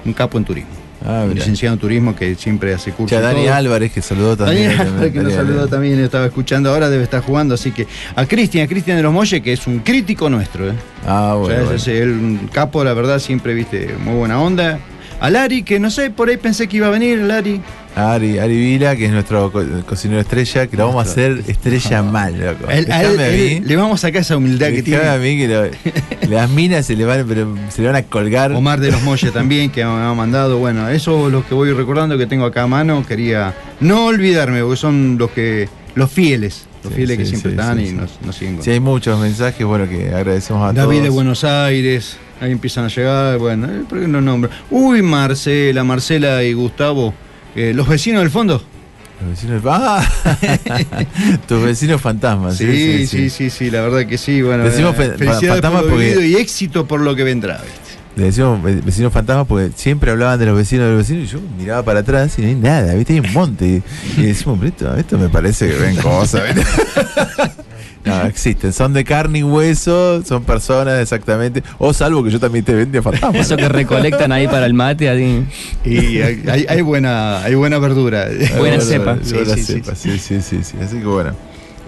un capo en turismo. Ah, un licenciado en turismo que siempre hace cursos. Ya Dani todo. Álvarez, que saludó también. También, Álvarez, que nos Dani saludó también, estaba escuchando ahora, debe estar jugando, así que a Cristian, a Cristian de los Molles, que es un crítico nuestro, ¿eh? Ah, O sea, bueno. es un capo, la verdad, siempre, viste, muy buena onda. A Lari, que no sé, por ahí pensé que iba a venir, Lari. Ari, Ari Vila, que es nuestro co- cocinero estrella, que lo vamos a hacer estrella mal, loco. Él- a él- a mí. le vamos a sacar esa humildad que tiene. a mí que lo- las minas se le van, pero se le van a colgar. Omar de los Molles también, que me ha mandado. Bueno, eso es lo que voy recordando que tengo acá a mano. Quería no olvidarme, porque son los que los fieles, los Sí, fieles que siempre sí, están y. Nos, nos siguen. Sí, hay muchos mensajes, bueno, que agradecemos a David todos. de Buenos Aires, Ahí empiezan a llegar, bueno, ¿por qué no nombro? Uy, Marcela, Marcela y Gustavo, eh, los vecinos del fondo. Los vecinos. ¡Ah! Tus vecinos fantasmas. Sí, sí, sí, sí, la verdad que sí. Bueno, decimos eh, fe- felicidades por lo porque- y éxito por lo que vendrá. Le decimos ve- vecinos fantasmas porque siempre hablaban de los vecinos de los vecinos y yo miraba para atrás y no hay nada, ¿viste? Hay un monte. Y decimos, pero esto, esto me parece que ven cosas. No, existen, son de carne y hueso, son personas exactamente. O salvo que yo también te vendía fantasmas. Eso que recolectan ahí para el mate, ahí. Y hay, buena, hay buena verdura. Buena cepa. Sí, Buena sí, sí, cepa, sí, sí, sí, sí. Así que bueno.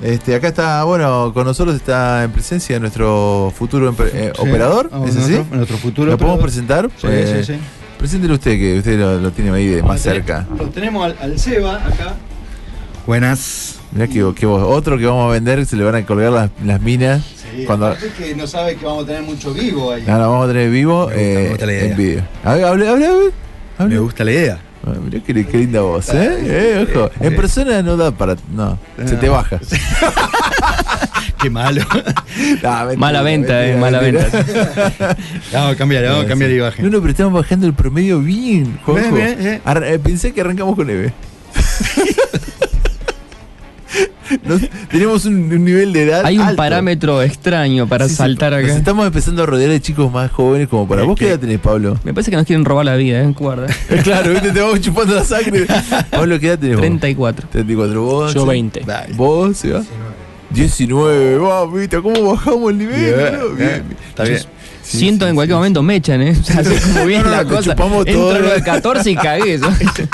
Este, acá está, bueno, con nosotros está en presencia nuestro futuro eh, Sí. operador, Oh, ¿es así? nuestro- nuestro futuro ¿Lo podemos presentar? Sí, Eh, sí, sí. Preséntelo usted, que usted lo, lo tiene ahí de más cerca. Lo tenemos al, al Seba acá. Buenas. Mirá que, que vos- otro que vamos a vender, se le van a colgar las, las minas. Sí, cuando, que no sabe que vamos a tener mucho vivo ahí. no, no, vamos a tener vivo Me gusta, me eh, gusta la idea. en vídeo. A ver, hable, hable, hable. hable. Me gusta la idea. Ah, Mirá qué, qué linda voz, ¿eh? Eh, ojo. En persona no da para. No, se te No. baja. Qué malo. No, mentira, Mala venta, eh, mala mentira. Vamos a cambiar, vamos a cambiar la imagen. No, no, pero estamos bajando el promedio bien, Juanjo. Eh, pensé que arrancamos con Eve. Nos- tenemos un, un nivel de edad. Hay un alto. parámetro extraño para Sí, sí, saltar Nos acá. estamos empezando a rodear de chicos más jóvenes como para. ¿Vos qué edad tenés, Pablo? Me parece que nos quieren robar la vida, ¿eh? Guarda. claro, viste, te vamos chupando la sangre. Pablo, ¿qué edad tenés vos? 34. 34, vos. Yo sí. 20. ¿Vos, se va? 19, vamos, viste, ¿cómo bajamos el nivel? Bien. Bien, bien. Está bien. Sí, Siento sí, en cualquier sí. momento me echan, ¿eh? O sea, así como bien No, no, la cosa. chupamos todo, Entro a ¿eh? los 14 y cagué eso.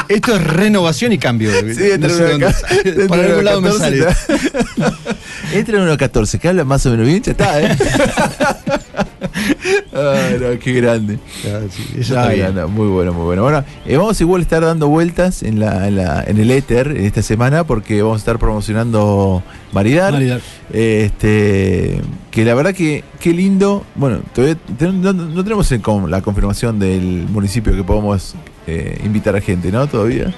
Esto es renovación y cambio. Sí, No entra sé en dónde Por en algún lado me 14, sale. Entra en unos 14, que habla más o menos bien, ya está, ¿eh? Ay, no, qué grande. Ah, sí, eso No, está no, bien. no, muy bueno, muy bueno. Bueno, eh, vamos igual a estar dando vueltas en, la, en, la- en el éter esta semana porque vamos a estar promocionando Maridar. Maridar. Este, que la verdad que qué lindo. Bueno, todavía te- no, no tenemos el la confirmación del municipio que podamos eh, invitar a gente, ¿no? Todavía.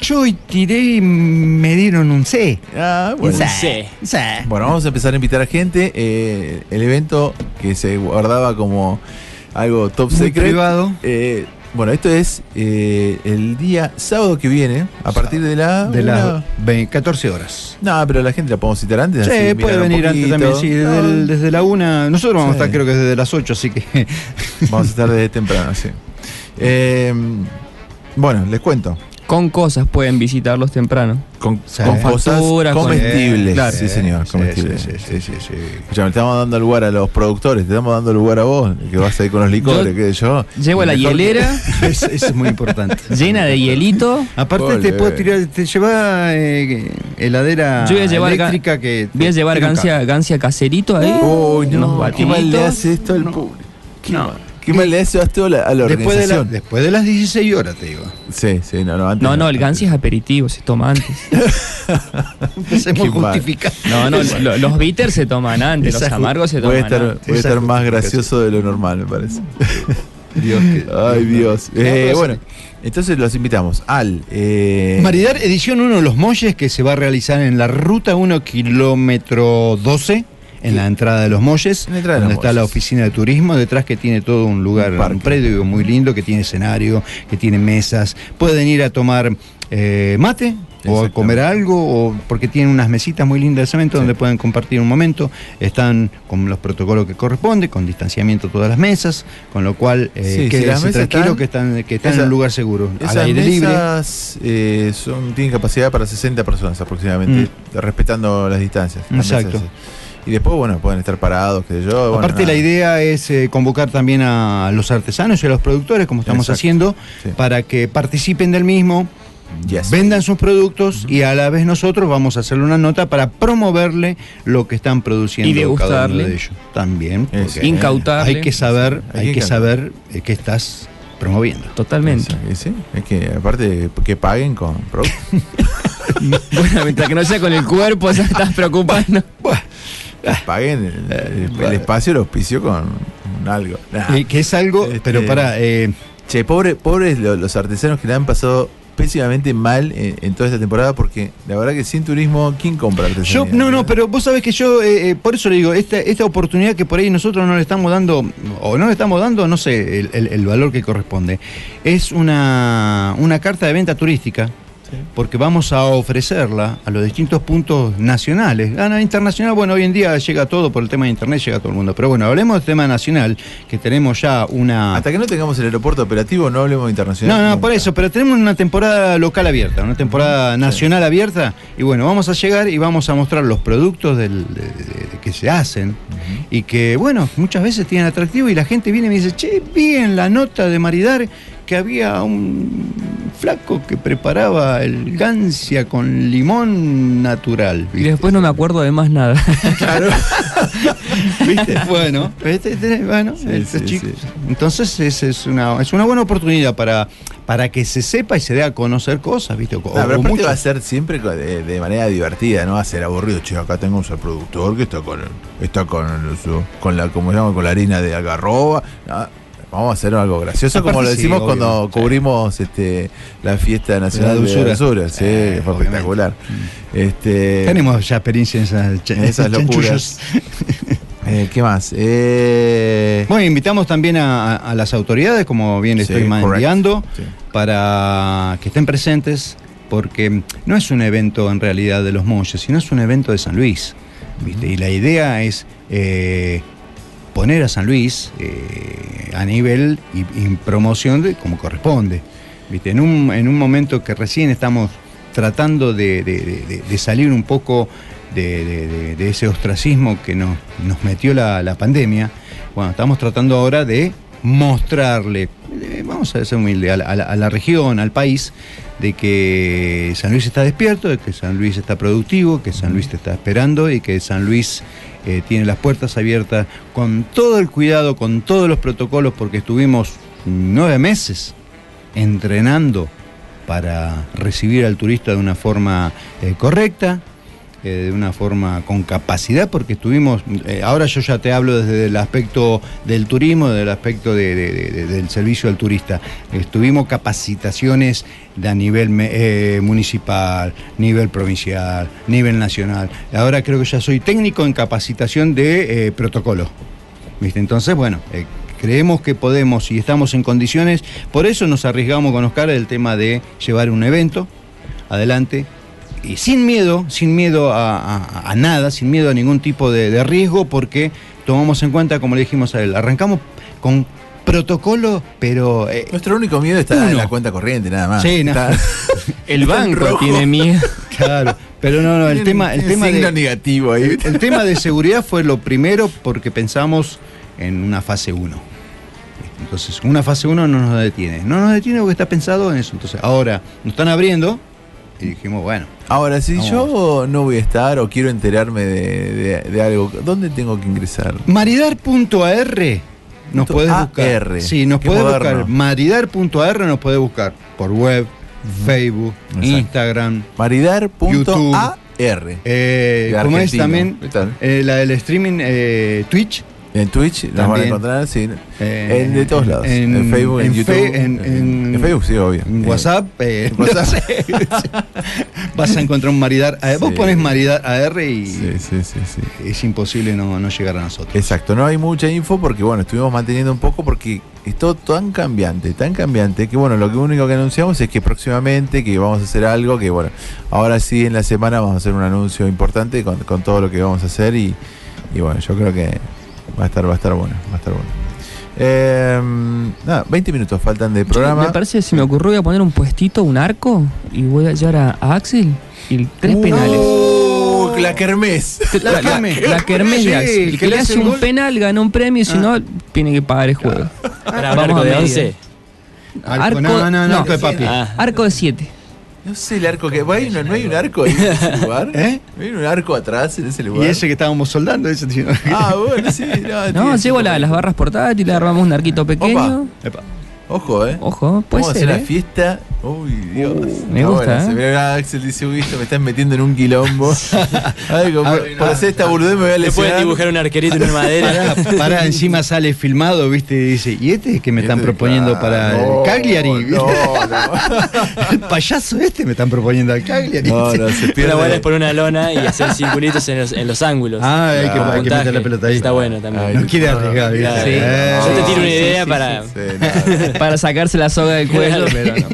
Yo tiré y me dieron un C. Ah, bueno. Sí. C. Bueno, vamos a empezar a invitar a gente. Eh, el evento que se guardaba como algo top Muy secret. privado. Eh, bueno, esto es eh, el día sábado que viene, a partir de la. De una- las ve- 14 horas. No, pero la gente la podemos citar antes. Sí, así puede un venir antes también, sí, desde, No, el- desde la una. Nosotros vamos Sí. a estar creo que desde las 8, así que Vamos a estar desde temprano, sí. Eh, bueno, les cuento. Con cosas pueden visitarlos temprano. Con, Sí. con Con cosas facturas, con- comestibles. Claro. Sí, señor, Sí, comestibles. sí, sí, sí, sí. Escuchame, estamos dando lugar a los productores, te estamos dando lugar a vos, que vas ahí con los licores, que yo. Llevo la Mejor hielera Es- Eso es muy importante. llena de hielito. Aparte te puedo tirar, te lleva eh, heladera Yo voy a llevar eléctrica que Voy a llevar gancia, gancia caserito ahí. Uy, no, unos qué mal le hace esto al público. Qué, No. Qué mal le hace esto a la, a la Después de, la- organización. después de las 16 horas, te digo. Sí, sí, no, no, antes. No, no, el gancia es aperitivo, se toma antes. Empecemos justificar. No, no, lo- los bitters se toman antes, los amargos se toman estar, antes. Esa estar más gracioso de lo normal, me parece. Dios que- Ay, Dios. No, Eh, bueno, entonces los invitamos al. Eh, Maridar Edición 1 Los Molles, que se va a realizar en la ruta 1, kilómetro 12, en la entrada de Los Molles, de donde Los está la oficina de turismo, detrás que tiene todo un lugar, Un predio muy lindo, que tiene escenario, que tiene mesas. Pueden ir a tomar eh, mate. O a comer algo, o porque tienen unas mesitas muy lindas de cemento Sí. donde pueden compartir un momento. Están con los protocolos que corresponde, con distanciamiento todas las mesas, con lo cual eh, Sí, quédense tranquilo están- que están, que están en un lugar seguro, al Esas aire libre. mesas eh, son, tienen capacidad para 60 personas aproximadamente, respetando las distancias. las Mm. Exacto. mesas. Y después, bueno, pueden estar parados, que yo. bueno, Aparte nada. la idea es eh, convocar también a los artesanos y a los productores, como estamos Exacto. haciendo, Sí. para que participen del mismo, Yes. vendan sus productos y a la vez nosotros vamos a hacerle una nota para promoverle lo que están produciendo Y cada uno degustarle. de ellos. También. Incautarle. hay que saber, Hay hay que saber eh, qué estás promoviendo. Totalmente. Y sí, es que aparte que paguen con productos. Bueno, mientras que no sea con el cuerpo, ya estás preocupando. Paguen el, el- el espacio, el auspicio con, algo. Nah. Eh, que es algo, Este- pero para Che, pobre, pobres lo- los artesanos que le han pasado pésimamente mal en, en toda esta temporada porque la verdad que sin turismo, ¿quién compra? Yo, no, no, pero vos sabés que yo, eh, eh, por eso le digo, esta, esta oportunidad que por ahí nosotros no le estamos dando, o no le estamos dando, no sé, el, el- el valor que corresponde, es una, una carta de venta turística. Porque vamos a ofrecerla a los distintos puntos nacionales. Gana internacional, bueno, hoy en día llega todo por el tema de internet, llega todo el mundo. Pero bueno, hablemos del tema nacional, que tenemos ya una. Hasta que no tengamos el aeropuerto operativo, no hablemos de internacional. No, no, por eso, pero tenemos una temporada local abierta, una temporada nacional abierta, y bueno, vamos a llegar y vamos a mostrar los productos del- de- de- de que se hacen, y que, bueno, muchas veces tienen atractivo, y la gente viene y me dice, che, vi en la nota de Maridar que había un flaco que preparaba el gancia con limón natural. Y después no me acuerdo de más nada. Claro. ¿Viste? Bueno, bueno, estos chicos. Entonces es, es una, es una buena oportunidad para, para que se sepa y se dé a conocer cosas, ¿viste? O- No, pero mucho- va a ser siempre de, de manera divertida, no va a ser aburrido. Che, acá tenemos al productor que está con está con con la como se llama con la harina de algarroba. No, vamos a hacer algo gracioso como lo sí, decimos obvio, cuando sí. cubrimos este la fiesta nacional La dulzura. de dulzura, sí, Eh, fue espectacular. Este Tenemos ya experiencia en esas, en locuras. Eh, ¿Qué más? Eh, Bueno, invitamos también a, las autoridades, como bien le Sí, estoy mandando, Sí. para que estén presentes, porque no es un evento en realidad de los Molles, sino es un evento de San Luis. ¿viste? Y la idea es eh, poner a San Luis eh, a nivel y, y promoción de como corresponde. ¿viste? En, un, en un momento que recién estamos tratando de, salir un poco de, ese ostracismo que nos, nos metió la, la pandemia, bueno, estamos tratando ahora de mostrarle, eh, vamos a ser humilde, a la- a la región, al país, de que San Luis está despierto, de que San Luis está productivo, que San Luis te está esperando y que San Luis eh, tiene las puertas abiertas con todo el cuidado, con todos los protocolos, porque estuvimos nueve meses entrenando para recibir al turista de una forma eh, correcta, eh, de una forma con capacidad, porque estuvimos, eh, ahora yo ya te hablo desde el aspecto del turismo, del aspecto de- de- de- de- del servicio al turista. Estuvimos capacitaciones a nivel eh, municipal, nivel provincial, nivel nacional. Ahora creo que ya soy técnico en capacitación de eh, protocolo. ¿Viste? Entonces, bueno, creemos que podemos y estamos en condiciones, por eso nos arriesgamos con Oscar el tema de llevar un evento adelante y sin miedo, sin miedo a, a- a nada, sin miedo a ningún tipo de, de riesgo, porque tomamos en cuenta, como le dijimos a él, arrancamos con protocolo, pero... eh, Nuestro único miedo está en la cuenta corriente, nada más. Sí, no. Está- El banco tiene miedo. Claro, pero no, no, el Tiene- tema, el tema signo de, negativo ahí. el, el tema de seguridad fue lo primero porque pensamos en una fase 1. Entonces, una fase 1 no nos detiene. No nos detiene porque está pensado en eso. Entonces, ahora nos están abriendo y dijimos, bueno. Ahora, si Vamos. yo no voy a estar o quiero enterarme de, de- de algo, ¿dónde tengo que ingresar? Maridar.ar nos puedes buscar. AR. Sí, nos moderno. buscar. Maridar.ar nos puedes buscar por web, Facebook, Exacto. Instagram. Maridar.ar. Eh, como es también eh, la del streaming eh, Twitch. En Twitch nos van a También. encontrar, sí. Eh, en de todos lados. En, Facebook, en, en YouTube. Fe- en- Facebook, sí, obvio. En Eh, WhatsApp, eh, en WhatsApp. no sé. vas a encontrar un maridar. Vos pones maridar AR y Sí, sí, sí, sí. es imposible no, no llegar a nosotros. Exacto, no hay mucha info porque bueno, estuvimos manteniendo un poco porque es todo tan cambiante, tan cambiante, que bueno, lo que único que anunciamos es que próximamente que vamos a hacer algo, que bueno, ahora sí en la semana vamos a hacer un anuncio importante con, con todo lo que vamos a hacer y, y bueno, yo creo que va a estar, va a estar bueno, va a estar bueno. Eh, nada, 20 minutos faltan de programa. Me parece, se me ocurrió voy a poner un puestito, un arco, y voy a llevar a, a Axel y tres penales. Uh, la kermés. La, la, la kermés de Axel. El que le hace un penal gana un premio, si no, tiene que pagar el juego. Para un Vamos arco a de medir. 11. Arco, no, no, no, arco de papi. Ah. Arco de 7. No sé el arco que. ¿hay una- ¿No hay un arco ahí en ese lugar? ¿Eh? ¿No hay un arco atrás en ese Y lugar? ese que estábamos soldando, ese tío. Ah, bueno, sí. No, No, llevo la- las barras portátiles, armamos un arquito pequeño. Epa. Ojo, eh. Ojo, puede Vamos a ser. hacer una ¿eh? fiesta Uy, Dios. me Está gusta, bueno, ¿eh? se ve, ah, Axel dice, uy, esto me están metiendo en un quilombo. Ay, como, por, por hacer esta boludez me voy a Le pueden lesionar. dibujar un arquerito en madera. Pará, pará, encima sale filmado, ¿viste? Y dice, ¿y este es que me están Este, proponiendo claro, para no, el Cagliari? No, el payaso este me están proponiendo al Cagliari. no, no, se Una pierde. bola es por una lona y hacer circulitos en los, en los ángulos. Ah, hay que, hay que meter la pelota ahí. Está bueno también. Ay, No quiere arriesgar. Eh, Yo te tiro una Sí, idea sí, para. Para sacarse la soga del cuello, pero no.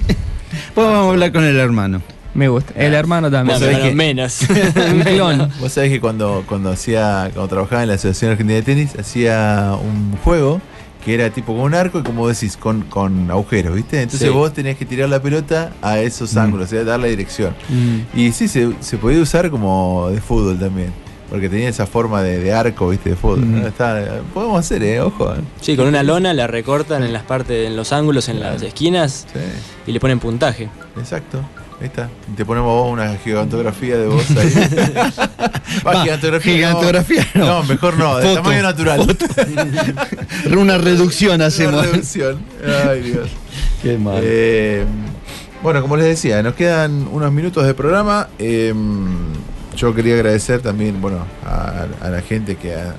Pues vamos a hablar con el hermano. Me gusta. El hermano No, también. sabés pero que- menos. Un clon. Vos sabés que cuando, cuando hacía, cuando trabajaba en la Asociación Argentina de Tenis, hacía un juego que era tipo con un arco y como decís, con, con agujeros, ¿viste? Entonces Sí. vos tenías que tirar la pelota a esos Mm. ángulos, o sea, dar la dirección. Mm. Y sí, se, se podía usar como de fútbol también. Porque tenía esa forma de, de arco, ¿viste? De fútbol. Mm. ¿no? Está- podemos hacer, ¿eh? Ojo. ¿eh? Sí, con una lona la recortan en las partes, en los ángulos, en las esquinas Sí, y le ponen puntaje. exacto. Ahí está. Y te ponemos vos una gigantografía de vos ahí. Va, Va, gigantografía. gigantografía no. no. No, mejor no, de Foto, tamaño natural. Una reducción Una hacemos. reducción. Ay, Dios. Qué mal. Eh, bueno, como les decía, nos quedan unos minutos de programa. Eh, yo quería agradecer también, bueno, a, a la gente que ha-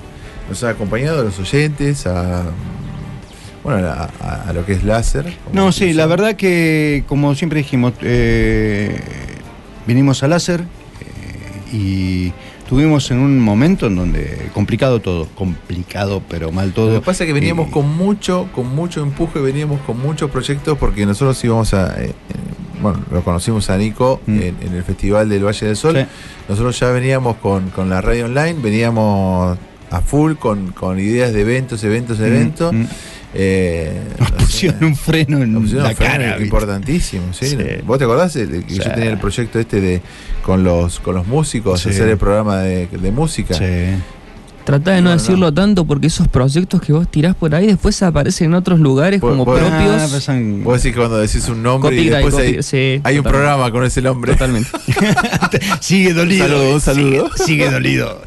nos ha acompañado, a los oyentes, a bueno, a, a- a lo que es láser. No, sí, la verdad que, como siempre dijimos, eh, vinimos a láser eh, y tuvimos en un momento en donde complicado todo, complicado pero mal todo. Lo que pasa es que veníamos Y- con mucho, con mucho empuje, veníamos con muchos proyectos porque nosotros íbamos a, eh, bueno, lo conocimos a Nico Mm. en, en el Festival del Valle del Sol. Sí. Nosotros ya veníamos con, con la radio online, veníamos a full con, con ideas de eventos, eventos, Mm, eventos. mm. Eh, Nos pusieron un freno en nos pusieron la un freno cara. importantísimo, ¿sí? Sí. ¿Vos te acordás el- que Sí. yo tenía el proyecto este de con los con los músicos, hacer el programa de, de música? Trata de no, No, no. decirlo tanto porque esos proyectos que vos tirás por ahí después aparecen en otros lugares como vos- propios. Ah, pasan- Vos decís que cuando decís un nombre y después hay, copy- sí, hay un programa con ese nombre. Totalmente. sigue dolido. Un saludo, un saludo. Sigue, sigue dolido.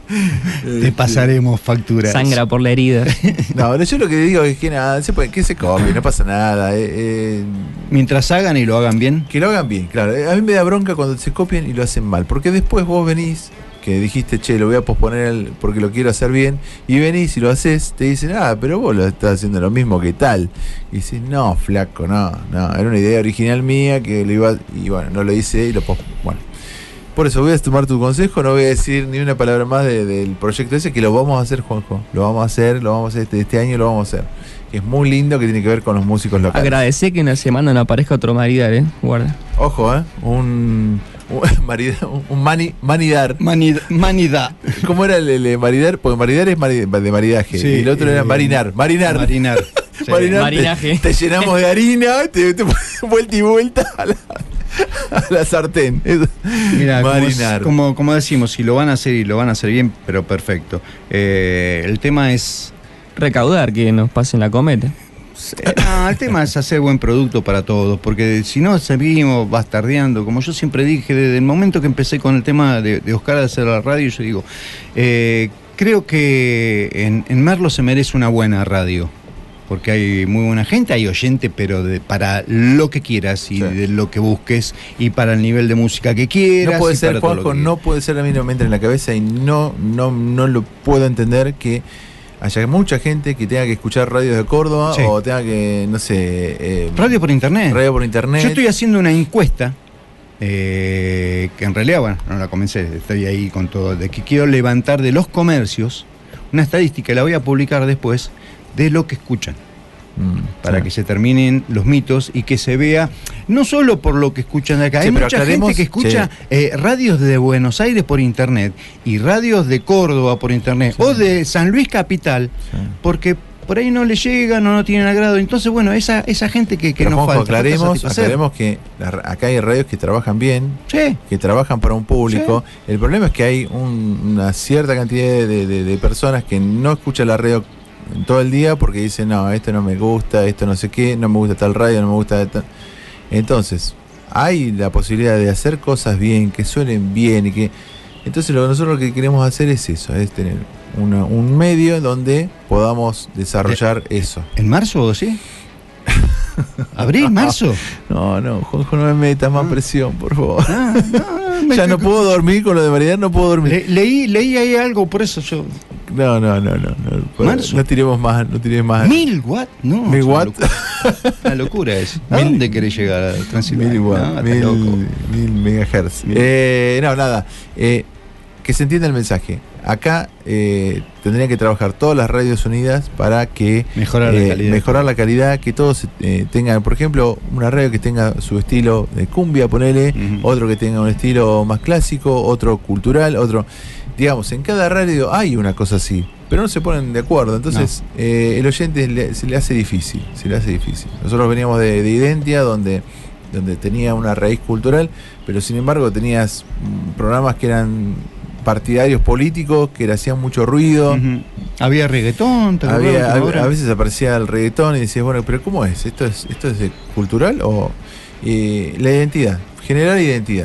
Te pasaremos facturas. Sangra por la herida. No, yo lo que digo es que nada, se puede, que se copie, no pasa nada. eh, eh, Mientras hagan y lo hagan bien. que lo hagan bien, claro. A mí me da bronca cuando se copian y lo hacen mal, porque después vos venís, que dijiste, che, lo voy a posponer porque lo quiero hacer bien, y venís y lo haces, te dicen, ah, pero vos lo estás haciendo lo mismo que tal. Y dices, no, flaco, no, no, era una idea original mía que lo iba, y bueno, no lo hice y lo pos Bueno. Por eso voy a tomar tu consejo, no voy a decir ni una palabra más de- del proyecto ese, que lo vamos a hacer, Juanjo. Lo vamos a hacer, lo vamos a hacer este, este año, lo vamos a hacer. Que es muy lindo, que tiene que ver con los músicos locales. Agradecé que en la semana no aparezca otro maridar, eh. Guarda. Ojo, ¿eh? Un, un, marida- un mani- manidar. Manid- manida. ¿Cómo era el, el maridar? Porque maridar es mari- de maridaje. Sí, y el otro era eh, marinar. Marinar. Marinar. Sí. Marinar, te- Marinaje. Te, llenamos de harina, te, vuelta y vuelta a la, a la sartén. Mira, como, marinar. como, como decimos, si lo van a hacer y lo van a hacer bien, pero perfecto. Eh, el tema es. Recaudar que nos pasen la cometa. Eh, no, el tema es hacer buen producto para todos, porque si no seguimos bastardeando, como yo siempre dije, desde el momento que empecé con el tema de, de Oscar de hacer la radio, yo digo, eh, creo que en, en Merlo se merece una buena radio. Porque hay muy buena gente, hay oyente, pero de- para lo que quieras y Sí. de lo que busques y para el nivel de música que quieras. No puede ser, Juanjo, no puede ser a mí no me entra en la cabeza y no, no, no lo puedo entender que haya mucha gente que tenga que escuchar radios de Córdoba Sí. o tenga que, no sé, eh, Radio por internet. radio por internet. Yo estoy haciendo una encuesta, eh, que en realidad, bueno, no la comencé, estoy ahí con todo, de que quiero levantar de los comercios una estadística, la voy a publicar después, de lo que escuchan, Mm, para sí. que se terminen los mitos y que se vea, no solo por lo que escuchan de acá, Sí, hay mucha aclaremos- gente que escucha eh, radios de Buenos Aires por internet y radios de Córdoba por internet o de San Luis Capital, porque por ahí no le llegan o no tienen agrado. Entonces, bueno, esa, esa gente que, que Pero, nos Juanjo, falta. aclaremos, aclaremos que la- acá hay radios que trabajan bien, Sí. que trabajan para un público. El problema es que hay un- una cierta cantidad de, de- de personas que no escuchan la radio en todo el día porque dicen, no, esto no me gusta, esto no sé qué, no me gusta tal radio, no me gusta tal... Entonces, hay la posibilidad de hacer cosas bien, que suenen bien y que... Entonces lo que nosotros lo que queremos hacer es eso, es tener una- un medio donde podamos desarrollar eso. ¿En marzo o sí? ¿Abril, marzo? No, no, Juanjo, no me metas más presión, por favor. me ya no puedo dormir con lo de variedad, no puedo dormir. Le- leí, leí ahí algo, por eso yo. No, no, no, no. No, Marzo. no tiremos más, no tiremos más. ¿Mil watt? No. ¿Mil watt? locura. Una locura es. ¿A dónde querés llegar Transilvania? Mil watt, No, mil, loco. mil megahertz. Eh, no, nada. Eh, que se entienda el mensaje. Acá eh, tendrían que trabajar todas las radios unidas para que Mejorar la eh, calidad. mejorar la calidad, que todos eh, tengan, por ejemplo, una radio que tenga su estilo de cumbia, ponele, otro que tenga un estilo más clásico, otro cultural, otro, digamos, en cada radio hay una cosa así, pero no se ponen de acuerdo, entonces eh, el oyente le- se le hace difícil, se le hace difícil. Nosotros veníamos de, de Identia, donde donde tenía una raíz cultural, pero sin embargo tenías mm, programas que eran partidarios políticos, que le hacían mucho ruido. Había reggaetón, ¿te Había- a, veces aparecía el reggaetón y decías, bueno, pero ¿cómo es? ¿Esto es, esto es de cultural o eh, la identidad? Generar identidad.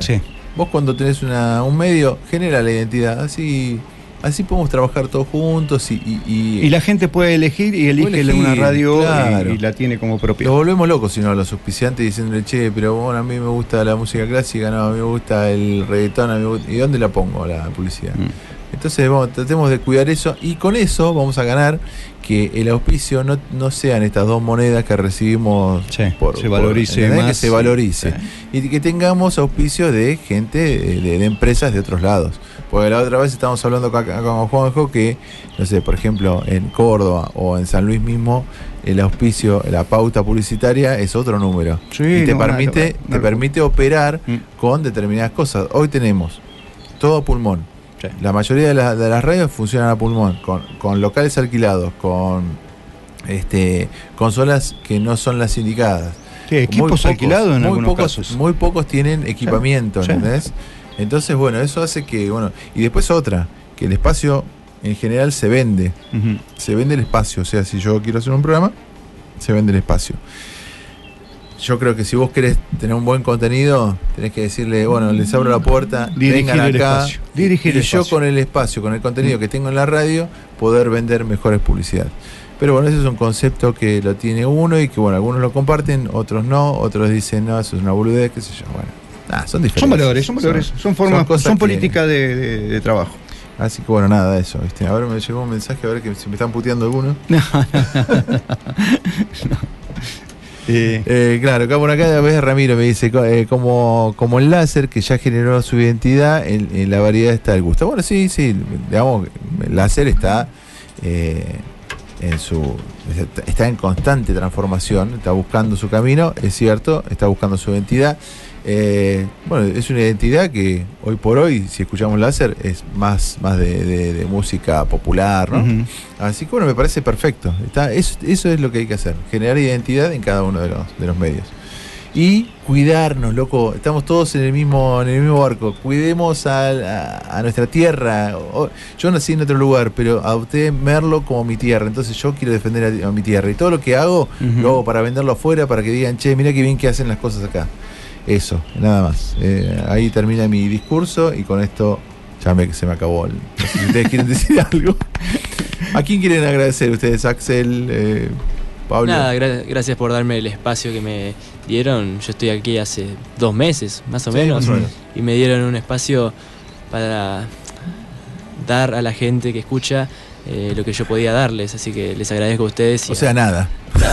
Vos cuando tenés una, un medio, genera la identidad. Así, así podemos trabajar todos juntos y, y- y- Y la gente puede elegir y elige elegir, una radio y- claro. y, la tiene como propia. Nos volvemos locos si no a los auspiciantes diciéndole, che, pero bueno, a mí me gusta la música clásica, no, a mí me gusta el reggaetón, a mí me gusta- ¿y dónde la pongo la publicidad? Entonces, vamos, tratemos de cuidar eso y con eso vamos a ganar que el auspicio no, no sean estas dos monedas que recibimos por se valorice ¿entendés? que más, se sí. valorice. y que tengamos auspicio de gente de, de- empresas de otros lados. Porque la otra vez estábamos hablando con, con Juanjo que no sé por ejemplo en Córdoba o en San Luis mismo el auspicio la pauta publicitaria es otro número. Sí, y te no, permite te permite operar con determinadas cosas. Hoy tenemos todo a la mayoría de, la- de las radios funcionan a pulmón, con, con locales alquilados, con este consolas que no son las indicadas. Sí, equipos alquilados en muy algunos pocos, casos. Muy pocos tienen equipamiento, Sí. ¿entendés? Entonces, bueno, eso hace que, bueno, y después otra, que el espacio en general se vende. Se vende el espacio, o sea, si yo quiero hacer un programa, se vende el espacio. Yo creo que si vos querés tener un buen contenido, tenés que decirle, bueno, les abro la puerta, Dirigir vengan el acá. espacio, dirigir y el yo espacio. con el espacio, con el contenido que tengo en la radio, poder vender mejores publicidad. Pero bueno, ese es un concepto que lo tiene uno y que bueno, algunos lo comparten, otros no, otros dicen, no, eso es una boludez, qué sé yo. Bueno, nada, son diferentes. Son valores, son valores, son formas, son, que- políticas de, de- de trabajo. Así que bueno, nada de eso, ¿viste? A ver, me llegó un mensaje, a ver que se me están puteando algunos. Eh, claro, acá por acá a veces Ramiro me dice, eh, como, como el láser que ya generó su identidad, en, en la variedad está el gusto. Bueno, sí, sí, digamos, el láser está eh, en su está en constante transformación, está buscando su camino, es cierto, está buscando su identidad. Eh, bueno, es una identidad que hoy por hoy, si escuchamos láser, es más, más de, de- de música popular, ¿no? Así que bueno, me parece perfecto. Está, eso, eso es lo que hay que hacer, generar identidad en cada uno de los, de los medios. Y cuidarnos, loco. Estamos todos en el mismo, en el mismo barco. Cuidemos a, a- a nuestra tierra. Yo nací en otro lugar, pero adopté Merlo como mi tierra. Entonces yo quiero defender a, a mi tierra. Y todo lo que hago, Ujú. lo hago para venderlo afuera, para que digan, che, mira qué bien que hacen las cosas acá. Eso, nada más. Eh, ahí termina mi discurso y con esto ya me, se me acabó. El, no sé si ustedes quieren decir algo. ¿A quién quieren agradecer ustedes? Axel, eh, Pablo. Nada, gra- gracias por darme el espacio que me dieron. Yo estoy aquí hace dos meses, más o Sí, menos, más o menos. y me dieron un espacio para dar a la gente que escucha eh, lo que yo podía darles, así que les agradezco a ustedes. y O a- sea, nada.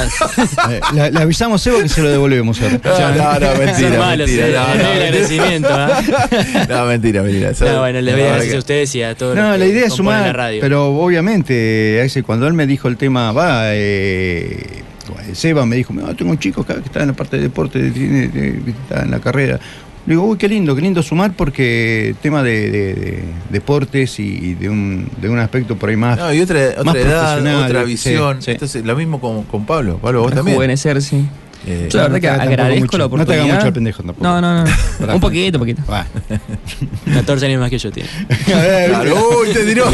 Eh, le, le avisamos a Seba que se lo devolvemos ahora. No, no, no, mentira, malos, mentira. eh, no, agradecimiento, ¿ah? No, mentira, mentira. No, bueno, les doy No, gracias que- a ustedes y a todos No, los la que idea es sumar, la radio. pero obviamente, Axel, cuando él me dijo el tema, va, eh, Seba me dijo, "No, tengo un chico acá que está en la parte de deporte, tiene- está en la carrera. Le digo, uy, qué lindo, qué lindo sumar porque tema de, de- de deportes y de un, de un aspecto por ahí más. No, y otra, otra más edad, profesional, otra visión. sí. Entonces, lo mismo con, con Pablo. Pablo, vos también. Rejuvenecer, sí. Eh, Yo la verdad que no agradezco mucho, la no te oportunidad. hagas mucho al pendejo tampoco. No, no, no. Un poquito, poquito. 14 años más que yo tiene. Claro, uy, te tiró.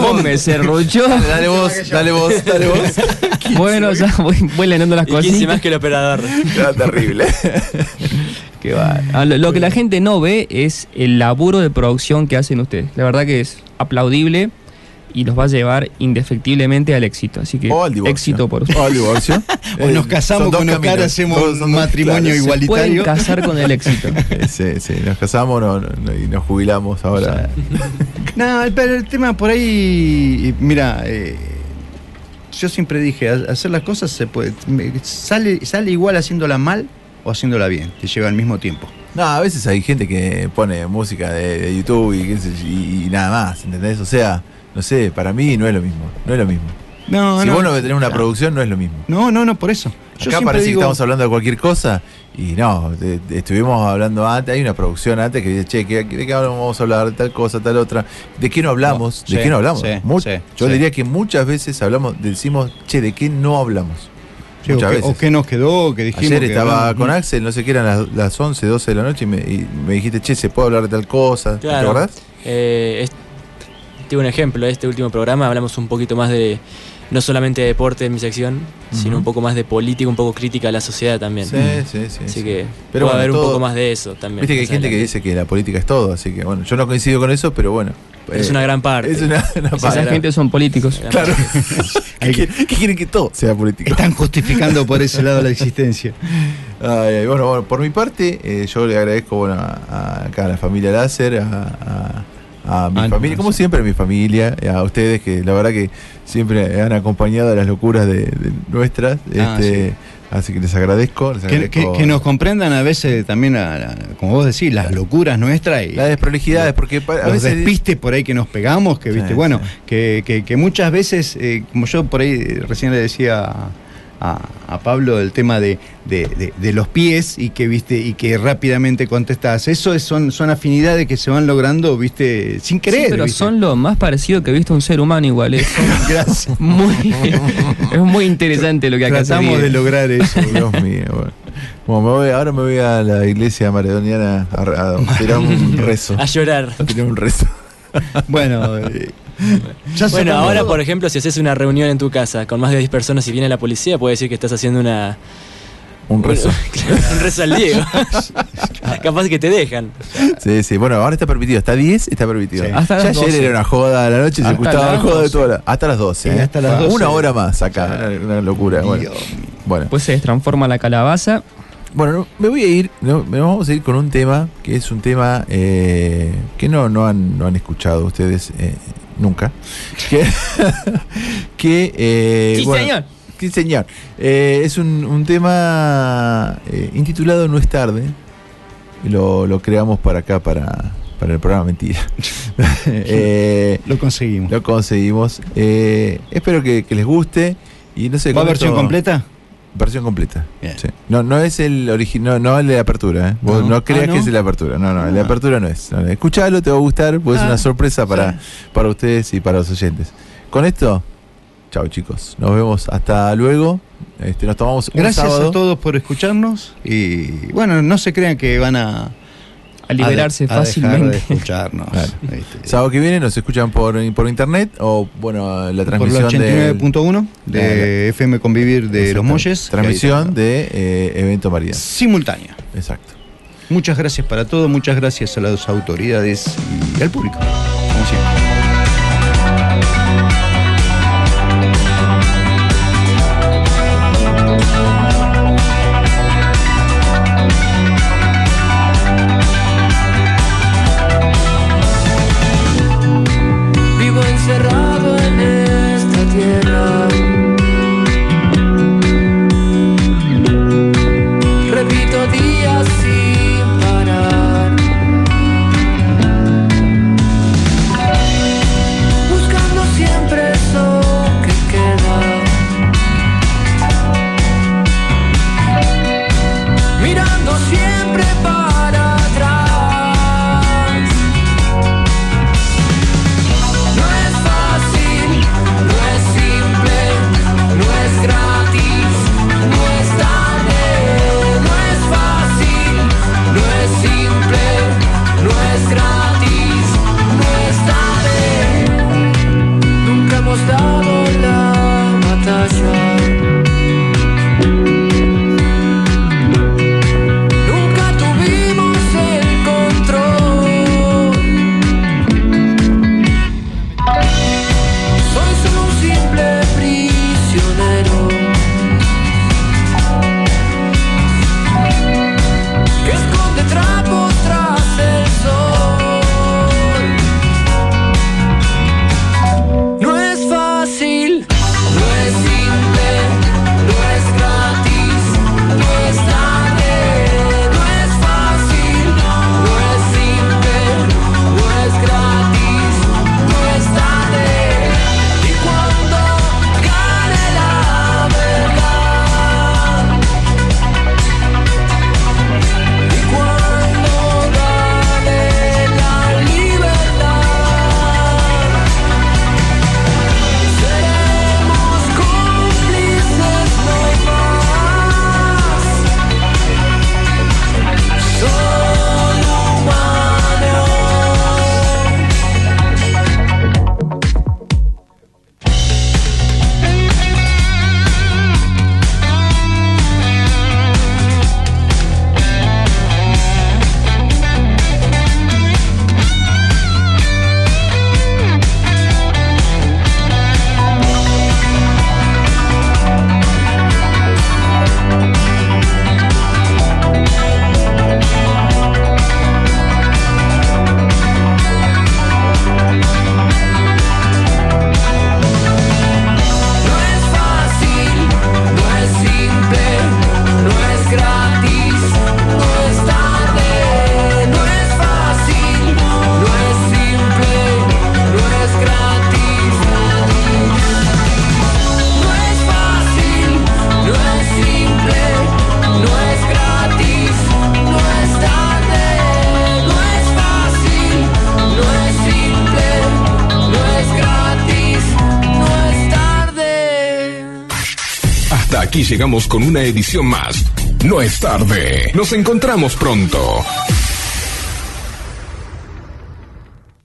¿Cómo me serruchó? Dale, dale vos, dale vos, dale vos. Bueno, ya voy, voy leyendo las Y 15 cositas. más que el operador. Era terrible. Qué va. Ah, Lo, lo que la gente no ve es el laburo de producción que hacen ustedes. La verdad que es aplaudible. y los va a llevar indefectiblemente al éxito. Así que O al divorcio. éxito por ustedes. O al divorcio. O nos casamos son dos con Oscar, hacemos Dos- un matrimonio claro, se Pueden igualitario. casar con el éxito. Eh, Sí, sí, nos casamos no, no, no, y nos jubilamos ahora. No, pero el tema por ahí, mira, eh, yo siempre dije, ha- hacer las cosas se puede, sale, sale igual haciéndola mal o haciéndola bien, te lleva al mismo tiempo. No, a veces hay gente que pone música de, de YouTube y, qué sé yo, y- y nada más, ¿entendés? O sea, no sé, para mí no es lo mismo, no es lo mismo. No, si no, vos no tenés una producción, no es lo mismo. No, no, no, por eso. Yo Acá parece digo, que estamos hablando de cualquier cosa y no, de- de- estuvimos hablando antes, hay una producción antes que dice, che, ¿qué- ¿de qué vamos a hablar? De tal cosa, tal otra. ¿De qué no hablamos? No, ¿De sí, qué no hablamos? sí, Mu- sí, Yo sí. diría que muchas veces hablamos, decimos, che, ¿de qué no hablamos? Sí, o, veces. qué nos quedó, que dijimos Ayer que estaba hablamos. con Axel, no sé qué eran las, las 11, 12 de la noche y me, y me dijiste, che, ¿se puede hablar de tal cosa? ¿Te Claro. acordás? Eh, es- te digo un ejemplo, este último programa hablamos un poquito más de, no solamente de deporte en mi sección, sino un poco más de política, un poco crítica a la sociedad también. Sí, sí, sí. Así sí. que Pero puede bueno, haber un poco más de eso también. Viste que hay gente que dice que la política es todo, así que bueno, yo no coincido con eso, pero bueno. Es eh, una gran parte. Es una, una Esa parte. gente son políticos. Claro. ¿Qué, quieren- qué quieren que todo sea político? Están justificando por ese lado la existencia. Ay, ay, bueno, bueno, por mi parte, eh, yo le agradezco bueno, a, a- acá a la familia Láser, a, a- a mi Ah, familia, no, como sí. siempre a mi familia, a ustedes que la verdad que siempre han acompañado a las locuras de, de nuestras. Ah, este, Así que les agradezco. les Que, que- agradezco que nos comprendan a veces también, a como vos decís, las locuras nuestras y las desprolijidades, porque a los veces despistes por ahí que nos pegamos, que viste, Sí, bueno, sí. Que, muchas veces, eh, como yo por ahí recién le decía a, a- a Pablo el tema de, de- de- de los pies y que viste, y que rápidamente contestás. Eso es- son, son afinidades que se van logrando, viste, sin Sí, querer. pero ¿viste? son lo más parecido que he visto a un ser humano igual. Es, Gracias. muy, es muy interesante lo que acá Tratamos de lograr eso. Dios mío. Bueno. Bueno, me voy- ahora me voy a la iglesia maredoniana a, a tirar un rezo. A llorar. A tirar un rezo. Bueno, eh, Bueno, ahora todo. por ejemplo, si haces una reunión en tu casa con más de 10 personas y viene la policía, puede decir que estás haciendo una... Un rezo. un rezo al Diego. Capaz que te dejan. Sí, sí. Bueno, ahora está permitido. Hasta 10 está permitido. Sí. Hasta ya las ayer 12. era una joda a la noche, se Hasta escuchaba las joda de 12. toda la- Hasta las 12. Sí, ¿eh? hasta las 12. Una hora más acá. Una, una locura. Bueno. Bueno. Después se transforma la calabaza. Bueno, no, me voy a ir, no, me vamos a ir con un tema que es un tema eh, que no, no, han, no han escuchado ustedes eh, nunca. Que, que, eh, Sí, bueno, señor. Sí, señor. Eh, es un, un tema eh, intitulado No es tarde. Lo, lo creamos para acá, para, para el programa Mentira. Eh, Lo conseguimos. lo conseguimos. Eh, espero que, que les guste. Y no sé, ¿Va versión esto- completa? Versión completa. Bien. Sí. No, no es el original, no, no el de apertura, ¿eh? Vos No. no, creas Ah, ¿no? que es el de apertura. No, no, el de Ah. apertura no es. Escuchalo, te va a gustar, porque es Ah, una sorpresa para, sí. para ustedes y para los oyentes. Con esto, chao chicos. Nos vemos hasta luego. Este, nos tomamos un Gracias sábado. a todos por escucharnos y bueno, no se crean que van a A liberarse a de- a dejar fácilmente. de escucharnos. Claro. Sábado que viene nos escuchan por, por internet o, bueno, la Por la transmisión de. 89.1 de FM Convivir de Los Molles. Transmisión de eh, Evento María. simultánea. Exacto. Muchas gracias para todo, muchas gracias a las autoridades y al público, llegamos con una edición más. No es tarde. Nos encontramos pronto.